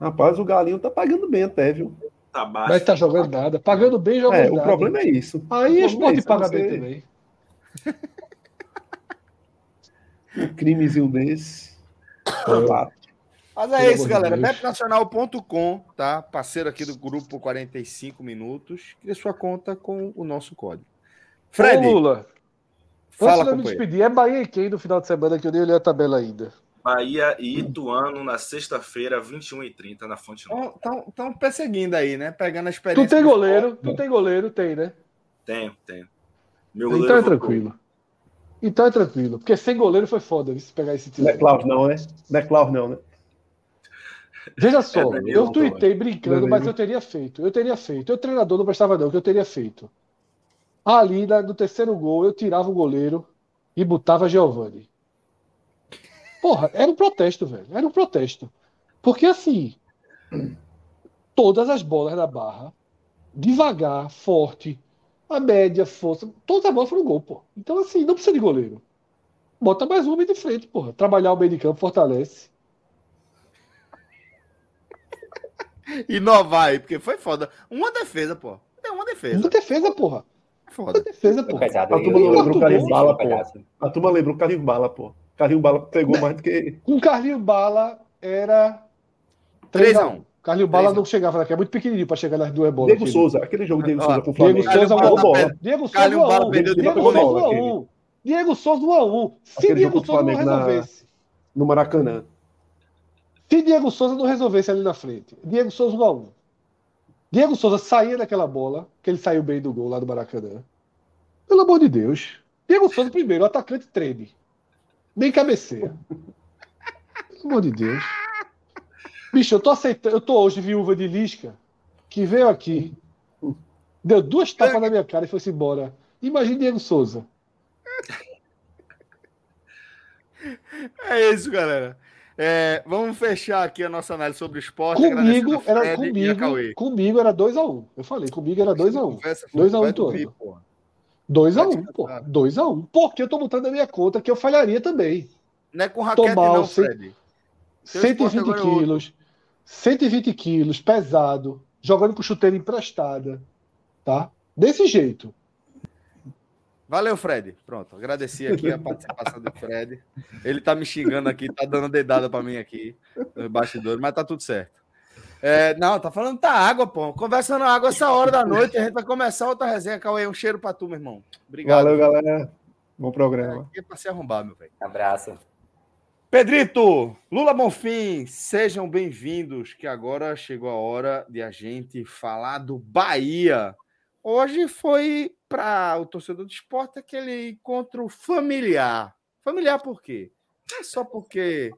Rapaz, o Galinho tá pagando bem até, viu? Tá baixo. Mas tá jogando nada. Pagando bem, jogando É, nada. o problema é isso. Aí o esporte é isso, paga bem também. Um <laughs> crimezinho desse. Mas é isso, galera. Betnacional.com, tá? Parceiro aqui do grupo 45 minutos. Cria sua conta com o nosso código. Fred, Ô, Lula, fala, antes de eu me despedir, é Bahia e quem no final de semana que eu nem olhei a tabela ainda. Bahia e Ituano na sexta-feira, 21h30, na Fonte Nova. Estão perseguindo aí, né? Pegando a Tu experiência. tem do goleiro, tu tem goleiro, tem, né? Tenho, tenho. Meu Então goleiro é voltou. tranquilo. Então é tranquilo. Porque sem goleiro foi foda, viu, se pegar esse time. Não é Cláudio, não, né? Não é Cláudio, não, né? Veja só, É, Danilo, eu tuitei brincando, Danilo. mas eu teria feito. Eu teria feito. Eu, treinador, não prestava não, que eu teria feito. Ali, no terceiro gol, eu tirava o goleiro e botava Giovani. Porra, era um protesto, velho. Era um protesto. Porque assim, todas as bolas na barra, devagar, forte, a média, força, todas as bolas foram gol, pô. Então, assim, não precisa de goleiro. Bota mais um homem de frente, porra. Trabalhar o meio de campo fortalece. <laughs> Inovar aí, porque foi foda. Uma defesa, pô. É uma defesa. Muita defesa, porra. Foda. Muita defesa, Tô porra. pesado. A turma lembra o Carlinhos gol, Bala, um pô. A turma lembra o Carlinhos Bala, pô. Carlinhos Bala pegou mais do que. Com Carlinho Bala era 3 a 3x1. 1 Carlinho Bala não chegava naquela, é muito pequenininho para chegar nas duas bolas. Diego aquele. Souza, aquele jogo Diego Ó, Souza com o Diego Flamengo. Souza Carlinho uma Bala bola. Diego Souza Carlinho 1 Bala a 1. de Diego Souza 1 a. 1. Diego Souza 1 a 1. Se Aquele Diego Souza não Flamengo na- resolvesse, no Maracanã. se Diego Souza não resolvesse ali na frente, Diego Souza 1 a 1. Diego Souza saía daquela bola, que ele saiu bem do gol lá do Maracanã. Pelo amor de Deus. Diego Souza primeiro, o atacante treme. Bem cabeceia. Pelo amor de Deus. Bicho, eu tô aceitando, eu tô hoje viúva de Lisca, que veio aqui, deu duas tapas na minha cara e foi-se embora. Imagine Diego Souza. É isso, galera. É, vamos fechar aqui a nossa análise sobre o esporte. Comigo era, Fred e a comigo, Cauê. comigo era 2x1. Eu falei, comigo era 2x1. Conversa, 2 a 1 vai todo. Dormir, porra. 2x1, Vai pô. descansar. 2x1. Porque eu tô botando na minha conta que eu falharia também. Não é com raquete, Tomar não, Fred. Seu esporte 120 agora é outro. quilos. 120 quilos, pesado, jogando com chuteira emprestada. Tá? Desse jeito. Valeu, Fred. Pronto, agradeci aqui a participação do Fred. Ele tá me xingando aqui, tá dando dedada pra mim aqui, nos bastidores, mas tá tudo certo. É, não, tá falando tá água, pô. Conversando água essa hora da noite, a gente vai começar outra resenha. Cauê, um cheiro pra tu, meu irmão. Obrigado. Valeu, galera. Bom programa. Aqui é pra se arrombar, meu velho. Abraço. Pedrito, Lula Bonfim, sejam bem-vindos, que agora chegou a hora de a gente falar do Bahia. Hoje foi para o torcedor do esporte aquele encontro familiar. Familiar por quê? Não é só porque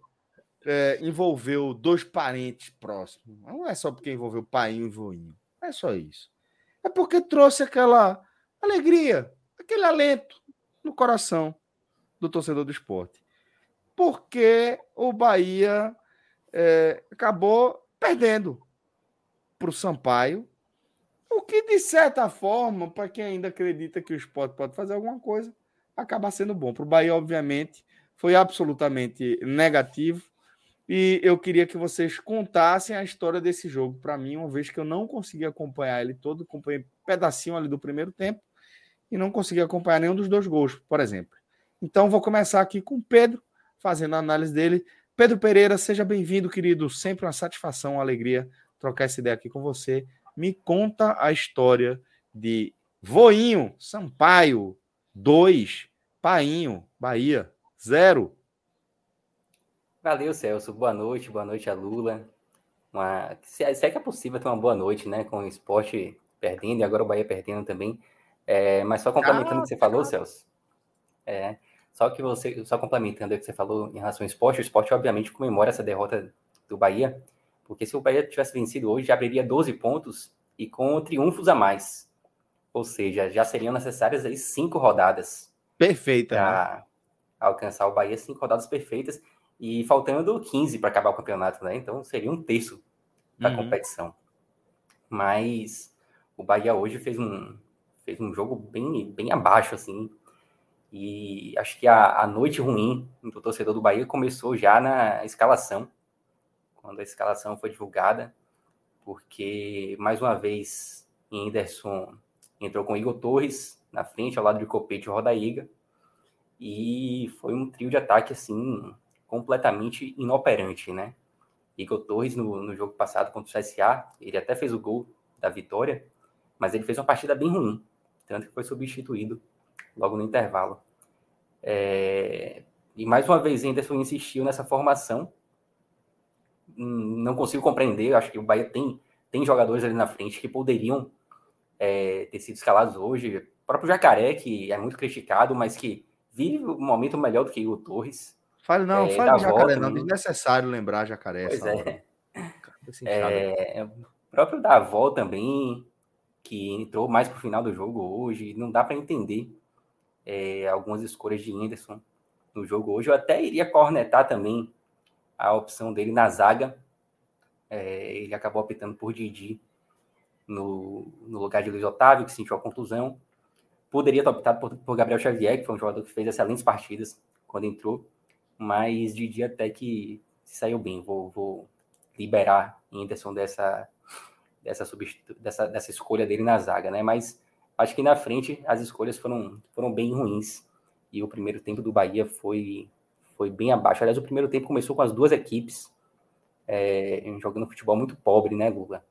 é, envolveu dois parentes próximos. Não é só porque envolveu painho e voinho. Não é só isso. É porque trouxe aquela alegria, aquele alento no coração do torcedor do esporte porque o Bahia é, acabou perdendo para o Sampaio, o que, de certa forma, para quem ainda acredita que o esporte pode fazer alguma coisa, acaba sendo bom. Para o Bahia, obviamente, foi absolutamente negativo. E eu queria que vocês contassem a história desse jogo para mim, uma vez que eu não consegui acompanhar ele todo, acompanhei pedacinho ali do primeiro tempo e não consegui acompanhar nenhum dos dois gols, por exemplo. Então, vou começar aqui com o Pedro, fazendo a análise dele. Pedro Pereira, seja bem-vindo, querido. Sempre uma satisfação, uma alegria trocar essa ideia aqui com você. Me conta a história de Voinho, Sampaio, 2, Painho, Bahia, 0. Valeu, Celso. Boa noite, boa noite a Lula. Uma... Se, se é que é possível ter uma boa noite, né? Com o esporte perdendo e agora o Bahia perdendo também. É, mas só complementando o que você falou, Celso. É, só que você, só complementando o que você falou em relação ao esporte, o esporte obviamente comemora essa derrota do Bahia, porque se o Bahia tivesse vencido hoje, já abriria 12 pontos e com triunfos a mais. Ou seja, já seriam necessárias aí cinco rodadas Perfeita. né? para alcançar o Bahia, cinco rodadas perfeitas, e faltando 15 para acabar o campeonato, né? Então seria um terço da Uhum. competição. Mas o Bahia hoje fez um, fez um jogo bem, bem abaixo, assim. E acho que a, a noite ruim do torcedor do Bahia começou já na escalação, quando a escalação foi divulgada, porque mais uma vez Henderson entrou com Igor Torres na frente, ao lado de Copete e Rodaiga, e foi um trio de ataque assim completamente inoperante, né? Igor Torres no, no jogo passado contra o CSA, ele até fez o gol da vitória, mas ele fez uma partida bem ruim, tanto que foi substituído logo no intervalo. É, E mais uma vez, Henderson insistiu nessa formação. Não consigo compreender. Acho que o Bahia tem, tem jogadores ali na frente que poderiam é, ter sido escalados hoje. O próprio Jacaré, que é muito criticado, mas que vive um momento melhor do que Igor Torres. Fale não, É, fale jacaré, volta, não. né? Desnecessário lembrar jacaré. Pois é. Chave. É, o próprio Davó também, que entrou mais pro final do jogo hoje. Não dá para entender é, algumas escolhas de Henderson no jogo hoje. Eu até iria cornetar também a opção dele na zaga. É, ele acabou optando por Didi no, no lugar de Luiz Otávio, que sentiu a contusão. Poderia ter optado por, por Gabriel Xavier, que foi um jogador que fez excelentes partidas quando entrou, mas Didi até que saiu bem. Vou, vou liberar Henderson dessa, dessa, dessa, dessa escolha dele na zaga, né? Mas acho que na frente as escolhas foram, foram bem ruins e o primeiro tempo do Bahia foi, foi bem abaixo. Aliás, o primeiro tempo começou com as duas equipes é, jogando futebol muito pobre, né, Lula?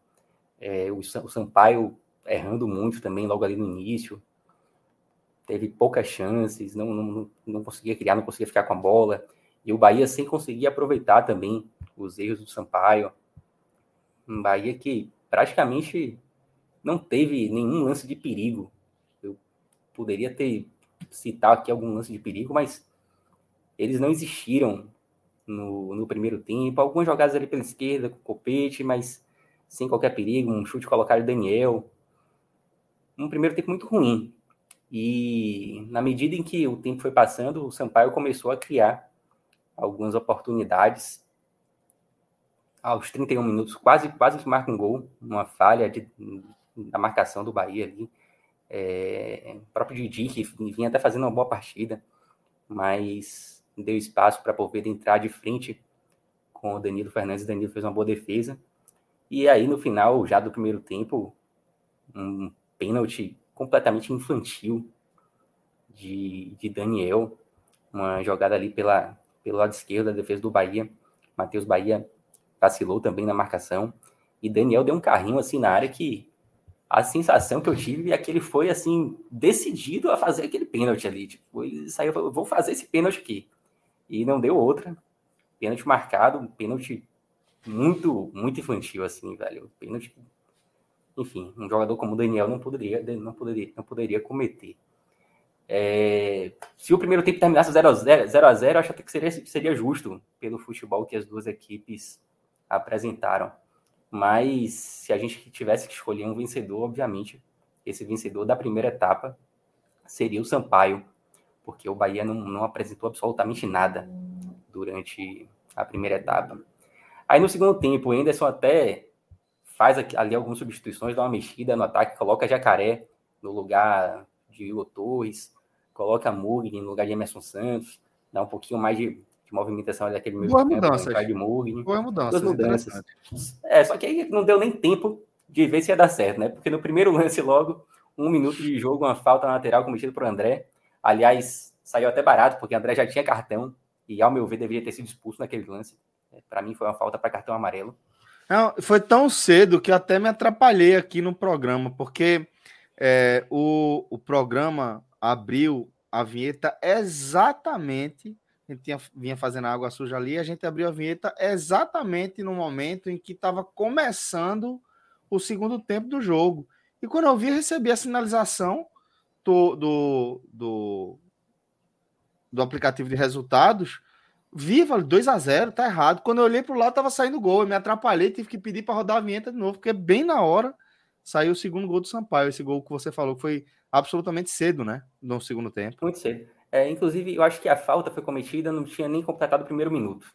É, o, o Sampaio errando muito também logo ali no início, teve poucas chances, não, não, não conseguia criar, não conseguia ficar com a bola, e o Bahia sem conseguir aproveitar também os erros do Sampaio. Um Bahia que praticamente não teve nenhum lance de perigo. Eu poderia ter citado aqui algum lance de perigo, mas eles não existiram no, no primeiro tempo. Algumas jogadas ali pela esquerda com o Copete, mas sem qualquer perigo. Um chute colocado Daniel. Um primeiro tempo muito ruim. E na medida em que o tempo foi passando, o Sampaio começou a criar algumas oportunidades. Aos 31 minutos, quase quase marca um gol, uma falha de, da marcação do Bahia ali. É, o próprio Didi, que vinha até fazendo uma boa partida, mas deu espaço para Poveda entrar de frente com o Danilo Fernandes. O Danilo fez uma boa defesa. E aí, no final, já do primeiro tempo, um pênalti completamente infantil de, de Daniel. Uma jogada ali pela, pelo lado esquerdo da defesa do Bahia. Matheus Bahia vacilou também na marcação. E Daniel deu um carrinho assim na área que a sensação que eu tive é que ele foi assim decidido a fazer aquele pênalti ali. Tipo, ele saiu, falou, vou fazer esse pênalti aqui. E não deu outra. Pênalti marcado, um pênalti muito, muito infantil, assim, velho. Pênalti. Enfim, um jogador como o Daniel não poderia, não poderia, não poderia cometer. É, se o primeiro tempo terminasse 0 a 0 0 a 0 acho até que seria, seria justo pelo futebol que as duas equipes apresentaram. Mas se a gente tivesse que escolher um vencedor, obviamente, esse vencedor da primeira etapa seria o Sampaio, porque o Bahia não, não apresentou absolutamente nada durante a primeira etapa. Aí no segundo tempo, o Anderson até faz ali algumas substituições, dá uma mexida no ataque, coloca Jacaré no lugar de Igor Torres, coloca Mugni no lugar de Emerson Santos, dá um pouquinho mais de, de movimentação ali daquele meio Boa campo, mudança. de Mugni. Boa mudança. Duas mudanças. É, só que aí não deu nem tempo de ver se ia dar certo, né? Porque no primeiro <laughs> lance logo, um minuto de jogo, uma falta lateral cometida por André. Aliás, saiu até barato, porque André já tinha cartão e, ao meu ver, deveria ter sido expulso naquele lance. É, para mim, foi uma falta para cartão amarelo. Não, foi tão cedo que até me atrapalhei aqui no programa, porque é, o, o programa abriu a vinheta exatamente. A gente tinha, vinha fazendo água suja ali, a gente abriu a vinheta exatamente no momento em que estava começando o segundo tempo do jogo. E quando eu vi, recebi a sinalização do, do, do, do aplicativo de resultados. Viva, 2 a 0 tá errado. Quando eu olhei para o lado, tava saindo gol. Eu me atrapalhei, tive que pedir para rodar a vinheta de novo, porque bem na hora saiu o segundo gol do Sampaio. Esse gol que você falou foi absolutamente cedo, né? No segundo tempo. Muito cedo. É, inclusive, eu acho que a falta foi cometida, não tinha nem completado o primeiro minuto.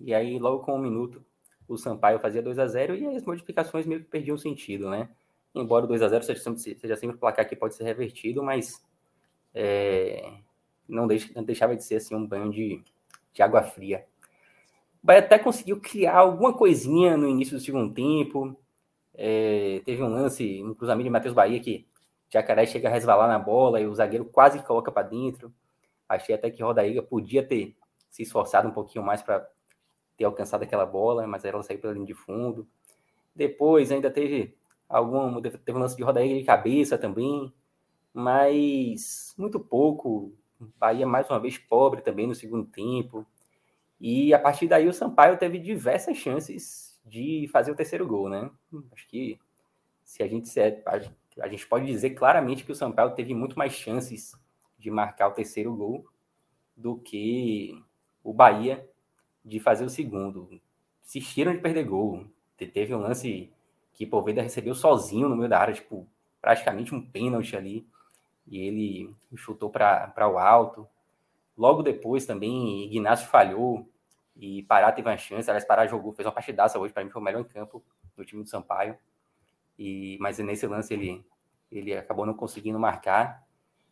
E aí, logo com um minuto, o Sampaio fazia 2 a 0 e as modificações meio que perdiam sentido, né? Embora o 2 a 0 seja sempre, seja sempre o placar que pode ser revertido, mas é, não, deixa, não deixava de ser assim um banho de, de água fria. O Bahia até conseguiu criar alguma coisinha no início do segundo tempo. É, teve um lance no cruzamento de Matheus Bahia que Jacaré chega a resvalar na bola e o zagueiro quase coloca para dentro. Achei até que Rodaíga podia ter se esforçado um pouquinho mais para ter alcançado aquela bola, mas ela saiu pela linha de fundo. Depois ainda teve algum teve um lance de Rodaíga de cabeça também, mas muito pouco. Bahia mais uma vez pobre também no segundo tempo. E a partir daí o Sampaio teve diversas chances de fazer o terceiro gol, né? Acho que se a gente se a gente pode dizer claramente que o São Paulo teve muito mais chances de marcar o terceiro gol do que o Bahia de fazer o segundo. Insistiram de perder gol. Teve um lance que Poveda recebeu sozinho no meio da área, tipo, praticamente um pênalti ali, e ele chutou para o alto. Logo depois também, Ignacio falhou e Pará teve uma chance. Aliás, Pará jogou, fez uma partidaça hoje, para mim foi o melhor em campo do time do Sampaio. E, mas nesse lance ele, ele acabou não conseguindo marcar.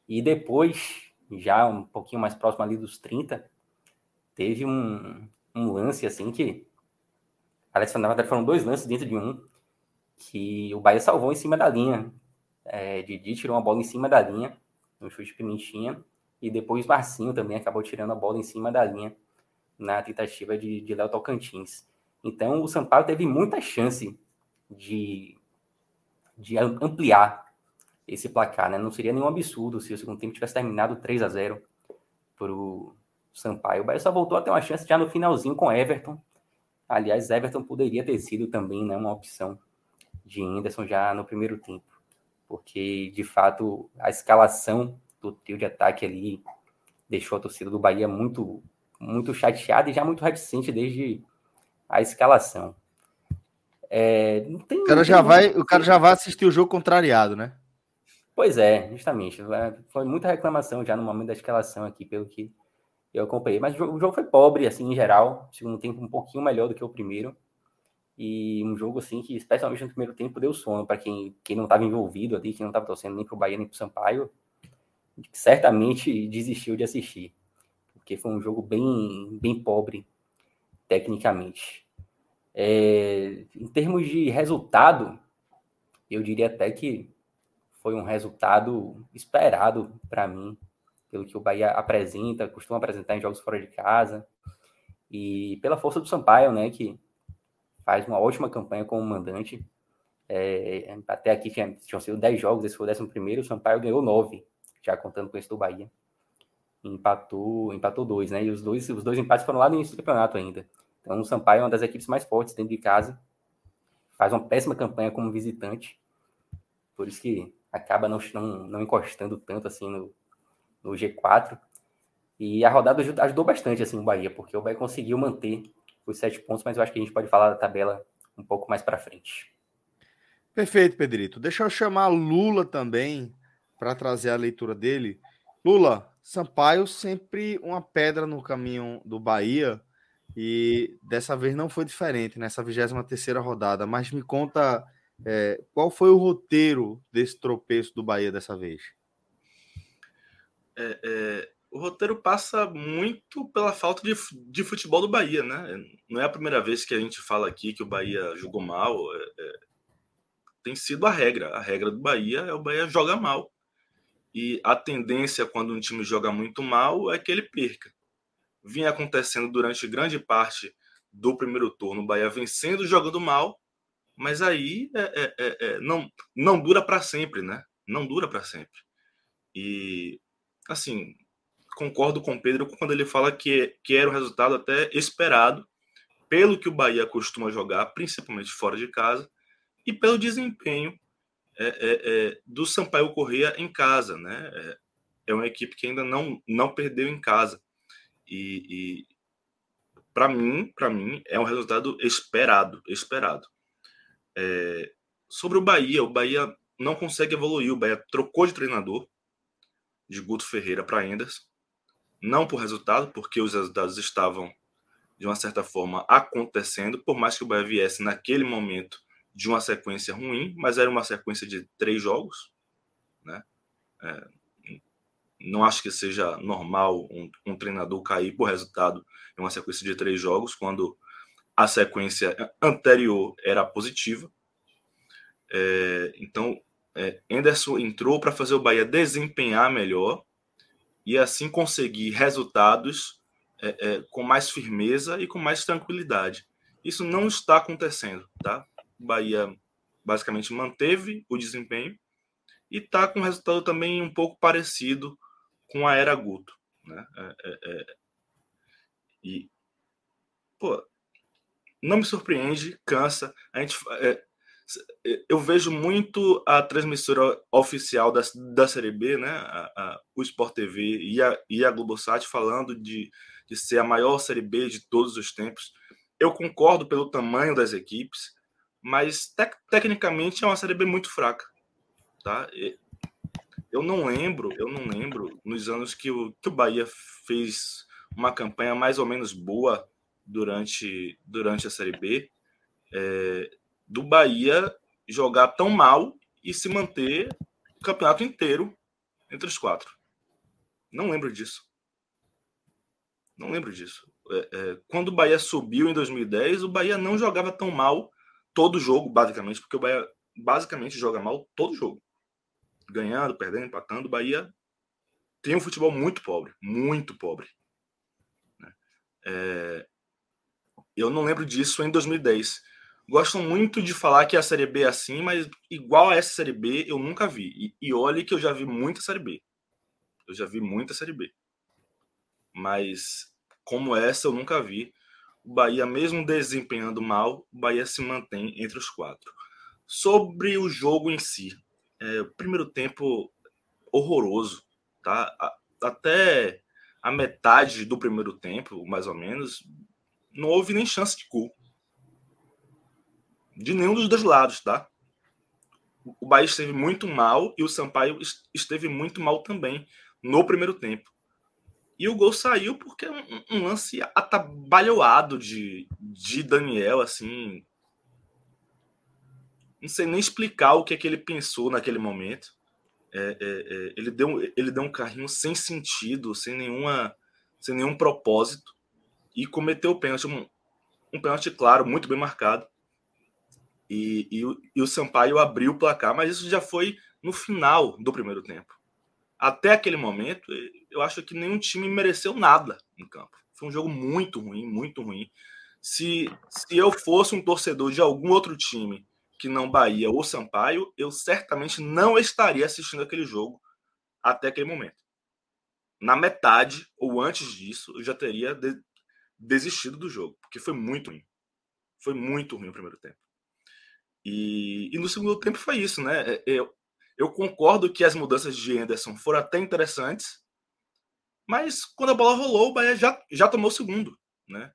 E depois, já um pouquinho mais próximo ali dos 30, teve um, um lance assim que. Aliás, na verdade foram dois lances dentro de um, que o Bahia salvou em cima da linha. É, Didi tirou uma bola em cima da linha, no chute Pimentinha, e depois Marcinho também acabou tirando a bola em cima da linha na tentativa de, de Léo Tocantins. Então, o Sampaio teve muita chance de, de ampliar esse placar, né? Não seria nenhum absurdo se o segundo tempo tivesse terminado 3 a 0 para o Sampaio. O Bahia só voltou a ter uma chance já no finalzinho com Everton. Aliás, Everton poderia ter sido também né, uma opção de Anderson já no primeiro tempo, porque de fato a escalação do trio de ataque ali deixou a torcida do Bahia muito, muito chateada e já muito reticente desde a escalação. É, tem, o cara já vai, o cara já vai assistir o jogo contrariado, né? Pois é, justamente. Foi muita reclamação já no momento da escalação aqui, pelo que eu acompanhei. Mas o jogo foi pobre, assim, em geral. Segundo tempo um pouquinho melhor do que o primeiro. E um jogo, assim, que especialmente no primeiro tempo deu sono para quem, quem não estava envolvido ali, quem não estava torcendo nem para o Bahia nem para o Sampaio. Certamente desistiu de assistir. Porque foi um jogo bem, bem pobre, tecnicamente. É, em termos de resultado, eu diria até que foi um resultado esperado para mim, pelo que o Bahia apresenta, costuma apresentar em jogos fora de casa, e pela força do Sampaio, né, que faz uma ótima campanha como mandante. É, até aqui tinha, tinham sido 10 jogos, esse foi o 11 primeiro, o Sampaio ganhou 9, já contando com esse do Bahia. Empatou, empatou dois, né? E os dois, os dois empates foram lá no início do campeonato ainda. Então o Sampaio é uma das equipes mais fortes dentro de casa. Faz uma péssima campanha como visitante. Por isso que acaba não, não, não encostando tanto assim no, no G4. E a rodada ajudou bastante assim o Bahia, porque o Bahia conseguiu manter os sete pontos, mas eu acho que a gente pode falar da tabela um pouco mais para frente. Perfeito, Pedrito. Deixa eu chamar Lula também para trazer a leitura dele. Lula, Sampaio sempre uma pedra no caminho do Bahia e dessa vez não foi diferente nessa 23 terceira rodada. Mas me conta é, qual foi o roteiro desse tropeço do Bahia dessa vez? É, é, o roteiro passa muito pela falta de, de futebol do Bahia, né? Não é a primeira vez que a gente fala aqui que o Bahia jogou mal. É, é, tem sido a regra. A regra do Bahia é o Bahia joga mal. E a tendência quando um time joga muito mal é que ele perca. Vinha acontecendo durante grande parte do primeiro turno, o Bahia vencendo jogando mal mas aí é, é, é, é, não, não dura para sempre, né? Não dura para sempre. E, assim, concordo com o Pedro quando ele fala que, que era o resultado até esperado, pelo que o Bahia costuma jogar, principalmente fora de casa, e pelo desempenho é, é, do Sampaio Correia em casa, né? É, uma equipe que ainda não, não perdeu em casa. E, e para mim, para mim, é um resultado esperado, esperado. É, sobre o Bahia, o Bahia não consegue evoluir. O Bahia trocou de treinador de Guto Ferreira para Enders. Não por resultado, porque os resultados estavam, de uma certa forma, acontecendo, por mais que o Bahia viesse naquele momento de uma sequência ruim, mas era uma sequência de três jogos. Né? É, não acho que seja normal um, um, treinador cair por resultado em uma sequência de três jogos, quando a sequência anterior era positiva. É, então, é, Anderson entrou para fazer o Bahia desempenhar melhor e assim conseguir resultados é, é, com mais firmeza e com mais tranquilidade. Isso não está acontecendo, tá? O Bahia basicamente manteve o desempenho e está com resultado também um pouco parecido com a era Guto, né? É, é, é. e pô, não me surpreende, cansa. A gente, é, eu vejo muito a transmissora oficial da, da Série B, né, a, a, o Sport TV e a, e a Globosat falando de, de ser a maior Série B de todos os tempos. Eu concordo pelo tamanho das equipes, mas tec, tecnicamente é uma Série B muito fraca, tá? Eu não lembro, eu não lembro nos anos que o, que o Bahia fez uma campanha mais ou menos boa durante, durante a Série B, é, do Bahia jogar tão mal e se manter o campeonato inteiro entre os quatro. Não lembro disso. Não lembro disso. É, é, quando o Bahia subiu em 2010, o Bahia não jogava tão mal todo jogo, basicamente, porque o Bahia basicamente joga mal todo jogo. Ganhando, perdendo, empatando, o Bahia tem um futebol muito pobre, muito pobre. Né? É, Eu não lembro disso em 2010. Gostam muito de falar que a Série B é assim, mas igual a essa Série B eu nunca vi. E, e olhe que eu já vi muita Série B. Eu já vi muita Série B. Mas como essa eu nunca vi. O Bahia, mesmo desempenhando mal, o Bahia se mantém entre os quatro. Sobre o jogo em si, é, o primeiro tempo horroroso, tá? Até a metade do primeiro tempo, mais ou menos, não houve nem chance de gol. De nenhum dos dois lados, tá? O Bahia esteve muito mal e o Sampaio esteve muito mal também no primeiro tempo. E o gol saiu porque é um, um lance atabalhoado de, de Daniel, assim. Não sei nem explicar o que é que ele pensou naquele momento. É, é, é, ele, deu, ele deu um carrinho sem sentido, sem, nenhuma, sem nenhum propósito, e cometeu o pênalti. Um, um pênalti claro, muito bem marcado. E, e, e o Sampaio abriu o placar, mas isso já foi no final do primeiro tempo até aquele momento, eu acho que nenhum time mereceu nada no campo. Foi um jogo muito ruim, muito ruim. Se, se eu fosse um torcedor de algum outro time que não Bahia ou Sampaio, eu certamente não estaria assistindo aquele jogo até aquele momento. Na metade ou antes disso, eu já teria de, desistido do jogo, porque foi muito ruim. Foi muito ruim o primeiro tempo. E, e no segundo tempo foi isso, né? É, eu, eu concordo que as mudanças de Anderson foram até interessantes, mas quando a bola rolou, o Bahia já, já tomou o segundo, né?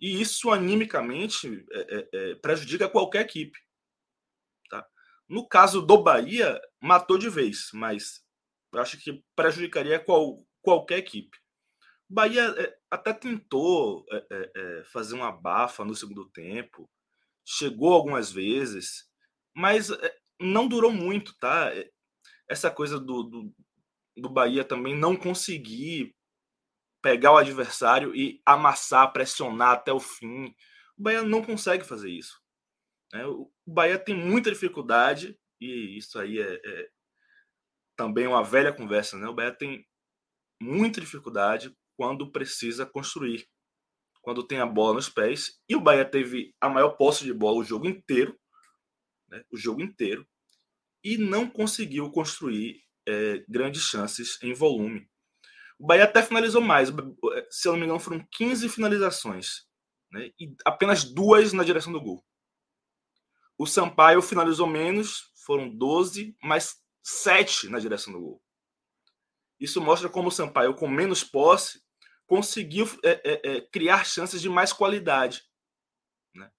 E isso animicamente é, é, é, prejudica qualquer equipe. Tá? No caso do Bahia, matou de vez, mas eu acho que prejudicaria qual, qualquer equipe. O Bahia é, até tentou é, é, fazer uma bafa no segundo tempo, chegou algumas vezes, mas não durou muito, tá? É, essa coisa do, do, do Bahia também não conseguir pegar o adversário e amassar, pressionar até o fim. O Bahia não consegue fazer isso. Né? O Bahia tem muita dificuldade, e isso aí é, é, também uma velha conversa, né? O Bahia tem muita dificuldade quando precisa construir, quando tem a bola nos pés. E o Bahia teve a maior posse de bola o jogo inteiro, né? o jogo inteiro e não conseguiu construir é, grandes chances em volume. O Bahia até finalizou mais, se eu não me engano, foram 15 finalizações, né? e apenas duas na direção do gol. O Sampaio finalizou menos, foram 12, mas 7 na direção do gol. Isso mostra como o Sampaio, com menos posse, conseguiu é, é, é criar chances de mais qualidade. Né?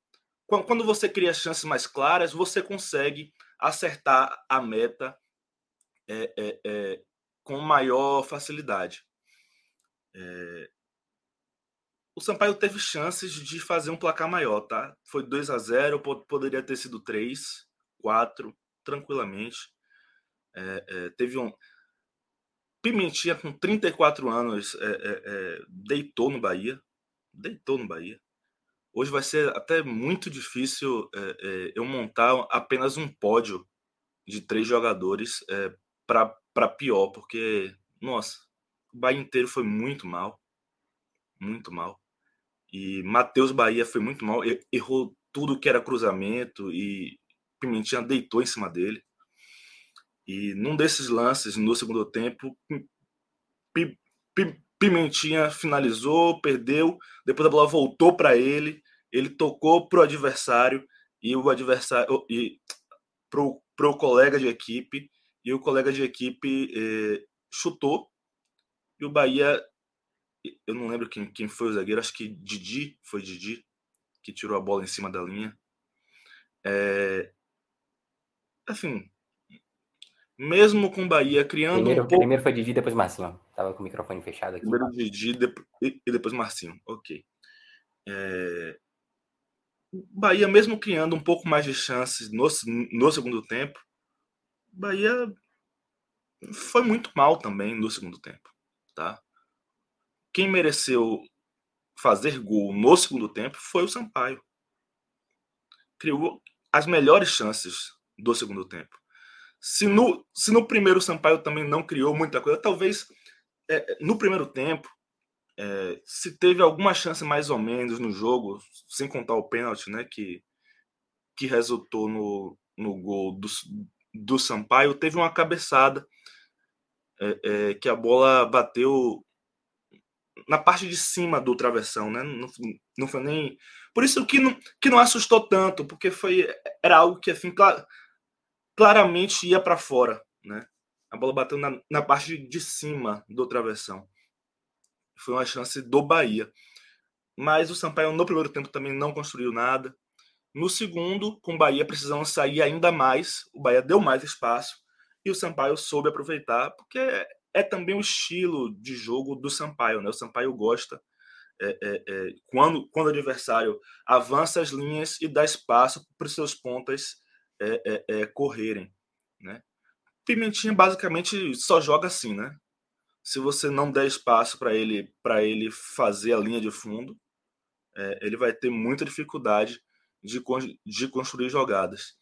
Quando você cria chances mais claras, você consegue acertar a meta é, é, é, com maior facilidade. O Sampaio teve chances de fazer um placar maior, tá? Foi 2 a 0 poderia ter sido 3, 4, tranquilamente. Teve um. Pimentinha, com 34 anos, deitou no Bahia. Deitou no Bahia. Hoje vai ser até muito difícil é, é, eu montar apenas um pódio de três jogadores é, para pior, porque, nossa, o Bahia inteiro foi muito mal. Muito mal. E Matheus Bahia foi muito mal, errou tudo que era cruzamento e Pimentinha deitou em cima dele. E num desses lances, no segundo tempo, Pimentinha finalizou, perdeu, depois a bola voltou para ele, ele tocou para o adversário e o adversário e pro, pro colega de equipe e o colega de equipe eh, chutou e o Bahia eu não lembro quem, quem foi o zagueiro acho que Didi foi Didi que tirou a bola em cima da linha. É, assim mesmo com o Bahia criando primeiro, um pouco... primeiro foi Didi depois Marcinho tava com o microfone fechado aqui primeiro Didi e depois Marcinho ok é, Bahia, mesmo criando um pouco mais de chances no, no segundo tempo, Bahia foi muito mal também no segundo tempo, tá? Quem mereceu fazer gol no segundo tempo foi o Sampaio. Criou as melhores chances do segundo tempo. Se no, se no primeiro Sampaio também não criou muita coisa, talvez é, no primeiro tempo é, se teve alguma chance mais ou menos no jogo, sem contar o pênalti, né, que, que resultou no, no gol do, do Sampaio, teve uma cabeçada é, é, que a bola bateu na parte de cima do travessão, né? Não, não foi nem. Por isso que não, que não assustou tanto, porque foi era algo que assim clar, claramente ia para fora, né? A bola bateu na, na parte de cima do travessão. Foi uma chance do Bahia. Mas o Sampaio no primeiro tempo também não construiu nada. No segundo, com o Bahia precisando sair ainda mais, o Bahia deu mais espaço e o Sampaio soube aproveitar, porque é também o estilo de jogo do Sampaio, né? O Sampaio gosta é, é, é, quando, quando o adversário avança as linhas e dá espaço para os seus pontas é, é, é, correrem, né? Pimentinha basicamente só joga assim, né? Se você não der espaço para ele para ele fazer a linha de fundo, ele vai ter muita dificuldade de, de construir jogadas.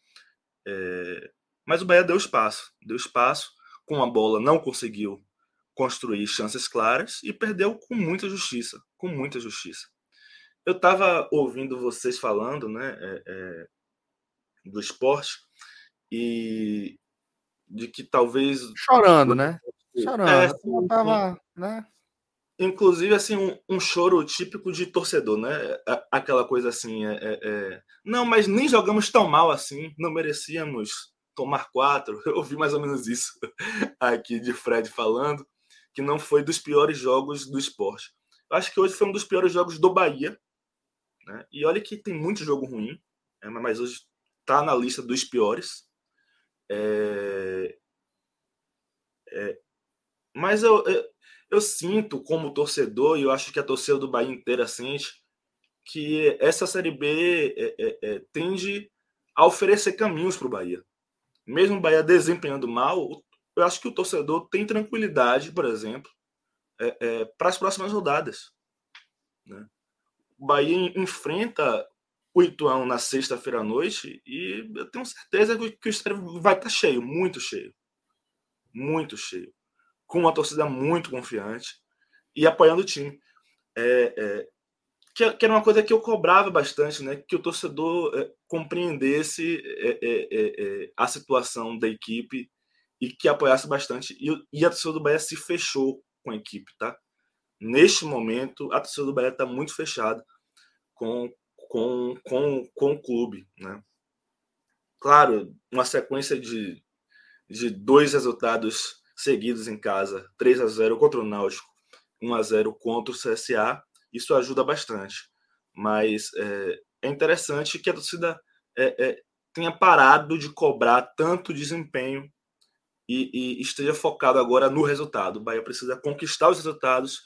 mas o Bahia deu espaço, deu espaço com a bola não conseguiu construir chances claras e perdeu com muita justiça, com muita justiça. Eu estava ouvindo vocês falando, né, é, é, do esporte e de que talvez chorando, né? Chorando. É, sim, tava, né? Inclusive, assim, um, um, choro típico de torcedor, né? Aquela coisa assim, é, é, é, não, mas nem jogamos tão mal assim, não merecíamos tomar quatro. <laughs> Eu ouvi mais ou menos isso <laughs> aqui de Fred falando, que não foi dos piores jogos do esporte. Eu acho que hoje foi um dos piores jogos do Bahia. Né? E olha que tem muito jogo ruim, né? mas hoje está na lista dos piores. É... É... Mas eu, eu, eu, sinto, como torcedor, e eu acho que a torcida do Bahia inteira sente, que essa Série B é, é, é tende a oferecer caminhos para o Bahia mesmo o Bahia desempenhando mal, eu acho que o torcedor tem tranquilidade, por exemplo, é, para as próximas rodadas. Né? O Bahia enfrenta o Ituão na sexta-feira à noite e eu tenho certeza que o estádio vai estar cheio, muito cheio. Muito cheio. Com uma torcida muito confiante e apoiando o time. É, é, que, que, era uma coisa que eu cobrava bastante, né? Que o torcedor é, compreendesse é, é, a situação da equipe e que apoiasse bastante. E, e, a torcida do Bahia se fechou com a equipe, tá? Neste momento, a torcida do Bahia está muito fechada com, com, com, com o clube, né? Claro, uma sequência de, de dois resultados seguidos em casa, 3 a 0 contra o Náutico, 1 a 0 contra o CSA, isso ajuda bastante. Mas é, é interessante que a torcida é, é, tenha parado de cobrar tanto desempenho e, e esteja focado agora no resultado. O Bahia precisa conquistar os resultados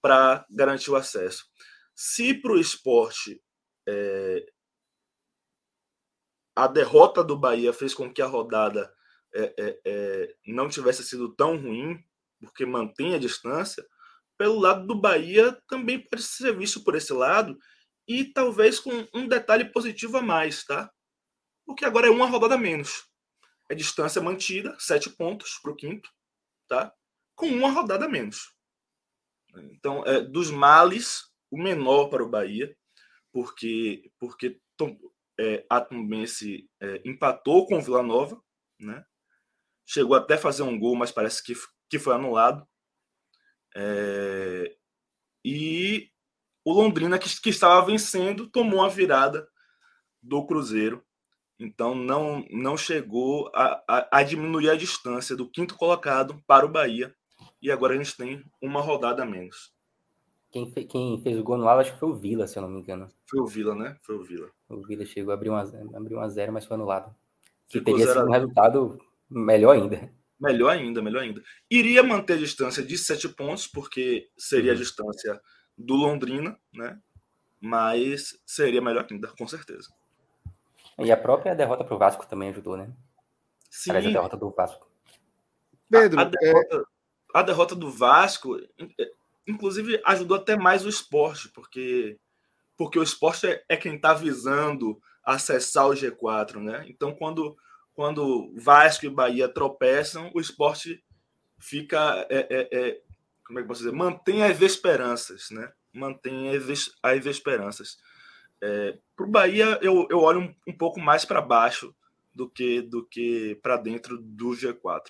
para garantir o acesso. Se para o esporte é, a derrota do Bahia fez com que a rodada é, é, é não tivesse sido tão ruim, porque mantém a distância, pelo lado do Bahia também pode ser visto por esse lado e talvez com um detalhe positivo a mais, tá? Porque agora é uma rodada menos. É distância mantida, sete pontos para o quinto, tá? Com uma rodada menos. Então, é, dos males, o menor para o Bahia, porque porque é, a é, empatou com o Vila Nova, né? Chegou até fazer um gol, mas parece que, que foi anulado. É, e o Londrina, que, que estava vencendo, tomou a virada do Cruzeiro. Então não, não chegou a, a, a, diminuir a distância do quinto colocado para o Bahia. E agora a gente tem uma rodada a menos. Quem, fe, quem fez o gol no lado, acho que foi o Vila, se eu não me engano. Foi o Vila, né? Foi o Vila. O Vila chegou a abrir um a, abrir um a zero, mas foi anulado. Que Ficou teria sido um resultado melhor ainda. Melhor ainda, melhor ainda. Iria manter a distância de sete pontos, porque seria a uhum. distância do Londrina, né? Mas seria melhor ainda, com certeza. E a própria derrota para o Vasco também ajudou, né? Sim. a derrota do Vasco. Pedro, a, a, derrota, é... a derrota do Vasco, é, inclusive, ajudou até mais o esporte, porque, porque o esporte é, é quem está visando acessar o G4, né? Então, quando quando Vasco e Bahia tropeçam, o esporte fica é, é, é, como é que posso dizer? Mantém as esperanças, né? Mantém as, as esperanças. É, para o Bahia, eu, eu olho um, um pouco mais para baixo do que do que para dentro do G4.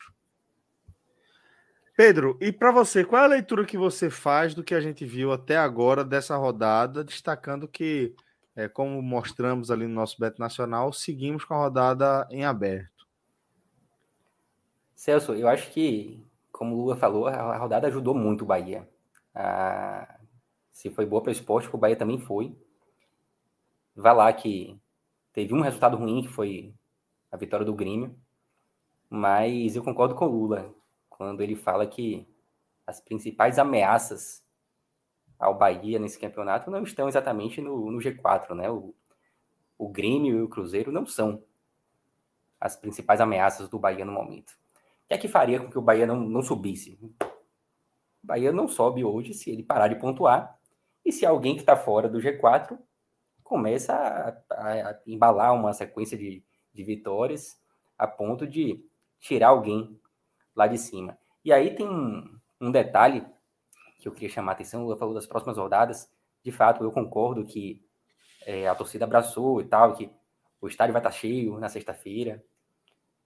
Pedro, e para você, qual é a leitura que você faz do que a gente viu até agora dessa rodada, destacando que, é, como mostramos ali no nosso Beto Nacional, seguimos com a rodada em aberto? Celso, eu acho que, como o Lula falou, a rodada ajudou muito o Bahia. Ah, se foi boa para o esporte, o Bahia também foi. Vai lá que teve um resultado ruim, que foi a vitória do Grêmio, mas eu concordo com o Lula quando ele fala que as principais ameaças ao Bahia nesse campeonato não estão exatamente no, no G4, né? O, o Grêmio e o Cruzeiro não são as principais ameaças do Bahia no momento. O que é que faria com que o Bahia não, não subisse? O Bahia não sobe hoje se ele parar de pontuar e se alguém que está fora do G4 começa a, a, a embalar uma sequência de, de vitórias a ponto de tirar alguém lá de cima. E aí tem um, detalhe que eu queria chamar a atenção, eu falou das próximas rodadas, de fato, eu concordo que é, a torcida abraçou e tal, que o estádio vai estar cheio na sexta-feira,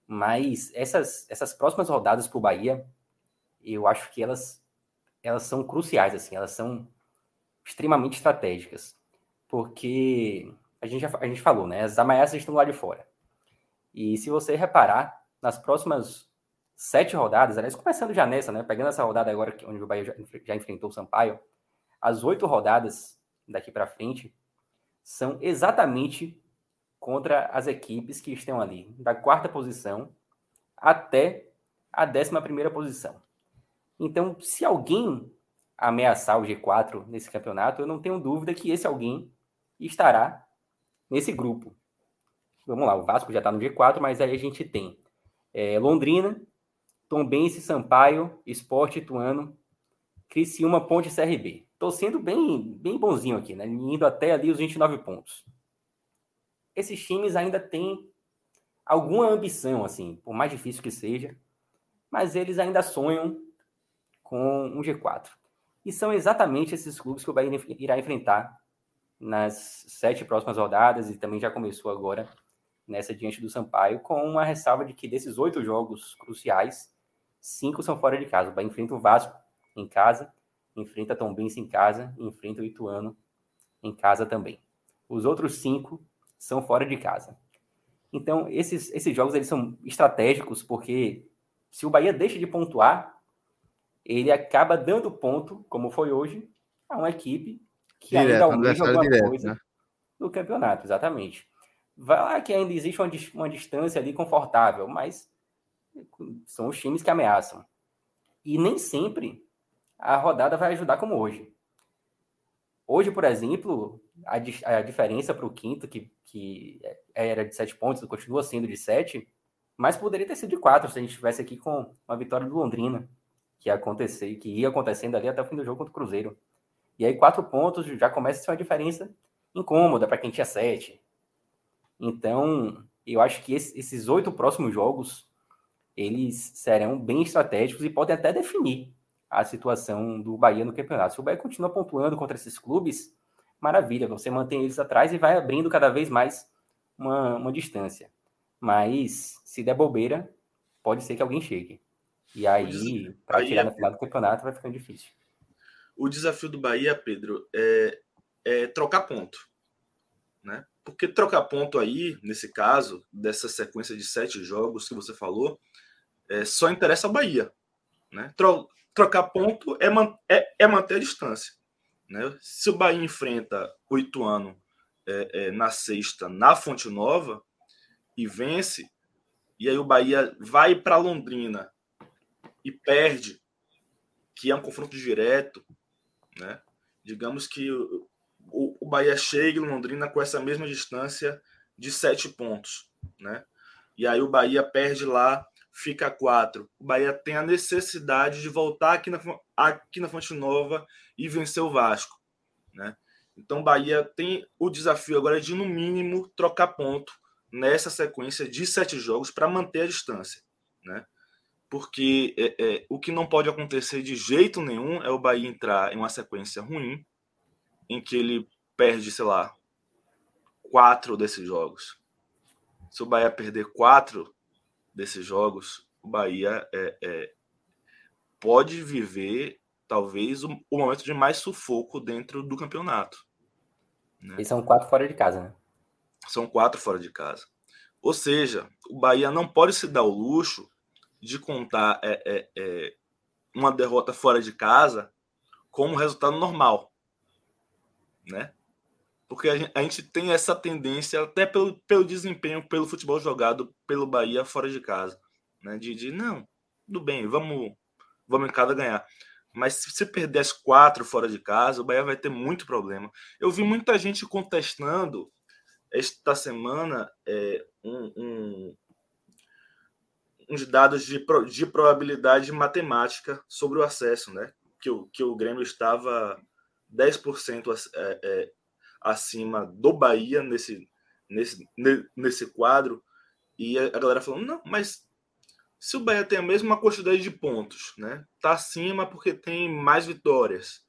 mas essas, essas próximas rodadas para o Bahia, eu acho que elas, elas são cruciais, assim, elas são extremamente estratégicas, porque a gente, já, a gente falou, né, as ameaças estão lá de fora. E se você reparar, nas próximas sete rodadas, aliás, começando já nessa, né? Pegando essa rodada agora, onde o Bahia já, já enfrentou o Sampaio, as oito rodadas daqui para frente são exatamente contra as equipes que estão ali, da quarta posição até a décima primeira posição. Então, se alguém ameaçar o G4 nesse campeonato, eu não tenho dúvida que esse alguém estará nesse grupo. Vamos lá, o Vasco já está no G4, mas aí a gente tem é, Londrina, Tombense, Sampaio, Esporte Ituano, Criciúma, Ponte CRB. Estou sendo bem, bem bonzinho aqui, né? Indo até ali os 29 pontos. Esses times ainda têm alguma ambição, assim, por mais difícil que seja, mas eles ainda sonham com um G4. E são exatamente esses clubes que o Bahia irá enfrentar nas sete próximas rodadas e também já começou agora nessa diante do Sampaio, com uma ressalva de que desses oito jogos cruciais, cinco são fora de casa. O Bahia enfrenta o Vasco em casa, enfrenta Tom Benz em casa enfrenta o Ituano em casa também. Os outros cinco são fora de casa. Então, esses, esses jogos eles são estratégicos porque se o Bahia deixa de pontuar, ele acaba dando ponto, como foi hoje, a uma equipe que direto, ainda almeja alguma direto, coisa né? no campeonato, exatamente. Vai lá que ainda existe uma, uma distância ali confortável, mas são os times que ameaçam. E nem sempre a rodada vai ajudar como hoje. Hoje, por exemplo, a, a diferença para o quinto, que, que era de sete pontos, continua sendo de sete, mas poderia ter sido de quatro se a gente estivesse aqui com uma vitória do Londrina, que ia acontecer, que ia acontecendo ali até o fim do jogo contra o Cruzeiro. E aí, quatro pontos já começa a ser uma diferença incômoda para quem tinha sete. Então, eu acho que esses oito próximos jogos eles serão bem estratégicos e podem até definir a situação do Bahia no campeonato. Se o Bahia continua pontuando contra esses clubes, maravilha, você mantém eles atrás e vai abrindo cada vez mais uma, uma distância. Mas se der bobeira, pode ser que alguém chegue. E aí, para tirar é... no final do campeonato, vai ficando difícil. O desafio do Bahia, Pedro, é, é trocar ponto. Né? Porque trocar ponto aí, nesse caso, dessa sequência de sete jogos que você falou, é, só interessa ao Bahia. Né? Tro, trocar ponto é, man, é, é, manter a distância. Né? Se o Bahia enfrenta o Ituano é, é, na sexta, na Fonte Nova, e vence, e aí o Bahia vai para Londrina e perde, que é um confronto direto, né? digamos que o, o Bahia chega em Londrina com essa mesma distância de sete pontos. Né? E aí o Bahia perde lá fica quatro. O Bahia tem a necessidade de voltar aqui na, aqui na Fonte Nova e vencer o Vasco. Né? Então o Bahia tem o desafio agora de, no mínimo, trocar ponto nessa sequência de sete jogos para manter a distância. Né? porque é, é, o que não pode acontecer de jeito nenhum é o Bahia entrar em uma sequência ruim, em que ele perde, sei lá, quatro desses jogos. Se o Bahia perder quatro desses jogos, o Bahia é, é pode viver talvez o, o, momento de mais sufoco dentro do campeonato. Né? E são quatro fora de casa, né? São quatro fora de casa. Ou seja, o Bahia não pode se dar o luxo de contar é, é, é, uma derrota fora de casa como resultado normal, né? Porque a gente, a gente, tem essa tendência, até pelo, pelo desempenho, pelo futebol jogado pelo Bahia fora de casa, né? De, de não, tudo bem, vamos, vamos em casa ganhar. Mas se você perder as quatro fora de casa, o Bahia vai ter muito problema. Eu vi muita gente contestando esta semana é, um, um, uns dados de, de probabilidade matemática sobre o acesso, né? Que o, que o Grêmio estava 10% é, é, acima do Bahia nesse, nesse, nesse quadro. E a, galera falando, não, mas se o Bahia tem a mesma quantidade de pontos, né? Tá acima porque tem mais vitórias.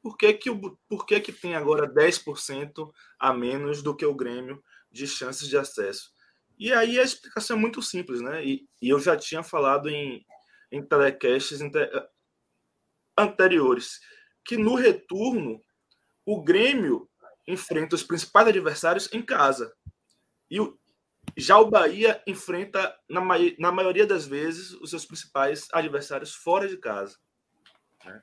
Por que que, o, por que, que tem agora 10% a menos do que o Grêmio de chances de acesso? E aí a explicação é muito simples, né? E, e eu já tinha falado em, em telecasts anteriores que no retorno o Grêmio enfrenta os principais adversários em casa. E o, já o Bahia enfrenta, na, na maioria das vezes, os seus principais adversários fora de casa. Né?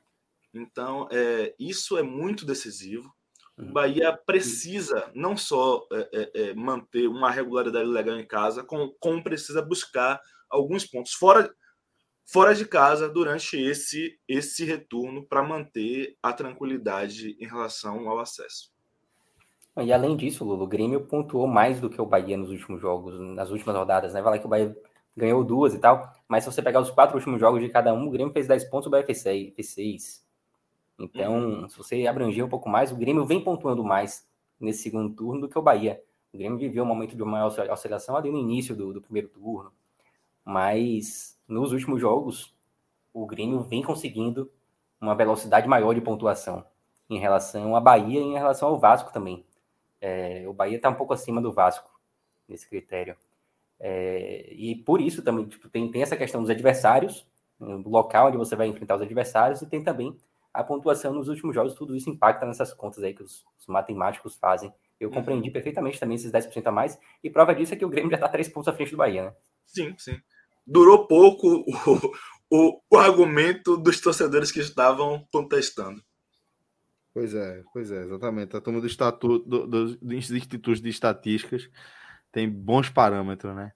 Então, é, isso é muito decisivo. O uhum. Bahia precisa não só é, é, é, manter uma regularidade legal em casa, como, como precisa buscar alguns pontos fora, fora de casa durante esse, esse retorno para manter a tranquilidade em relação ao acesso. E além disso, Lula, o Grêmio pontuou mais do que o Bahia nos últimos jogos, nas últimas rodadas, né? Vai lá que o Bahia ganhou duas e tal, mas se você pegar os quatro últimos jogos de cada um, o Grêmio fez 10 pontos, o Bahia fez 6. Fez 6. Então, uhum. se você abranger um pouco mais, o Grêmio vem pontuando mais nesse segundo turno do que o Bahia. O Grêmio viveu um momento de maior oscilação ali no início do, do primeiro turno, mas nos últimos jogos, o Grêmio vem conseguindo uma velocidade maior de pontuação em relação à Bahia e em relação ao Vasco também. É, o Bahia está um pouco acima do Vasco nesse critério. É, e por isso também tipo, tem, tem essa questão dos adversários, do local onde você vai enfrentar os adversários, e tem também a pontuação nos últimos jogos, tudo isso impacta nessas contas aí que os, os matemáticos fazem. Eu uhum. compreendi perfeitamente também esses 10% a mais, e prova disso é que o Grêmio já está três pontos à frente do Bahia, né? Sim, sim. Durou pouco o, o, o argumento dos torcedores que estavam contestando. Pois é, pois é, exatamente. A turma do estatuto, do, do, dos institutos de estatísticas tem bons parâmetros, né?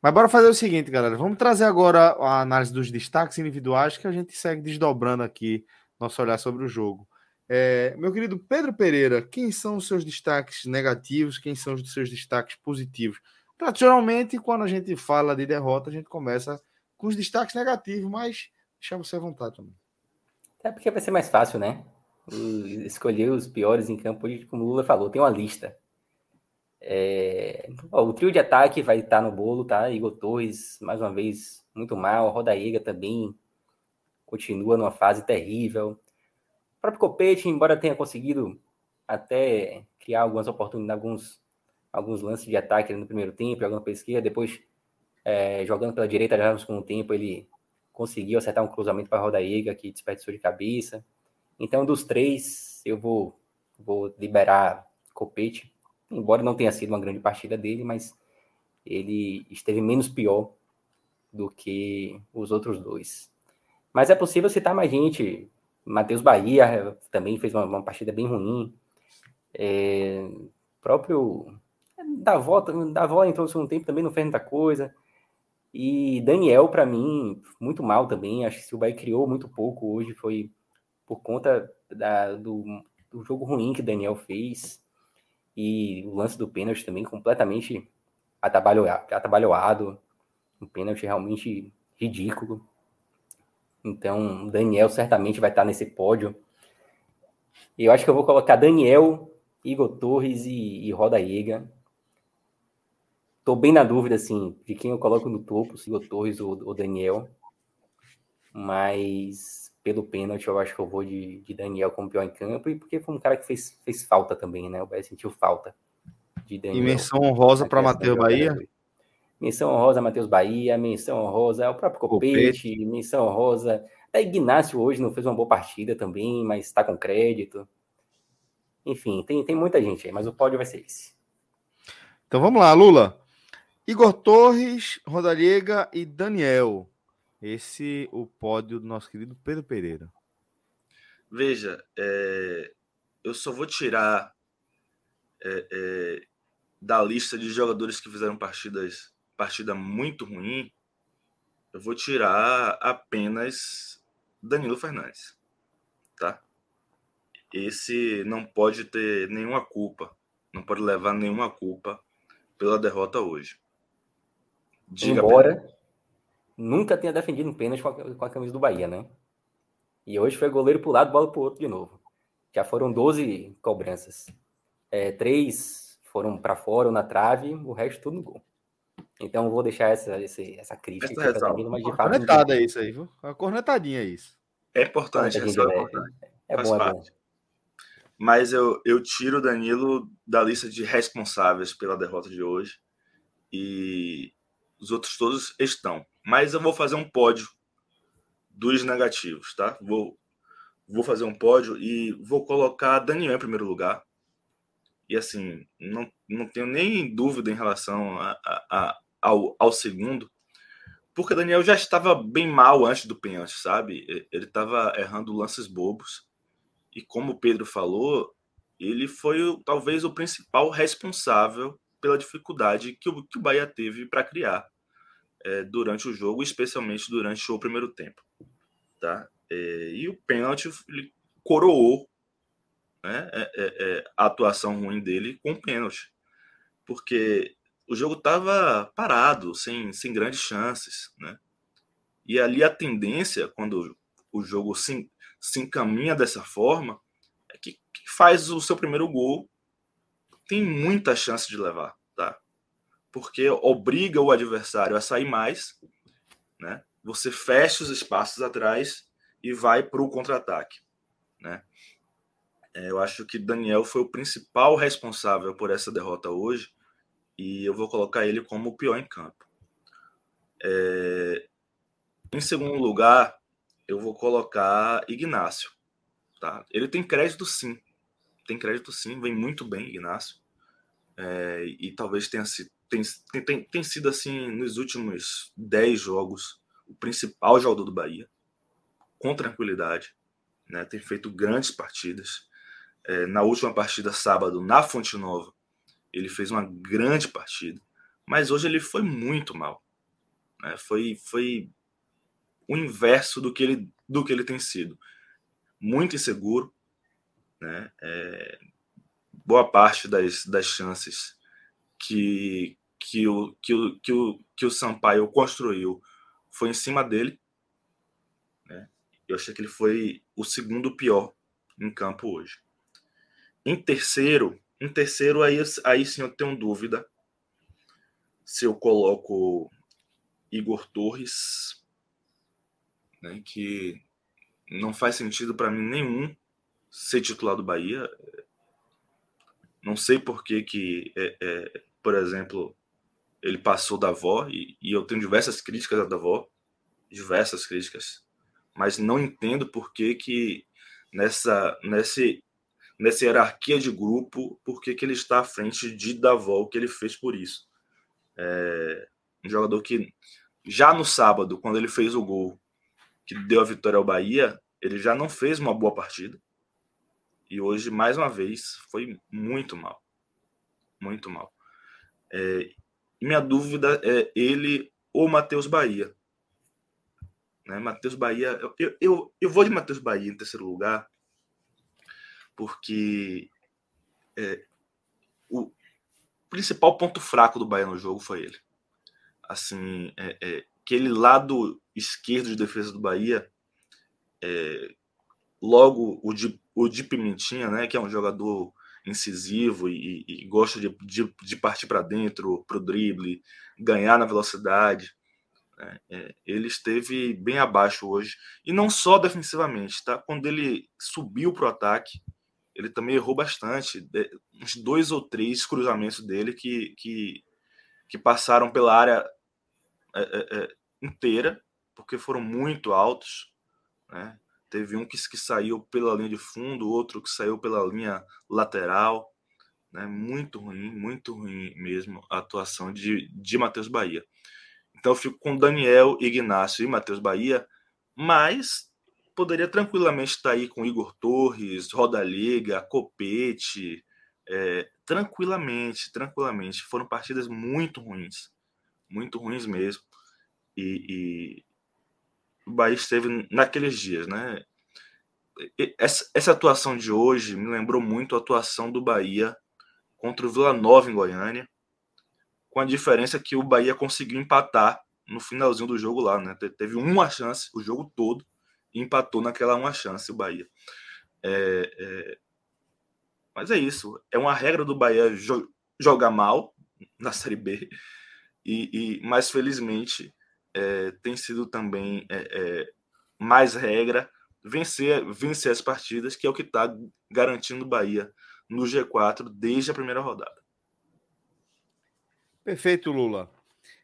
Mas bora fazer o seguinte, galera. Vamos trazer agora a análise dos destaques individuais que a gente segue desdobrando aqui nosso olhar sobre o jogo. É, meu querido Pedro Pereira, quem são os seus destaques negativos? Quem são os seus destaques positivos? Tradicionalmente, quando a gente fala de derrota, a gente começa com os destaques negativos, mas deixa você à vontade também. É porque vai ser mais fácil, né? Escolher os piores em campo, como o Lula falou, tem uma lista. É... O trio de ataque vai estar no bolo, tá? Igor Torres, mais uma vez, muito mal. Rodaíga também continua numa fase terrível. O próprio Copete, embora tenha conseguido até criar algumas oportunidades, alguns, alguns lances de ataque no primeiro tempo, jogando pela esquerda, depois é, jogando pela direita já no segundo tempo, ele conseguiu acertar um cruzamento para a Rodaíga, que desperdiçou de cabeça. Então, dos três, eu vou, vou liberar Copete, embora não tenha sido uma grande partida dele, mas ele esteve menos pior do que os outros dois. Mas é possível citar mais gente. Matheus Bahia também fez uma, uma partida bem ruim. É, próprio da volta, da volta entrou no segundo tempo também não fez muita coisa. E Daniel, para mim, muito mal também. Acho que o Bahia criou muito pouco hoje. Foi por conta da, do, do jogo ruim que Daniel fez e o lance do pênalti também completamente atabalhoado, um pênalti realmente ridículo. Então, Daniel certamente vai estar nesse pódio. Eu acho que eu vou colocar Daniel, Igor Torres e, e Roda Iega. Tô bem na dúvida, assim, de quem eu coloco no topo, se Igor Torres ou, ou Daniel. Mas pelo pênalti, eu acho que eu vou de, de Daniel como pior em campo, e porque foi um cara que fez, fez falta também, né? O Bahia sentiu falta de Daniel. E menção honrosa para Matheus Bahia? Menção honrosa Matheus Bahia, menção honrosa o próprio Copete, Copete. menção honrosa. É, Ignácio hoje não fez uma boa partida também, mas está com crédito. Enfim, tem, tem muita gente aí, mas o pódio vai ser esse. Então vamos lá, Lula. Igor Torres, Rodallega e Daniel. Esse o pódio do nosso querido Pedro Pereira. Veja, é, eu só vou tirar é, é, da lista de jogadores que fizeram partidas partida muito ruim. Eu vou tirar apenas Danilo Fernandes, tá? Esse não pode ter nenhuma culpa, não pode levar nenhuma culpa pela derrota hoje. Diga Embora nunca tenha defendido um pênalti com a, camisa do Bahia, né? E hoje foi goleiro para o lado, bola para o outro de novo. Já foram 12 cobranças. É, três foram para fora ou na trave, o resto tudo no gol. Então vou deixar essa, essa, essa crítica. Essa Danilo, mas de fato, cornetada é isso aí, viu? Uma cornetadinha é isso. É importante, é, é, é bom, é bom. Mas eu, eu tiro o Danilo da lista de responsáveis pela derrota de hoje. E os outros todos estão. Mas eu vou fazer um pódio dos negativos, tá? Vou, vou fazer um pódio e vou colocar Daniel em primeiro lugar. E assim, não, não tenho nem dúvida em relação a, a, a ao, ao segundo, porque Daniel já estava bem mal antes do pênalti, sabe? Ele estava errando lances bobos. E como o Pedro falou, ele foi talvez o principal responsável pela dificuldade que o, que o Bahia teve para criar é, durante o jogo, especialmente durante o primeiro tempo. Tá? É, e o pênalti coroou né, é, é, é a atuação ruim dele com o pênalti. Porque o jogo estava parado, sem, sem grandes chances. Né? E ali a tendência, quando o jogo se, se encaminha dessa forma, é que, que faz o seu primeiro gol tem muita chance de levar? Porque obriga o adversário a sair mais, né? Você fecha os espaços atrás e vai para o contra-ataque, né? É, eu acho que Daniel foi o principal responsável por essa derrota hoje e eu vou colocar ele como o pior em campo. É, em segundo lugar, eu vou colocar Ignácio. Tá? Ele tem crédito sim. Tem crédito sim, vem muito bem, Ignácio. É, e talvez tenha sido, tem, tem, tem sido assim nos últimos 10 jogos o principal jogador do Bahia, com tranquilidade. Né? Tem feito grandes partidas. É, na última partida, sábado, na Fonte Nova, ele fez uma grande partida. Mas hoje ele foi muito mal. Né? Foi, foi o inverso do que ele, do que ele tem sido. Muito inseguro. Né? É, boa parte das, das chances que, que, o, que, o, que, o, que o Sampaio construiu foi em cima dele. Né? Eu achei que ele foi o segundo pior em campo hoje. Em terceiro, em terceiro aí, aí sim eu tenho dúvida se eu coloco Igor Torres, né, que não faz sentido para mim nenhum ser titular do Bahia. Não sei por que, que é, é, por exemplo, ele passou da avó, e, e, eu tenho diversas críticas da avó, diversas críticas, mas não entendo por que, que nessa, nesse, nessa hierarquia de grupo, por que, que ele está à frente de Davó, o que ele fez por isso. É, um jogador que já no sábado, quando ele fez o gol que deu a vitória ao Bahia, ele já não fez uma boa partida. E hoje, mais uma vez, foi muito mal. Muito mal. É, minha dúvida é ele ou Matheus Bahia. Né? Matheus Bahia. Eu, eu, eu vou de Matheus Bahia em terceiro lugar, porque é, o principal ponto fraco do Bahia no jogo foi ele. Assim, é, é, aquele lado esquerdo de defesa do Bahia, é, logo o de, o de Pimentinha, né, que é um jogador incisivo e, e, gosta de, de, de partir para dentro, para o drible, ganhar na velocidade. Né? É, ele esteve bem abaixo hoje. E não só defensivamente, tá? Quando ele subiu para o ataque, ele também errou bastante. Uns dois ou três cruzamentos dele que, que, que passaram pela área é, é, é inteira, porque foram muito altos. Né? Teve um que, que saiu pela linha de fundo, outro que saiu pela linha lateral. Né? Muito ruim, muito ruim mesmo a atuação de, de Matheus Bahia. Então eu fico com Daniel, Ignacio e Matheus Bahia, mas poderia tranquilamente estar aí com Igor Torres, Roda Liga, Copete, é, tranquilamente, tranquilamente. Foram partidas muito ruins, muito ruins mesmo. E o Bahia esteve naqueles dias, né? Essa, essa atuação de hoje me lembrou muito a atuação do Bahia contra o Vila Nova em Goiânia, com a diferença que o Bahia conseguiu empatar no finalzinho do jogo lá, né? Teve uma chance o jogo todo e empatou naquela uma chance o Bahia. É, é... Mas é isso. É uma regra do Bahia jo jogar mal na Série B. E, e mas felizmente é, tem sido também é, é, mais regra vencer, vencer as partidas, que é o que está garantindo o Bahia no G4 desde a primeira rodada. Perfeito, Lula.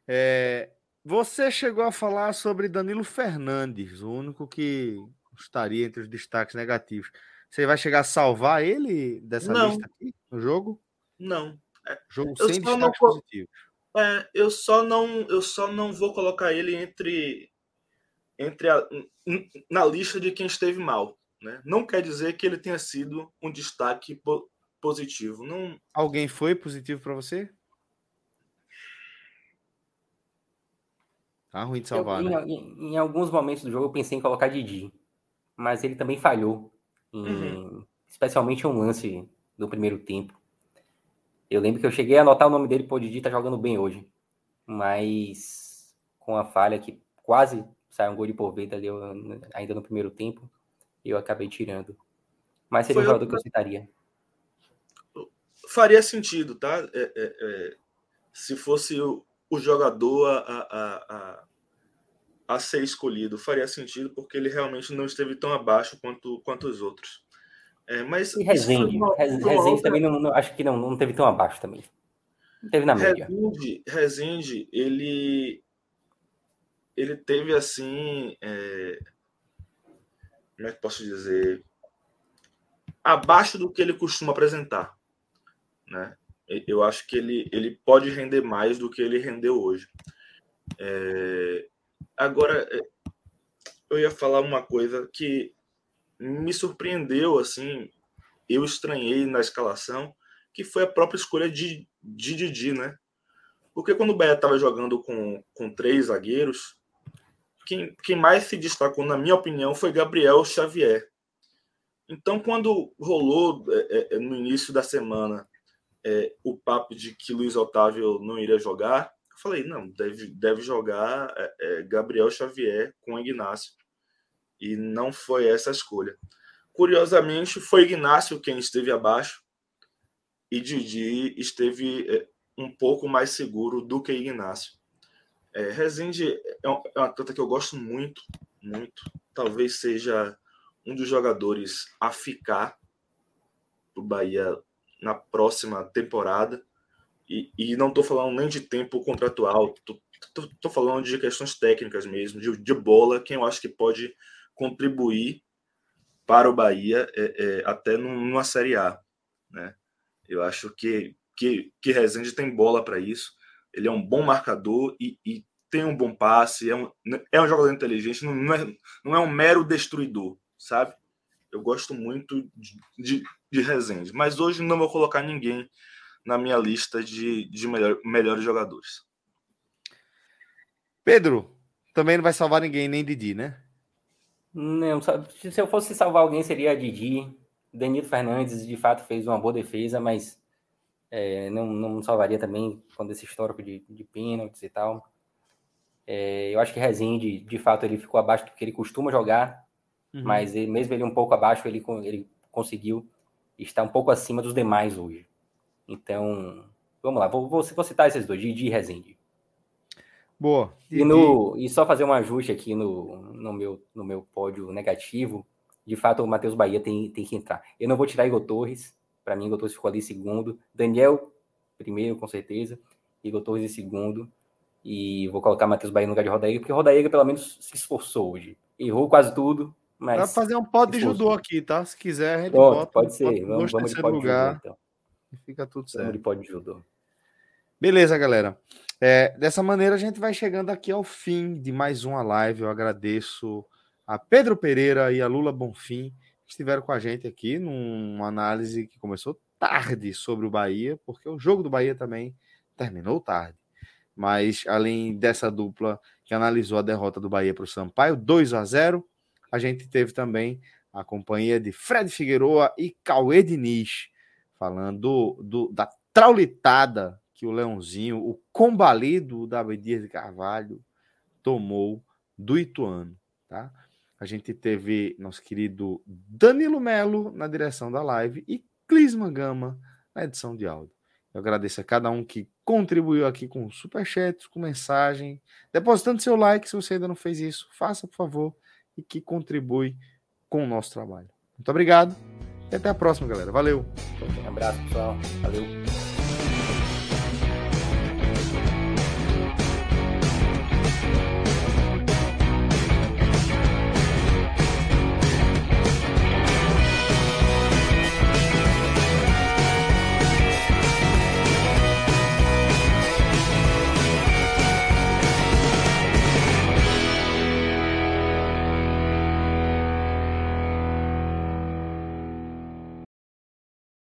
É, você chegou a falar sobre Danilo Fernandes, o único que estaria entre os destaques negativos. Você vai chegar a salvar ele dessa não. lista aqui no jogo? Não. É, jogo eu sem destaques não... positivos. É, eu só não, eu só não vou colocar ele entre entre a, na lista de quem esteve mal, né? Não quer dizer que ele tenha sido um destaque po positivo. Não. Alguém foi positivo para você? Tá ruim de salvar, eu, né? Em, em, alguns momentos do jogo eu pensei em colocar Didi, mas ele também falhou, em, uhum. especialmente um lance do primeiro tempo. Eu lembro que eu cheguei a anotar o nome dele, pô, Didi tá jogando bem hoje, mas com a falha que quase saiu um gol de porveta ali ainda no primeiro tempo, eu acabei tirando. Mas seria Foi um jogador que eu citaria. Faria sentido, tá? É, é, é, se fosse o, o jogador a, a, a, a ser escolhido. Faria sentido porque ele realmente não esteve tão abaixo quanto, quanto os outros. É, mas e Rezende, uma, Rezende outra... também não, não, acho que não, não teve tão abaixo também. Não teve na média. Rezende, Rezende ele ele teve assim, é... como é que posso dizer, abaixo do que ele costuma apresentar, né? Eu acho que ele, ele pode render mais do que ele rendeu hoje. É... Agora, é, eu ia falar uma coisa que me surpreendeu, assim, eu estranhei na escalação, que foi a própria escolha de, de Didi, né? Porque quando o Bahia estava jogando com, com três zagueiros, quem, quem mais se destacou, na minha opinião, foi Gabriel Xavier. Então, quando rolou é, é, no início da semana é, o papo de que Luiz Otávio não iria jogar, eu falei, não, deve, deve jogar é, é, Gabriel Xavier com Ignacio. E não foi essa a escolha. Curiosamente, foi Ignacio quem esteve abaixo e Didi esteve é, um pouco mais seguro do que Ignacio. É, Rezende é um, é um atleta que eu gosto muito, muito. Talvez seja um dos jogadores a ficar do Bahia na próxima temporada. E, e não estou falando nem de tempo contratual, estou falando de questões técnicas mesmo, de, de, bola, quem eu acho que pode contribuir para o Bahia é, é, até numa Série A. Né? Eu acho que, que, que Rezende tem bola para isso. Ele é um bom marcador e, e, tem um bom passe, é um, é um jogador inteligente, não, não, é, não é um mero destruidor, sabe? Eu gosto muito de, de, de Rezende, mas hoje não vou colocar ninguém na minha lista de, de melhor, melhores jogadores. Pedro, também não vai salvar ninguém, nem Didi, né? Não, se eu fosse salvar alguém seria Didi. Danilo Fernandes, de fato, fez uma boa defesa, mas é, não, não salvaria também quando esse histórico de, de pênaltis e tal. É, eu acho que Rezende, de fato, ele ficou abaixo do que ele costuma jogar, uhum. mas ele, mesmo ele um pouco abaixo, ele, ele conseguiu estar um pouco acima dos demais hoje. Então, vamos lá, vou, vou, vou citar esses dois, Didi e Rezende. Boa. E, no, e só fazer um ajuste aqui no, no, meu, no meu pódio negativo. De fato, o Matheus Bahia tem, tem que entrar. Eu não vou tirar Igor Torres. Para mim, Igor Torres ficou ali segundo. Daniel, primeiro, com certeza. Igor Torres em segundo. E vou colocar Matheus Bahia no lugar de Rodaíra, porque Rodaíra pelo menos se esforçou hoje. Errou quase tudo, mas. Vai fazer um pódio de judô aqui, tá? Se quiser, gente Pronto, bota, pode ser. Vamos, vamos de pódio lugar. de judô, então. Fica tudo certo. Vamos de pódio de judô. Beleza, galera. É, dessa maneira, a gente vai chegando aqui ao fim de mais uma live. Eu agradeço a Pedro Pereira e a Lula Bonfim que estiveram com a gente aqui numa análise que começou tarde sobre o Bahia, porque o jogo do Bahia também terminou tarde. Mas além dessa dupla que analisou a derrota do Bahia para o Sampaio, 2 a 0, a gente teve também a companhia de Fred Figueroa e Cauê Diniz, falando do, da traulitada que o Leãozinho, o combalido da Dias de Carvalho, tomou do Ituano, tá? A gente teve nosso querido Danilo Melo na direção da live e Clisma Gama na edição de áudio. Eu agradeço a cada um que contribuiu aqui com superchats, com mensagem, depositando seu like se você ainda não fez isso, faça por favor e que contribui com o nosso trabalho. Muito obrigado e até a próxima, galera. Valeu. Um abraço, pessoal. Valeu.